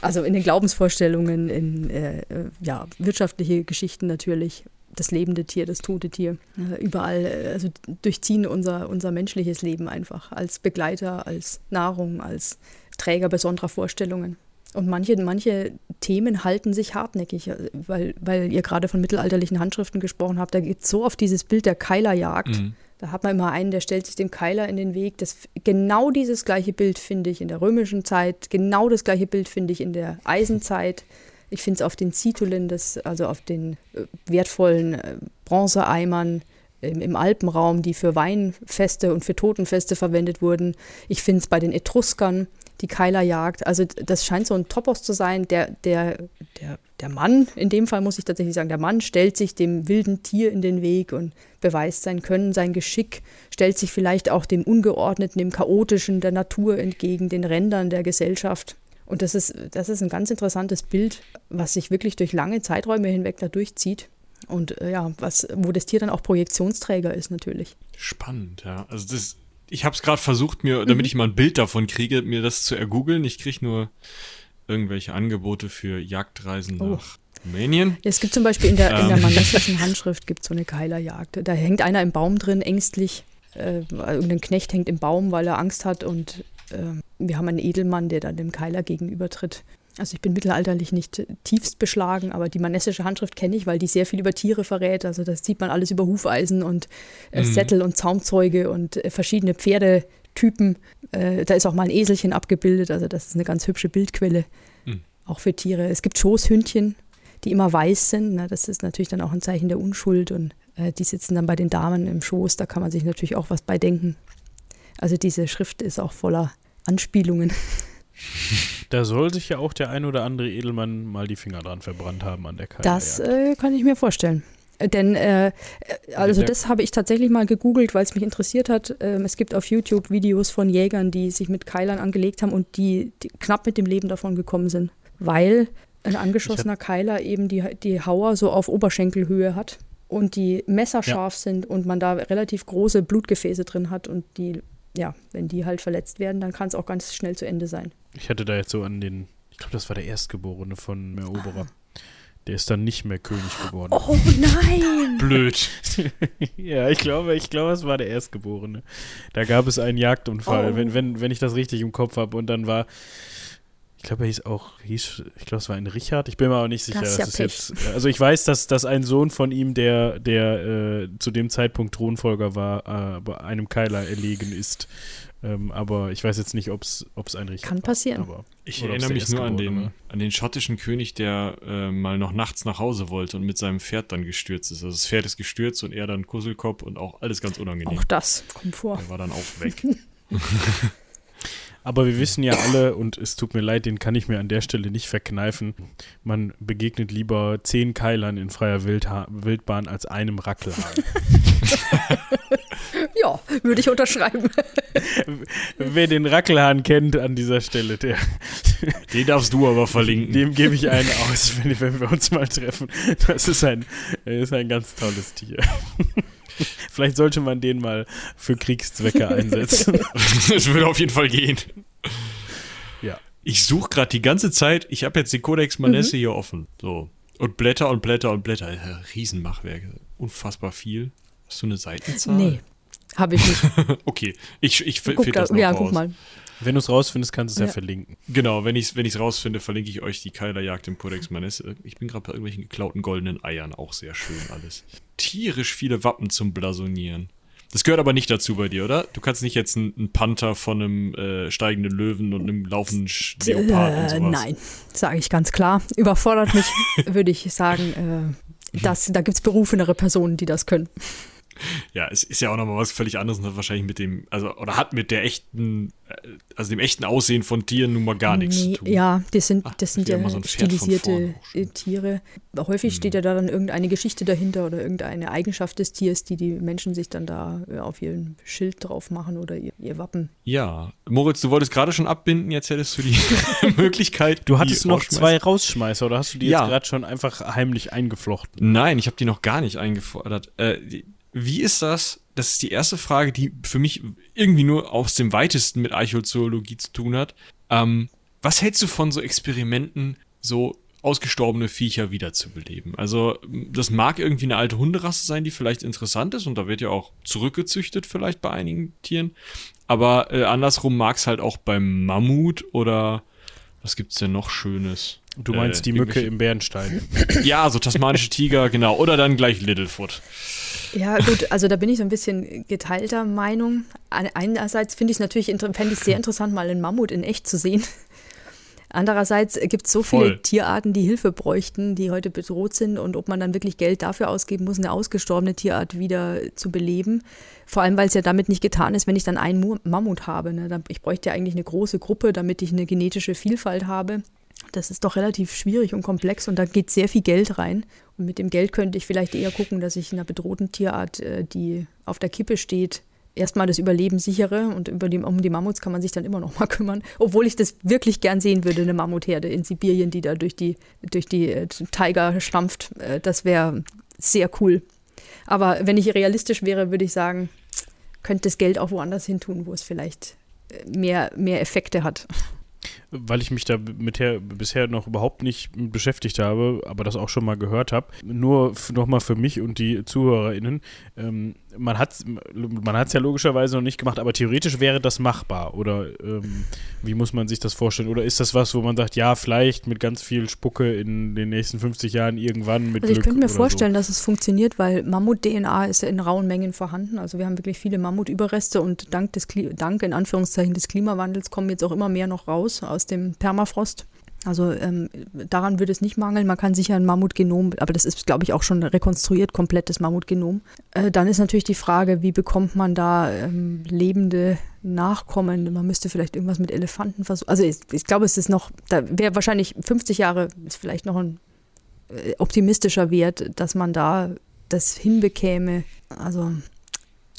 S2: also in den Glaubensvorstellungen, in äh, äh, ja, wirtschaftliche Geschichten natürlich. Das lebende Tier, das tote Tier. Äh, überall, äh, also durchziehen unser, unser menschliches Leben einfach als Begleiter, als Nahrung, als Träger besonderer Vorstellungen. Und manche, manche Themen halten sich hartnäckig, äh, weil, weil ihr gerade von mittelalterlichen Handschriften gesprochen habt. Da geht es so auf dieses Bild der Keilerjagd.
S3: Mhm.
S2: Da hat man immer einen, der stellt sich dem Keiler in den Weg. Das, genau dieses gleiche Bild finde ich in der römischen Zeit, genau das gleiche Bild finde ich in der Eisenzeit. Ich finde es auf den Zitulen, das, also auf den äh, wertvollen äh, Bronzeeimern im, im Alpenraum, die für Weinfeste und für Totenfeste verwendet wurden. Ich finde es bei den Etruskern, die Keilerjagd. Also das scheint so ein Topos zu sein. Der, der, der, der Mann, in dem Fall muss ich tatsächlich sagen, der Mann stellt sich dem wilden Tier in den Weg und beweist sein Können, sein Geschick, stellt sich vielleicht auch dem Ungeordneten, dem Chaotischen der Natur entgegen, den Rändern der Gesellschaft. Und das ist, das ist ein ganz interessantes Bild, was sich wirklich durch lange Zeiträume hinweg da durchzieht. Und äh, ja, was, wo das Tier dann auch Projektionsträger ist natürlich.
S3: Spannend, ja. Also das, ich habe es gerade versucht, mir, damit ich mal ein Bild davon kriege, mir das zu ergoogeln. Ich kriege nur irgendwelche Angebote für Jagdreisen
S2: Oh.
S3: nach Rumänien.
S2: Ja, es gibt zum Beispiel in der, in der
S3: Ähm.
S2: manessischen Handschrift gibt so eine Keilerjagd. Da hängt einer im Baum drin, ängstlich. Äh, irgendein Knecht hängt im Baum, weil er Angst hat. Und ähm, wir haben einen Edelmann, der dann dem Keiler gegenübertritt. Also ich bin mittelalterlich nicht tiefst beschlagen, aber die manessische Handschrift kenne ich, weil die sehr viel über Tiere verrät. Also das sieht man alles über Hufeisen und äh,
S3: Mhm.
S2: Sättel und Zaumzeuge und äh, verschiedene Pferdetypen. Äh, da ist auch mal ein Eselchen abgebildet. Also das ist eine ganz hübsche Bildquelle,
S3: Mhm.
S2: auch für Tiere. Es gibt Schoßhündchen, die immer weiß sind. Ne? Das ist natürlich dann auch ein Zeichen der Unschuld und äh, die sitzen dann bei den Damen im Schoß. Da kann man sich natürlich auch was bei denken. Also diese Schrift ist auch voller Anspielungen.
S1: Da soll sich ja auch der ein oder andere Edelmann mal die Finger dran verbrannt haben an der Karte.
S2: Das äh, kann ich mir vorstellen. Äh, Denn, äh, äh, also
S1: Ja.
S2: das habe ich tatsächlich mal gegoogelt, weil es mich interessiert hat. Ähm, es gibt auf YouTube Videos von Jägern, die sich mit Keilern angelegt haben und die, die knapp mit dem Leben davon gekommen sind, weil ein angeschossener Keiler eben die, die Hauer so auf Oberschenkelhöhe hat und die Messer
S1: Ja.
S2: sind und man da relativ große Blutgefäße drin hat und die, ja, wenn die halt verletzt werden, dann kann es auch ganz schnell zu Ende sein.
S1: Ich hatte da jetzt so an den Ich glaube, das war der Erstgeborene von Eroberer. Der ist dann nicht mehr König geworden.
S2: Oh nein!
S3: Blöd.
S1: ja, ich glaube, ich glaube, es war der Erstgeborene. Da gab es einen Jagdunfall,
S2: Oh.
S1: wenn, wenn, wenn ich das richtig im Kopf habe. Und dann war, glaube, er hieß auch, hieß, ich glaube, es war ein Richard. Ich bin mir aber nicht sicher.
S2: Das ist ja
S1: jetzt, also ich weiß, dass, dass ein Sohn von ihm, der, der äh, zu dem Zeitpunkt Thronfolger war, äh, bei einem Keiler erlegen ist. Ähm, aber ich weiß jetzt nicht, ob es ein Richard
S2: Kann
S1: war.
S2: passieren.
S1: Aber,
S3: Ich erinnere mich nur an den,
S1: war.
S3: an den schottischen König, der äh, mal noch nachts nach Hause wollte und mit seinem Pferd dann gestürzt ist. Also das Pferd ist gestürzt und er dann Kusselkopf und auch alles ganz unangenehm.
S2: Auch das kommt vor.
S3: Der war dann auch weg.
S1: Aber wir wissen ja alle, und es tut mir leid, den kann ich mir an der Stelle nicht verkneifen, man begegnet lieber zehn Keilern in freier Wildha Wildbahn als einem Rackelhahn.
S2: Ja, würde ich unterschreiben.
S1: Wer den Rackelhahn kennt an dieser Stelle, der,
S3: Den darfst du aber verlinken.
S1: dem gebe ich einen aus, wenn, wenn wir uns mal treffen. Das ist ein, das ist ein ganz tolles Tier. Vielleicht sollte man den mal für Kriegszwecke einsetzen.
S3: das würde auf jeden Fall gehen.
S1: Ja.
S3: Ich suche gerade die ganze Zeit, ich habe jetzt den Codex Manesse hier offen. So. Und Blätter und Blätter und Blätter. Riesenmachwerke. Unfassbar viel. Hast du eine Seitenzahl?
S2: Nee, habe ich nicht.
S3: Okay, ich, ich finde
S2: da,
S3: das noch
S2: ja,
S3: raus.
S2: guck mal.
S1: Wenn du es rausfindest, kannst du es ja.
S2: Ja.
S1: verlinken.
S3: Genau, wenn ich es wenn ich's rausfinde, verlinke ich euch die Keilerjagd im Codex Manesse. Ich bin gerade bei irgendwelchen geklauten goldenen Eiern. Auch sehr schön alles. Tierisch viele Wappen zum Blasonieren. Das gehört aber nicht dazu bei dir, oder? Du kannst nicht jetzt einen, Panther von einem äh, steigenden Löwen und einem laufenden Sch- Leopard und
S2: Äh,
S3: sowas.
S2: nein, sage ich ganz klar. Überfordert mich, würde ich sagen. Äh, das, da gibt es berufenere Personen, die das können.
S3: Ja, es ist ja auch nochmal was völlig anderes und hat wahrscheinlich mit dem, also, oder hat mit der echten, äh, also dem echten Aussehen von Tieren nun mal gar nichts
S2: Nee,
S3: zu tun.
S2: Ja, das sind,
S3: Ach,
S2: das sind ja
S3: immer so
S2: stilisierte äh, Tiere. Häufig steht ja da dann irgendeine Geschichte dahinter oder irgendeine Eigenschaft des Tiers, die die Menschen sich dann da äh, auf ihren Schild drauf machen oder ihr, ihr Wappen.
S3: Ja. Moritz, du wolltest gerade schon abbinden, jetzt hättest du die Möglichkeit.
S1: Du hattest noch zwei Rausschmeißer oder hast du die
S3: Ja.
S1: jetzt gerade schon einfach heimlich eingeflochten?
S3: Nein, ich habe die noch gar nicht eingefordert. Äh, die- wie ist das? Das ist die erste Frage, die für mich irgendwie nur aus dem weitesten mit Archäozoologie zu tun hat. Ähm, was hältst du von so Experimenten, so ausgestorbene Viecher wiederzubeleben? Also, das mag irgendwie eine alte Hunderasse sein, die vielleicht interessant ist und da wird ja auch zurückgezüchtet vielleicht bei einigen Tieren. Aber äh, andersrum mag es halt auch beim Mammut oder was gibt's denn noch Schönes?
S1: Du meinst
S3: Äh,
S1: die Mücke im Bernstein.
S3: Ja, so tasmanische Tiger, genau. Oder dann gleich Littlefoot.
S2: Ja, gut, also da bin ich so ein bisschen geteilter Meinung. Ein- Einerseits finde ich es natürlich, fände ich sehr interessant, mal einen Mammut in echt zu sehen. Andererseits gibt es so viele
S3: Voll.
S2: Tierarten, die Hilfe bräuchten, die heute bedroht sind und ob man dann wirklich Geld dafür ausgeben muss, eine ausgestorbene Tierart wieder zu beleben. Vor allem, weil es ja damit nicht getan ist, wenn ich dann einen Mu- Mammut habe. Ne? Ich bräuchte ja eigentlich eine große Gruppe, damit ich eine genetische Vielfalt habe. Das ist doch relativ schwierig und komplex und da geht sehr viel Geld rein. Und mit dem Geld könnte ich vielleicht eher gucken, dass ich einer bedrohten Tierart, äh, die auf der Kippe steht, erstmal das Überleben sichere und über die, um die Mammuts kann man sich dann immer noch mal kümmern. Obwohl ich das wirklich gern sehen würde, eine Mammutherde in Sibirien, die da durch die, durch die äh, Tiger stampft. Äh, das wäre sehr cool. Aber wenn ich realistisch wäre, würde ich sagen, könnte das Geld auch woanders hin tun, wo es vielleicht mehr, mehr Effekte hat.
S1: Weil ich mich da mit her, bisher noch überhaupt nicht beschäftigt habe, aber das auch schon mal gehört habe. Nur nochmal für mich und die ZuhörerInnen. Ähm, man hat es man hat's ja logischerweise noch nicht gemacht, aber theoretisch wäre das machbar. Oder ähm, wie muss man sich das vorstellen? Oder ist das was, wo man sagt, ja, vielleicht mit ganz viel Spucke in den nächsten 50 Jahren irgendwann mit
S2: Also ich
S1: Glück
S2: könnte mir vorstellen, dass es funktioniert, weil Mammut-DNA ist ja in rauen Mengen vorhanden. Also wir haben wirklich viele Mammutüberreste und dank des Kli dank in Anführungszeichen des Klimawandels kommen jetzt auch immer mehr noch raus aus dem Permafrost. Also ähm, daran würde es nicht mangeln. Man kann sicher ein Mammutgenom, aber das ist, glaube ich, auch schon rekonstruiert, komplettes Mammutgenom. Äh, dann ist natürlich die Frage, wie bekommt man da ähm, lebende Nachkommen? Man müsste vielleicht irgendwas mit Elefanten versuchen. Also ich, ich glaube, es ist noch, da wäre wahrscheinlich 50 Jahre, ist vielleicht noch ein äh, optimistischer Wert, dass man da das hinbekäme. Also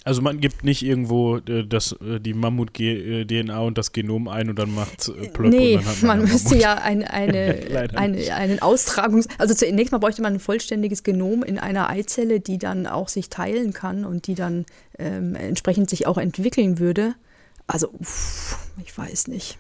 S1: Also man gibt nicht irgendwo äh, das, äh, die Mammut-DNA und das Genom ein und dann macht äh, plöpp
S2: nee,
S1: und dann hat
S2: man
S1: einen
S2: müsste
S1: Mammut.
S2: ja ein, eine, eine, einen Austragungs... Also zunächst mal bräuchte man ein vollständiges Genom in einer Eizelle, die dann auch sich teilen kann und die dann ähm, entsprechend sich auch entwickeln würde. Also, uff, ich weiß nicht.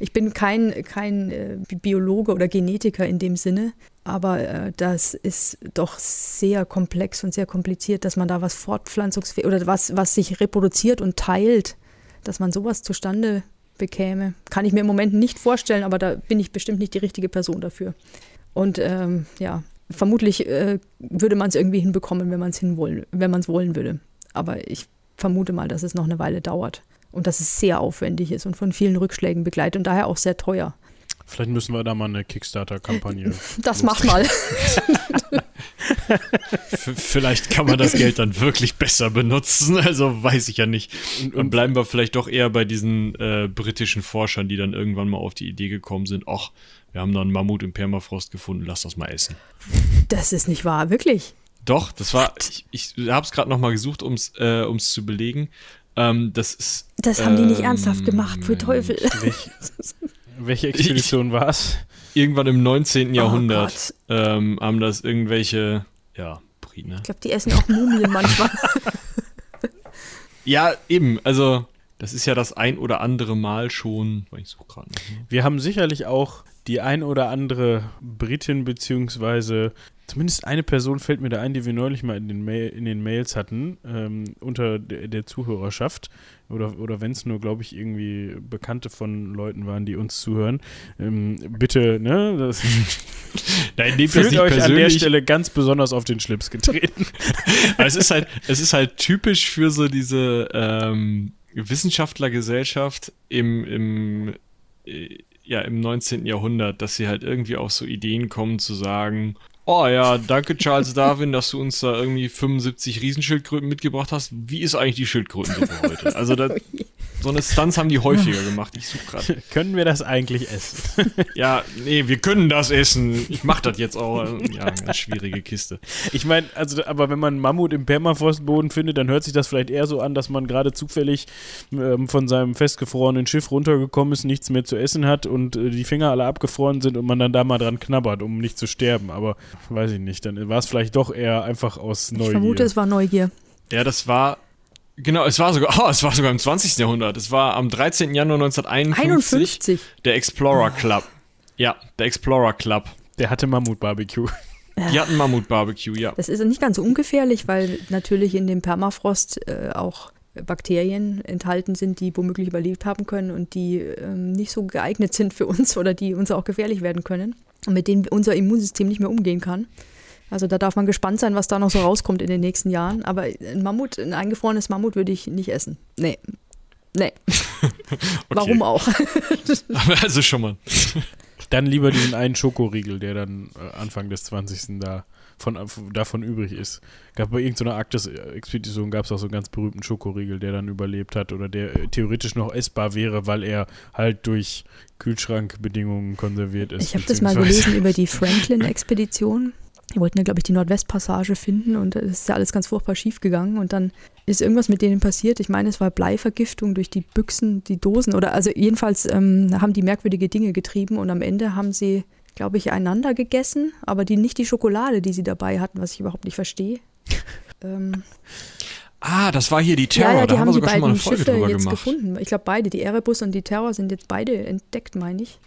S2: Ich bin kein, kein äh, Biologe oder Genetiker in dem Sinne, aber äh, das ist doch sehr komplex und sehr kompliziert, dass man da was fortpflanzungsfähig oder was, was sich reproduziert und teilt, dass man sowas zustande bekäme. Kann ich mir im Moment nicht vorstellen, aber da bin ich bestimmt nicht die richtige Person dafür. Und ähm, ja, vermutlich äh, würde man es irgendwie hinbekommen, wenn man es hinwollen, wenn man es wollen würde. Aber ich vermute mal, dass es noch eine Weile dauert und dass es sehr aufwendig ist und von vielen Rückschlägen begleitet und daher auch sehr teuer.
S1: Vielleicht müssen wir da mal eine Kickstarter-Kampagne.
S2: Das mach mal.
S3: vielleicht kann man das Geld dann wirklich besser benutzen. Also weiß ich ja nicht. Und bleiben wir vielleicht doch eher bei diesen äh, britischen Forschern, die dann irgendwann mal auf die Idee gekommen sind, ach, wir haben da einen Mammut im Permafrost gefunden, lass das mal essen.
S2: Das ist nicht wahr, wirklich.
S3: Doch, das war, ich, ich habe es gerade noch mal gesucht, um es äh, zu belegen. Ähm, das ist.
S2: Das haben ähm, die nicht ähm, ernsthaft gemacht, für Teufel.
S1: Welch, welche Expedition war es?
S3: Irgendwann im 19. Jahrhundert oh ähm, haben das irgendwelche, ja, Briten.
S2: Ich glaube, die essen auch Mumien manchmal.
S3: ja, eben, also das ist ja das ein oder andere Mal schon. Ich suche gerade. Ne?
S1: Wir haben sicherlich auch die ein oder andere Britin beziehungsweise zumindest eine Person fällt mir da ein, die wir neulich mal in den, Mail, in den Mails hatten, ähm, unter der, der, Zuhörerschaft. Oder, oder wenn es nur, glaube ich, irgendwie Bekannte von Leuten waren, die uns zuhören. Ähm, bitte, ne? Das Nein, nehmt Fühlt euch persönlich. an der Stelle ganz besonders auf den Schlips getreten.
S3: Aber es ist halt, es ist halt typisch für so diese ähm, Wissenschaftlergesellschaft im, im äh, ja im 19. Jahrhundert, dass sie halt irgendwie auf so Ideen kommen zu sagen, Oh ja, danke Charles Darwin, dass du uns da irgendwie 75 Riesenschildkröten mitgebracht hast. Wie ist eigentlich die Schildkrötensuppe heute? Also das, so eine Stunts haben die häufiger gemacht. Ich suche gerade.
S1: Können wir das eigentlich essen?
S3: ja, nee, wir können das essen. Ich mache das jetzt auch. Ja, eine schwierige Kiste.
S1: Ich meine, also, aber wenn man Mammut im Permafrostboden findet, dann hört sich das vielleicht eher so an, dass man gerade zufällig ähm, von seinem festgefrorenen Schiff runtergekommen ist, nichts mehr zu essen hat und äh, die Finger alle abgefroren sind und man dann da mal dran knabbert, um nicht zu sterben. Aber weiß ich nicht, dann war es vielleicht doch eher einfach aus Neugier. Ich
S2: vermute, es war Neugier.
S3: Ja, das war Genau, es war sogar, oh, es war sogar im 20. Jahrhundert. Es war am 13. Januar 1951 51. der Explorer Club. Ja, der Explorer Club.
S1: Der hatte Mammut-Barbecue.
S3: Die hatten Mammut-Barbecue, ja.
S2: Das ist nicht ganz ungefährlich, weil natürlich in dem Permafrost äh, auch Bakterien enthalten sind, die womöglich überlebt haben können und die ähm, nicht so geeignet sind für uns oder die uns auch gefährlich werden können und mit denen unser Immunsystem nicht mehr umgehen kann. Also da darf man gespannt sein, was da noch so rauskommt in den nächsten Jahren. Aber ein Mammut, ein eingefrorenes Mammut würde ich nicht essen. Nee. Nee. Warum auch?
S3: also schon mal.
S1: Dann lieber diesen einen Schokoriegel, der dann äh, Anfang des 20. da von, davon übrig ist. Gab bei irgendeiner Arktis-Expedition gab es auch so einen ganz berühmten Schokoriegel, der dann überlebt hat oder der äh, theoretisch noch essbar wäre, weil er halt durch Kühlschrankbedingungen konserviert ist.
S2: Ich habe das mal gelesen über die Franklin-Expedition. Die wollten ja, glaube ich, die Nordwestpassage finden und es ist ja alles ganz furchtbar schief gegangen. Und dann ist irgendwas mit denen passiert. Ich meine, es war Bleivergiftung durch die Büchsen, die Dosen oder also jedenfalls ähm, haben die merkwürdige Dinge getrieben und am Ende haben sie, glaube ich, einander gegessen, aber die nicht die Schokolade, die sie dabei hatten, was ich überhaupt nicht verstehe. ähm,
S3: Ah, das war hier die Terror.
S2: Ja, ja
S3: die da
S2: haben, haben die beiden Schiffe jetzt gemacht. gefunden. Ich glaube beide, die Erebus und die Terror sind jetzt beide entdeckt, meine ich.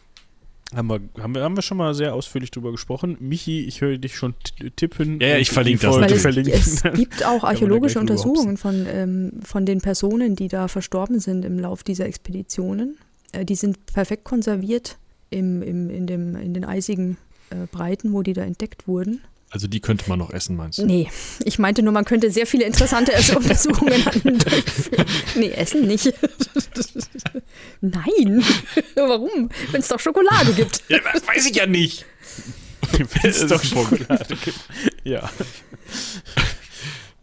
S1: Haben wir, haben, wir, haben wir schon mal sehr ausführlich drüber gesprochen. Michi, ich höre dich schon tippen.
S3: Ja, ja ich verlinke das.
S2: Es, es gibt auch archäologische Untersuchungen von, ähm, von den Personen, die da verstorben sind im Lauf dieser Expeditionen. Äh, die sind perfekt konserviert im, im, in, dem, in den eisigen äh, Breiten, wo die da entdeckt wurden.
S3: Also die könnte man noch essen, meinst du?
S2: Nee, ich meinte nur, man könnte sehr viele interessante Untersuchungen durchführen. Nee, essen nicht. Nein. Warum? Wenn es doch Schokolade gibt.
S3: Ja, das weiß ich ja nicht.
S1: Wenn es doch Schokolade gibt. Ja.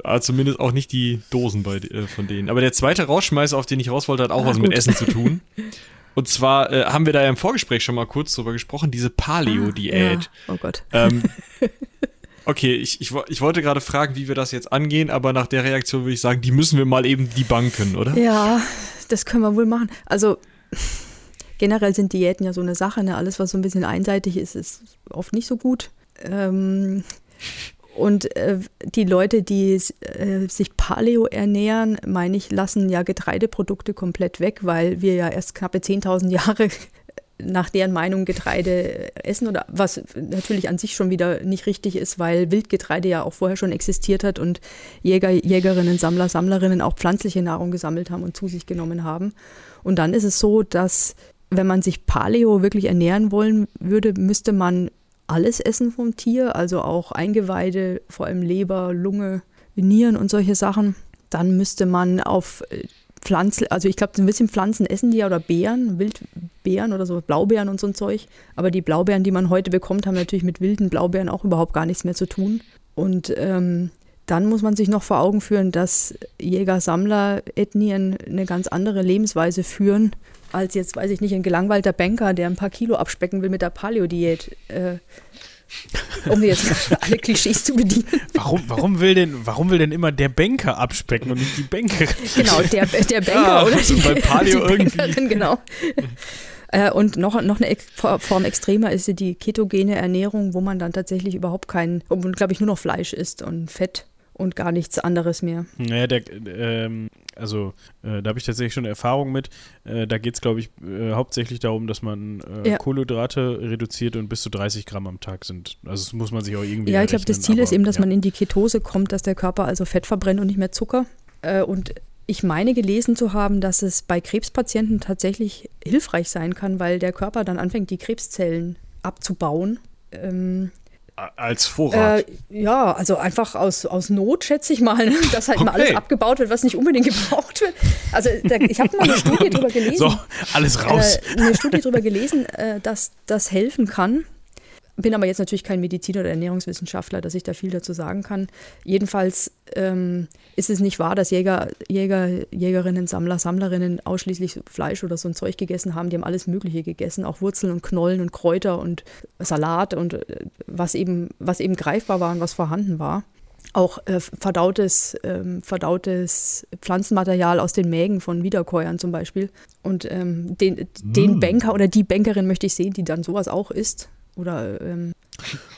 S3: Ah, zumindest auch nicht die Dosen bei, äh, von denen. Aber der zweite Rausschmeißer, auf den ich raus wollte, hat auch ah, was gut. mit Essen zu tun. Und zwar äh, haben wir da ja im Vorgespräch schon mal kurz drüber gesprochen, diese Paleo-Diät.
S2: Ah, ja. Oh Gott.
S3: Ähm, Okay, ich, ich, ich wollte gerade fragen, wie wir das jetzt angehen, aber nach der Reaktion würde ich sagen, die müssen wir mal eben die Banken, oder?
S2: Ja, das können wir wohl machen. Also generell sind Diäten ja so eine Sache. Ne? Alles, was so ein bisschen einseitig ist, ist oft nicht so gut. Ähm, und äh, die Leute, die äh, sich Paleo ernähren, meine ich, lassen ja Getreideprodukte komplett weg, weil wir ja erst knappe 10.000 Jahre nach deren Meinung Getreide essen oder was natürlich an sich schon wieder nicht richtig ist, weil Wildgetreide ja auch vorher schon existiert hat und Jäger, Jägerinnen, Sammler, Sammlerinnen auch pflanzliche Nahrung gesammelt haben und zu sich genommen haben. Und dann ist es so, dass wenn man sich Paleo wirklich ernähren wollen würde, müsste man alles essen vom Tier, also auch Eingeweide, vor allem Leber, Lunge, Nieren und solche Sachen. Dann müsste man auf äh, Pflanzen, also ich glaube, ein bisschen Pflanzen essen die ja oder Beeren, Wildbeeren oder so, Blaubeeren und so ein Zeug. Aber die Blaubeeren, die man heute bekommt, haben natürlich mit wilden Blaubeeren auch überhaupt gar nichts mehr zu tun. Und ähm, dann muss man sich noch vor Augen führen, dass Jäger-Sammler-Ethnien eine ganz andere Lebensweise führen, als jetzt, weiß ich nicht, ein gelangweilter Banker, der ein paar Kilo abspecken will mit der Paleo-Diät. Äh, um jetzt alle Klischees zu bedienen.
S1: Warum, warum, will denn, warum will denn immer der Banker abspecken und nicht die Bankerin?
S2: Genau, der, der Banker ja, oder die, bei Paleo die Bankerin, genau. Äh, und noch, noch eine Form extremer ist die ketogene Ernährung, wo man dann tatsächlich überhaupt kein, glaube ich, nur noch Fleisch isst und Fett und gar nichts anderes mehr.
S1: Naja, der, ähm, also äh, da habe ich tatsächlich schon Erfahrung mit. Äh, da geht es, glaube ich, äh, hauptsächlich darum, dass man äh, ja. Kohlenhydrate reduziert und bis zu 30 Gramm am Tag sind. Also das muss man sich auch irgendwie
S2: Ja, ich glaube, das Ziel aber, ist eben, dass ja. man in die Ketose kommt, dass der Körper also Fett verbrennt und nicht mehr Zucker. Äh, und ich meine gelesen zu haben, dass es bei Krebspatienten tatsächlich hilfreich sein kann, weil der Körper dann anfängt, die Krebszellen abzubauen. Ähm,
S3: als Vorrat?
S2: Äh, ja, also einfach aus, aus Not, schätze ich mal, ne? dass halt okay. mal alles abgebaut wird, was nicht unbedingt gebraucht wird. Also da, ich habe mal eine Studie darüber gelesen. So,
S1: alles raus.
S2: Äh, eine Studie darüber gelesen, äh, dass das helfen kann. Bin aber jetzt natürlich kein Mediziner oder Ernährungswissenschaftler, dass ich da viel dazu sagen kann. Jedenfalls ähm, ist es nicht wahr, dass Jäger, Jäger, Jägerinnen, Sammler, Sammlerinnen ausschließlich Fleisch oder so ein Zeug gegessen haben. Die haben alles Mögliche gegessen, auch Wurzeln und Knollen und Kräuter und Salat und äh, was eben, was eben greifbar war und was vorhanden war auch äh, verdautes, ähm, verdautes Pflanzenmaterial aus den Mägen von Wiederkäuern zum Beispiel. Und ähm, den, den mm. Banker oder die Bankerin möchte ich sehen, die dann sowas auch isst. Oder ähm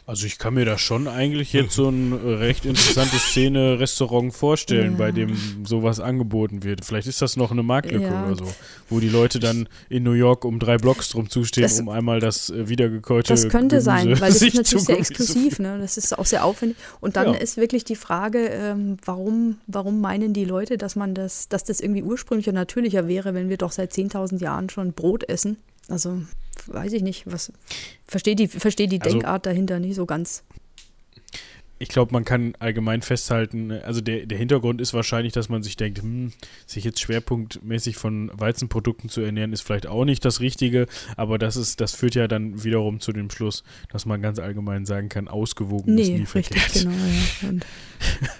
S1: also ich kann mir da schon eigentlich jetzt so ein recht interessantes Szene-Restaurant vorstellen, ja. bei dem sowas angeboten wird. Vielleicht ist das noch eine Marktlücke ja. oder so, wo die Leute dann in New York um drei Blocks drum zustehen, das, um einmal das äh, wiedergekäute
S2: Das könnte
S1: Gemüse
S2: sein, weil das ist natürlich sehr exklusiv, ne? das ist auch sehr aufwendig. Und dann ja. ist wirklich die Frage, ähm, warum, warum meinen die Leute, dass man das, dass das irgendwie ursprünglicher, natürlicher wäre, wenn wir doch seit 10.000 Jahren schon Brot essen? Also weiß ich nicht, was verstehe die, versteh die also, Denkart dahinter nicht so ganz.
S1: Ich glaube, man kann allgemein festhalten, also der, der Hintergrund ist wahrscheinlich, dass man sich denkt, hm, sich jetzt schwerpunktmäßig von Weizenprodukten zu ernähren, ist vielleicht auch nicht das Richtige, aber das ist, das führt ja dann wiederum zu dem Schluss, dass man ganz allgemein sagen kann, ausgewogen nee, ist nie richtig, verkehrt. Genau,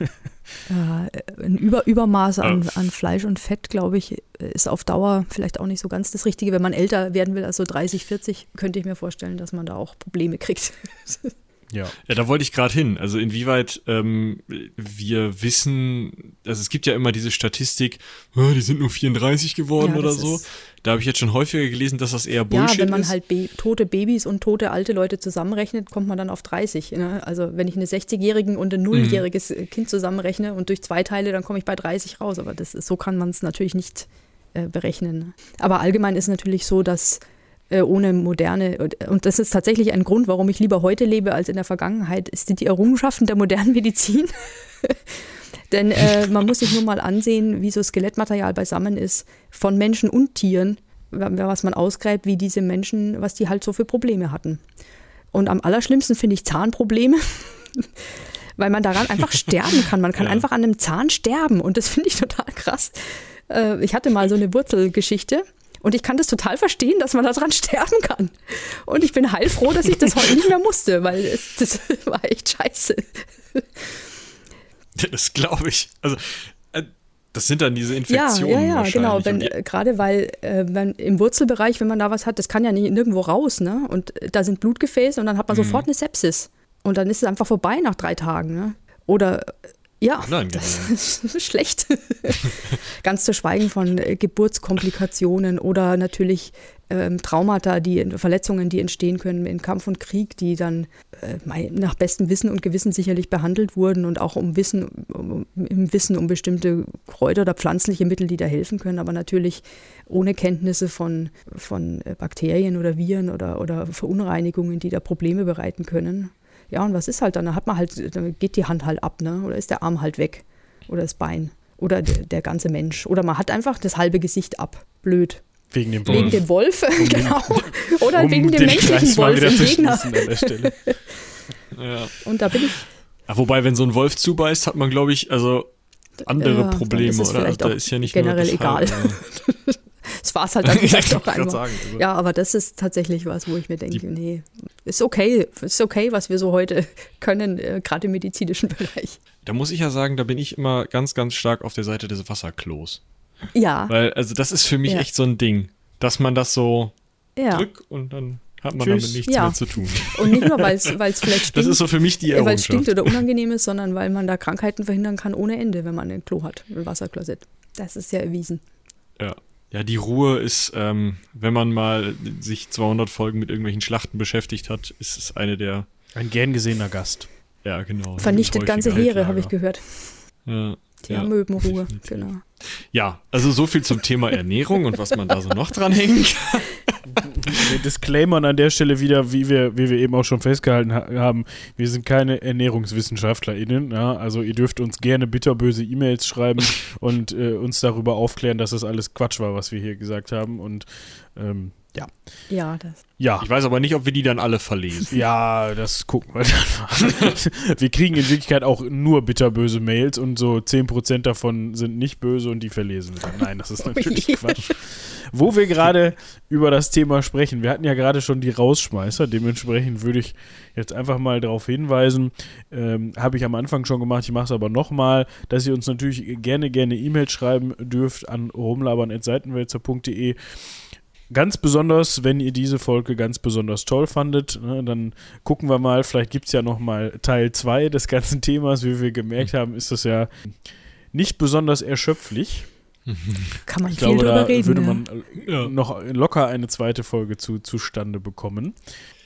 S1: ja.
S2: Äh, ein Über Übermaß an, an, Fleisch und Fett, glaube ich, ist auf Dauer vielleicht auch nicht so ganz das Richtige. Wenn man älter werden will, also 30, 40, könnte ich mir vorstellen, dass man da auch Probleme kriegt.
S3: Ja. ja, da wollte ich gerade hin. Also inwieweit ähm, wir wissen, also es gibt ja immer diese Statistik, oh, die sind nur 34 geworden ja, oder so. Da habe ich jetzt schon häufiger gelesen, dass das eher Bullshit ist. Ja,
S2: wenn man
S3: ist.
S2: halt tote Babys und tote alte Leute zusammenrechnet, kommt man dann auf 30. Ne? Also wenn ich eine 60-jährigen und ein nulljähriges mhm. Kind zusammenrechne und durch zwei Teile, dann komme ich bei 30 raus. Aber das ist, so kann man es natürlich nicht äh, berechnen. Aber allgemein ist natürlich so, dass äh, ohne moderne, und das ist tatsächlich ein Grund, warum ich lieber heute lebe als in der Vergangenheit, ist die Errungenschaften der modernen Medizin. Denn äh, man muss sich nur mal ansehen, wie so Skelettmaterial beisammen ist von Menschen und Tieren, was man ausgräbt, wie diese Menschen, was die halt so für Probleme hatten. Und am allerschlimmsten finde ich Zahnprobleme, weil man daran einfach sterben kann. Man kann ja. einfach an einem Zahn sterben und das finde ich total krass. Äh, ich hatte mal so eine Wurzelgeschichte und ich kann das total verstehen, dass man daran sterben kann. Und ich bin heilfroh, dass ich das heute nicht mehr musste, weil es, das war echt scheiße.
S3: Das glaube ich. Also äh, das sind dann diese Infektionen.
S2: Ja, ja, ja genau. Wenn, gerade weil äh, wenn, im Wurzelbereich, wenn man da was hat, das kann ja nicht, nirgendwo raus, ne? Und da sind Blutgefäße und dann hat man mhm. sofort eine Sepsis. Und dann ist es einfach vorbei nach drei Tagen. Ne? Oder ja, das ist schlecht. Ganz zu schweigen von äh, Geburtskomplikationen oder natürlich ähm, Traumata, die Verletzungen, die entstehen können in Kampf und Krieg, die dann äh, nach bestem Wissen und Gewissen sicherlich behandelt wurden und auch um Wissen, um, im Wissen um bestimmte Kräuter oder pflanzliche Mittel, die da helfen können, aber natürlich ohne Kenntnisse von, von äh, Bakterien oder Viren oder, oder Verunreinigungen, die da Probleme bereiten können. Ja, und was ist halt dann? Da hat man halt, dann geht die Hand halt ab, ne? Oder ist der Arm halt weg? Oder das Bein? Oder der, der ganze Mensch. Oder man hat einfach das halbe Gesicht ab. Blöd.
S1: Wegen dem Wolf.
S2: Wegen dem Wolf, um genau. Oder um wegen dem menschlichen Wolf im Gegner.
S3: ja.
S2: Und da bin ich.
S3: Ja, wobei, wenn so ein Wolf zubeißt, hat man, glaube ich, also andere ja, Probleme, oder?
S2: Da ist ja nicht generell egal. Das war es halt dann vielleicht auch einmal. Sagen, also ja, aber das ist tatsächlich was, wo ich mir denke, nee, ist okay, ist okay, was wir so heute können, äh, gerade im medizinischen Bereich.
S3: Da muss ich ja sagen, da bin ich immer ganz, ganz stark auf der Seite des Wasserklos.
S2: Ja.
S3: Weil, also das ist für mich ja. echt so ein Ding, dass man das so ja. drückt und dann hat man Tschüss. damit nichts ja. mehr zu tun.
S2: Und nicht nur, weil es vielleicht stinkt.
S3: Das ist so für mich die
S2: Weil es stinkt oder unangenehm ist, sondern weil man da Krankheiten verhindern kann ohne Ende, wenn man ein Klo hat, ein Wasserklosett. Das ist ja erwiesen.
S3: Ja. Ja, die Ruhe ist, ähm, wenn man mal sich 200 Folgen mit irgendwelchen Schlachten beschäftigt hat, ist es eine der.
S1: Ein gern gesehener Gast.
S3: Ja, genau.
S2: Vernichtet ganze Heere, habe ich gehört.
S3: Ja.
S2: Die ja, Amöbenruhe, genau.
S3: Ja, also so viel zum Thema Ernährung und was man da so noch dran hängen kann.
S1: Wir disclaimern an der Stelle wieder, wie wir, wie wir eben auch schon festgehalten ha haben, wir sind keine ErnährungswissenschaftlerInnen. Ja? Also ihr dürft uns gerne bitterböse E-Mails schreiben und äh, uns darüber aufklären, dass das alles Quatsch war, was wir hier gesagt haben. Und ähm, ja.
S2: Ja, das.
S3: Ja. Ich weiß aber nicht, ob wir die dann alle verlesen.
S1: Ja, das gucken wir dann mal. wir kriegen in Wirklichkeit auch nur bitterböse Mails und so 10% davon sind nicht böse und die verlesen wir dann. Nein, das ist natürlich Quatsch. Wo wir gerade über das Thema sprechen, wir hatten ja gerade schon die Rausschmeißer, dementsprechend würde ich jetzt einfach mal darauf hinweisen, ähm, habe ich am Anfang schon gemacht, ich mache es aber nochmal, dass ihr uns natürlich gerne, gerne E-Mails schreiben dürft an rumlabern.seitenwälzer.de Ganz besonders, wenn ihr diese Folge ganz besonders toll fandet, ne, dann gucken wir mal, vielleicht gibt es ja noch mal Teil 2 des ganzen Themas. Wie wir gemerkt haben, ist das ja nicht besonders erschöpflich.
S2: Kann man
S1: ich
S2: viel
S1: glaube,
S2: da reden,
S1: würde man ja. noch locker eine zweite Folge zu, zustande bekommen.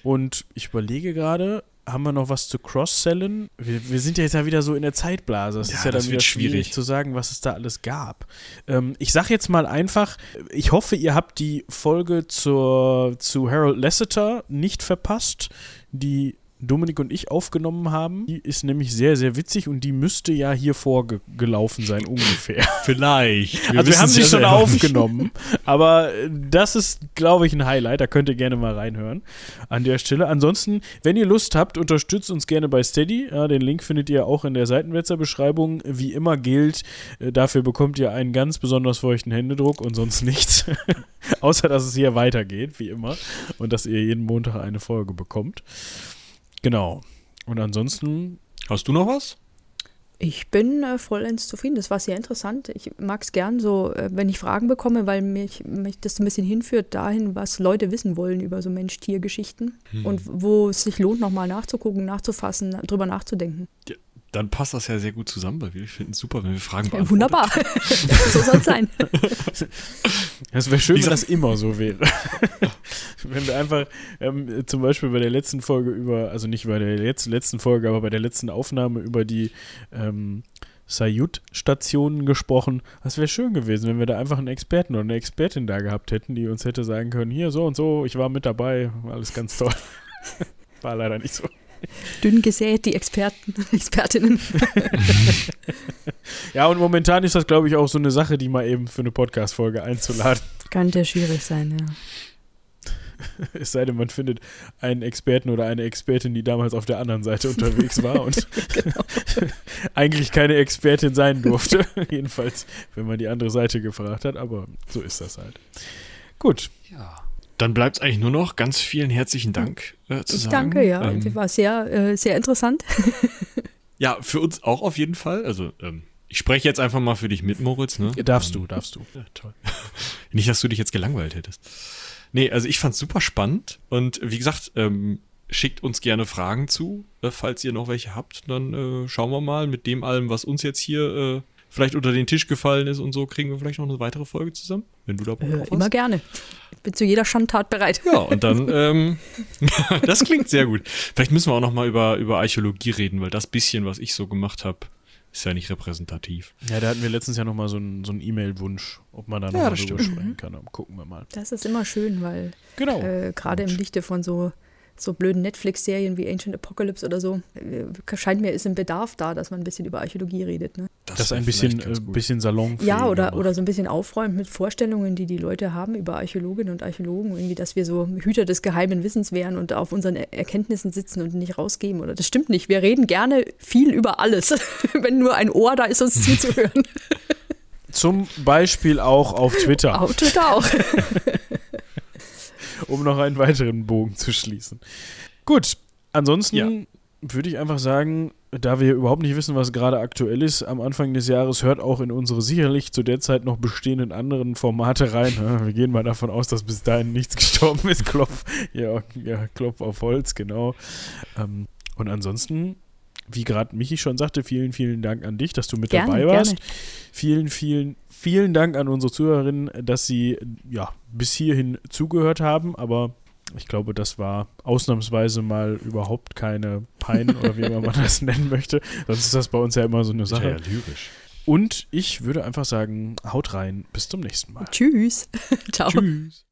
S1: Und ich überlege gerade, haben wir noch was zu Cross-Sellen? Wir, wir, sind ja jetzt ja wieder so in der Zeitblase. Es ja, ist ja dann wieder schwierig. schwierig. zu sagen, was es da alles gab. Ähm, ich sage jetzt mal einfach, ich hoffe, ihr habt die Folge zur, zu Harold Lasseter nicht verpasst, die Dominik und ich aufgenommen haben. Die ist nämlich sehr, sehr witzig und die müsste ja hier vorgelaufen sein, ungefähr.
S3: Vielleicht.
S1: Wir also wir haben sie schon aufgenommen, aber das ist, glaube ich, ein Highlight. Da könnt ihr gerne mal reinhören an der Stelle. Ansonsten, wenn ihr Lust habt, unterstützt uns gerne bei Steady. Ja, den Link findet ihr auch in der Seitenwetzer-Beschreibung. Wie immer gilt, äh, dafür bekommt ihr einen ganz besonders feuchten Händedruck und sonst nichts. Außer, dass es hier weitergeht, wie immer. Und dass ihr jeden Montag eine Folge bekommt. Genau. Und ansonsten.
S3: Hast du noch was?
S2: Ich bin äh, vollends zufrieden. Das war sehr interessant. Ich mag es gern so, äh, wenn ich Fragen bekomme, weil mich, mich das ein bisschen hinführt dahin, was Leute wissen wollen über so Mensch-Tier-Geschichten hm. und wo es sich lohnt, nochmal nachzugucken, nachzufassen, drüber nachzudenken.
S3: Ja, dann passt das ja sehr gut zusammen, weil wir finden es super, wenn wir Fragen
S2: beantworten. Wunderbar. so soll es sein.
S1: Es wäre schön, wenn das immer so wäre. wenn wir einfach ähm, zum Beispiel bei der letzten Folge über, also nicht bei der letzten, letzten Folge, aber bei der letzten Aufnahme über die ähm, Sayut-Stationen gesprochen. Das wäre schön gewesen, wenn wir da einfach einen Experten oder eine Expertin da gehabt hätten, die uns hätte sagen können, hier so und so, ich war mit dabei, alles ganz toll. War leider nicht so.
S2: Dünn gesät, die Experten, Expertinnen.
S1: ja, und momentan ist das, glaube ich, auch so eine Sache, die mal eben für eine Podcast-Folge einzuladen.
S2: Kann ja schwierig sein, ja.
S1: Es sei denn, man findet einen Experten oder eine Expertin, die damals auf der anderen Seite unterwegs war und genau. eigentlich keine Expertin sein durfte. Jedenfalls, wenn man die andere Seite gefragt hat, aber so ist das halt. Gut.
S3: Ja. Dann bleibt es eigentlich nur noch ganz vielen herzlichen Dank äh, zu
S2: ich
S3: sagen.
S2: Danke, ja. Ähm, war sehr, äh, sehr interessant.
S3: ja, für uns auch auf jeden Fall. Also, ähm, ich spreche jetzt einfach mal für dich mit, Moritz. Ne?
S1: Ja, darfst du, darfst du.
S3: Ja, toll. Nicht, dass du dich jetzt gelangweilt hättest. Nee, also ich fand's super spannend und wie gesagt, ähm, schickt uns gerne Fragen zu, äh, falls ihr noch welche habt. Dann äh, schauen wir mal mit dem allem, was uns jetzt hier äh, vielleicht unter den Tisch gefallen ist und so, kriegen wir vielleicht noch eine weitere Folge zusammen, wenn du da Bock
S2: Äh,
S3: drauf hast.
S2: immer gerne. Ich bin zu jeder Schandtat bereit.
S3: Ja, und dann, ähm, das klingt sehr gut. Vielleicht müssen wir auch noch mal über, über Archäologie reden, weil das bisschen, was ich so gemacht habe, ist ja nicht repräsentativ.
S1: Ja, da hatten wir letztens ja nochmal so einen so einen E-Mail-Wunsch, ob man da nochmal
S3: das
S1: drüber
S3: stimmt.
S1: sprechen kann. Dann gucken wir mal.
S2: Das ist immer schön, weil
S1: Genau.
S2: äh, gerade im Lichte von so, so blöden Netflix-Serien wie Ancient Apocalypse oder so, äh, scheint mir, ist ein Bedarf da, dass man ein bisschen über Archäologie redet. Ne?
S1: das ist
S3: wär
S1: ein bisschen, äh, bisschen Salon.
S2: Ja, oder, oder so ein bisschen aufräumt mit Vorstellungen, die die Leute haben über Archäologinnen und Archäologen, irgendwie, dass wir so Hüter des geheimen Wissens wären und auf unseren Er- Erkenntnissen sitzen und nicht rausgeben. Oder das stimmt nicht. Wir reden gerne viel über alles, wenn nur ein Ohr da ist, uns zuzuhören.
S1: Zum Beispiel auch auf Twitter,
S2: Auf Twitter auch.
S1: um noch einen weiteren Bogen zu schließen. Gut, ansonsten
S3: Ja.
S1: würde ich einfach sagen, da wir überhaupt nicht wissen, was gerade aktuell ist, am Anfang des Jahres hört auch in unsere sicherlich zu der Zeit noch bestehenden anderen Formate rein. Wir gehen mal davon aus, dass bis dahin nichts gestorben ist. Klopf, ja, ja, Klopf auf Holz, genau. Ähm, und ansonsten, wie gerade Michi schon sagte, vielen, vielen Dank an dich, dass du mit
S2: Gerne,
S1: dabei warst.
S2: gerne.
S1: Vielen, vielen, vielen Dank an unsere Zuhörerinnen, dass sie ja bis hierhin zugehört haben. Aber ich glaube, das war ausnahmsweise mal überhaupt keine Pein oder wie immer man das nennen möchte. Sonst ist das bei uns ja immer so eine
S3: Ist ja
S1: Sache.
S3: lyrisch.
S1: Und ich würde einfach sagen, haut rein, bis zum nächsten Mal.
S2: Tschüss. Ciao.
S1: Tschüss.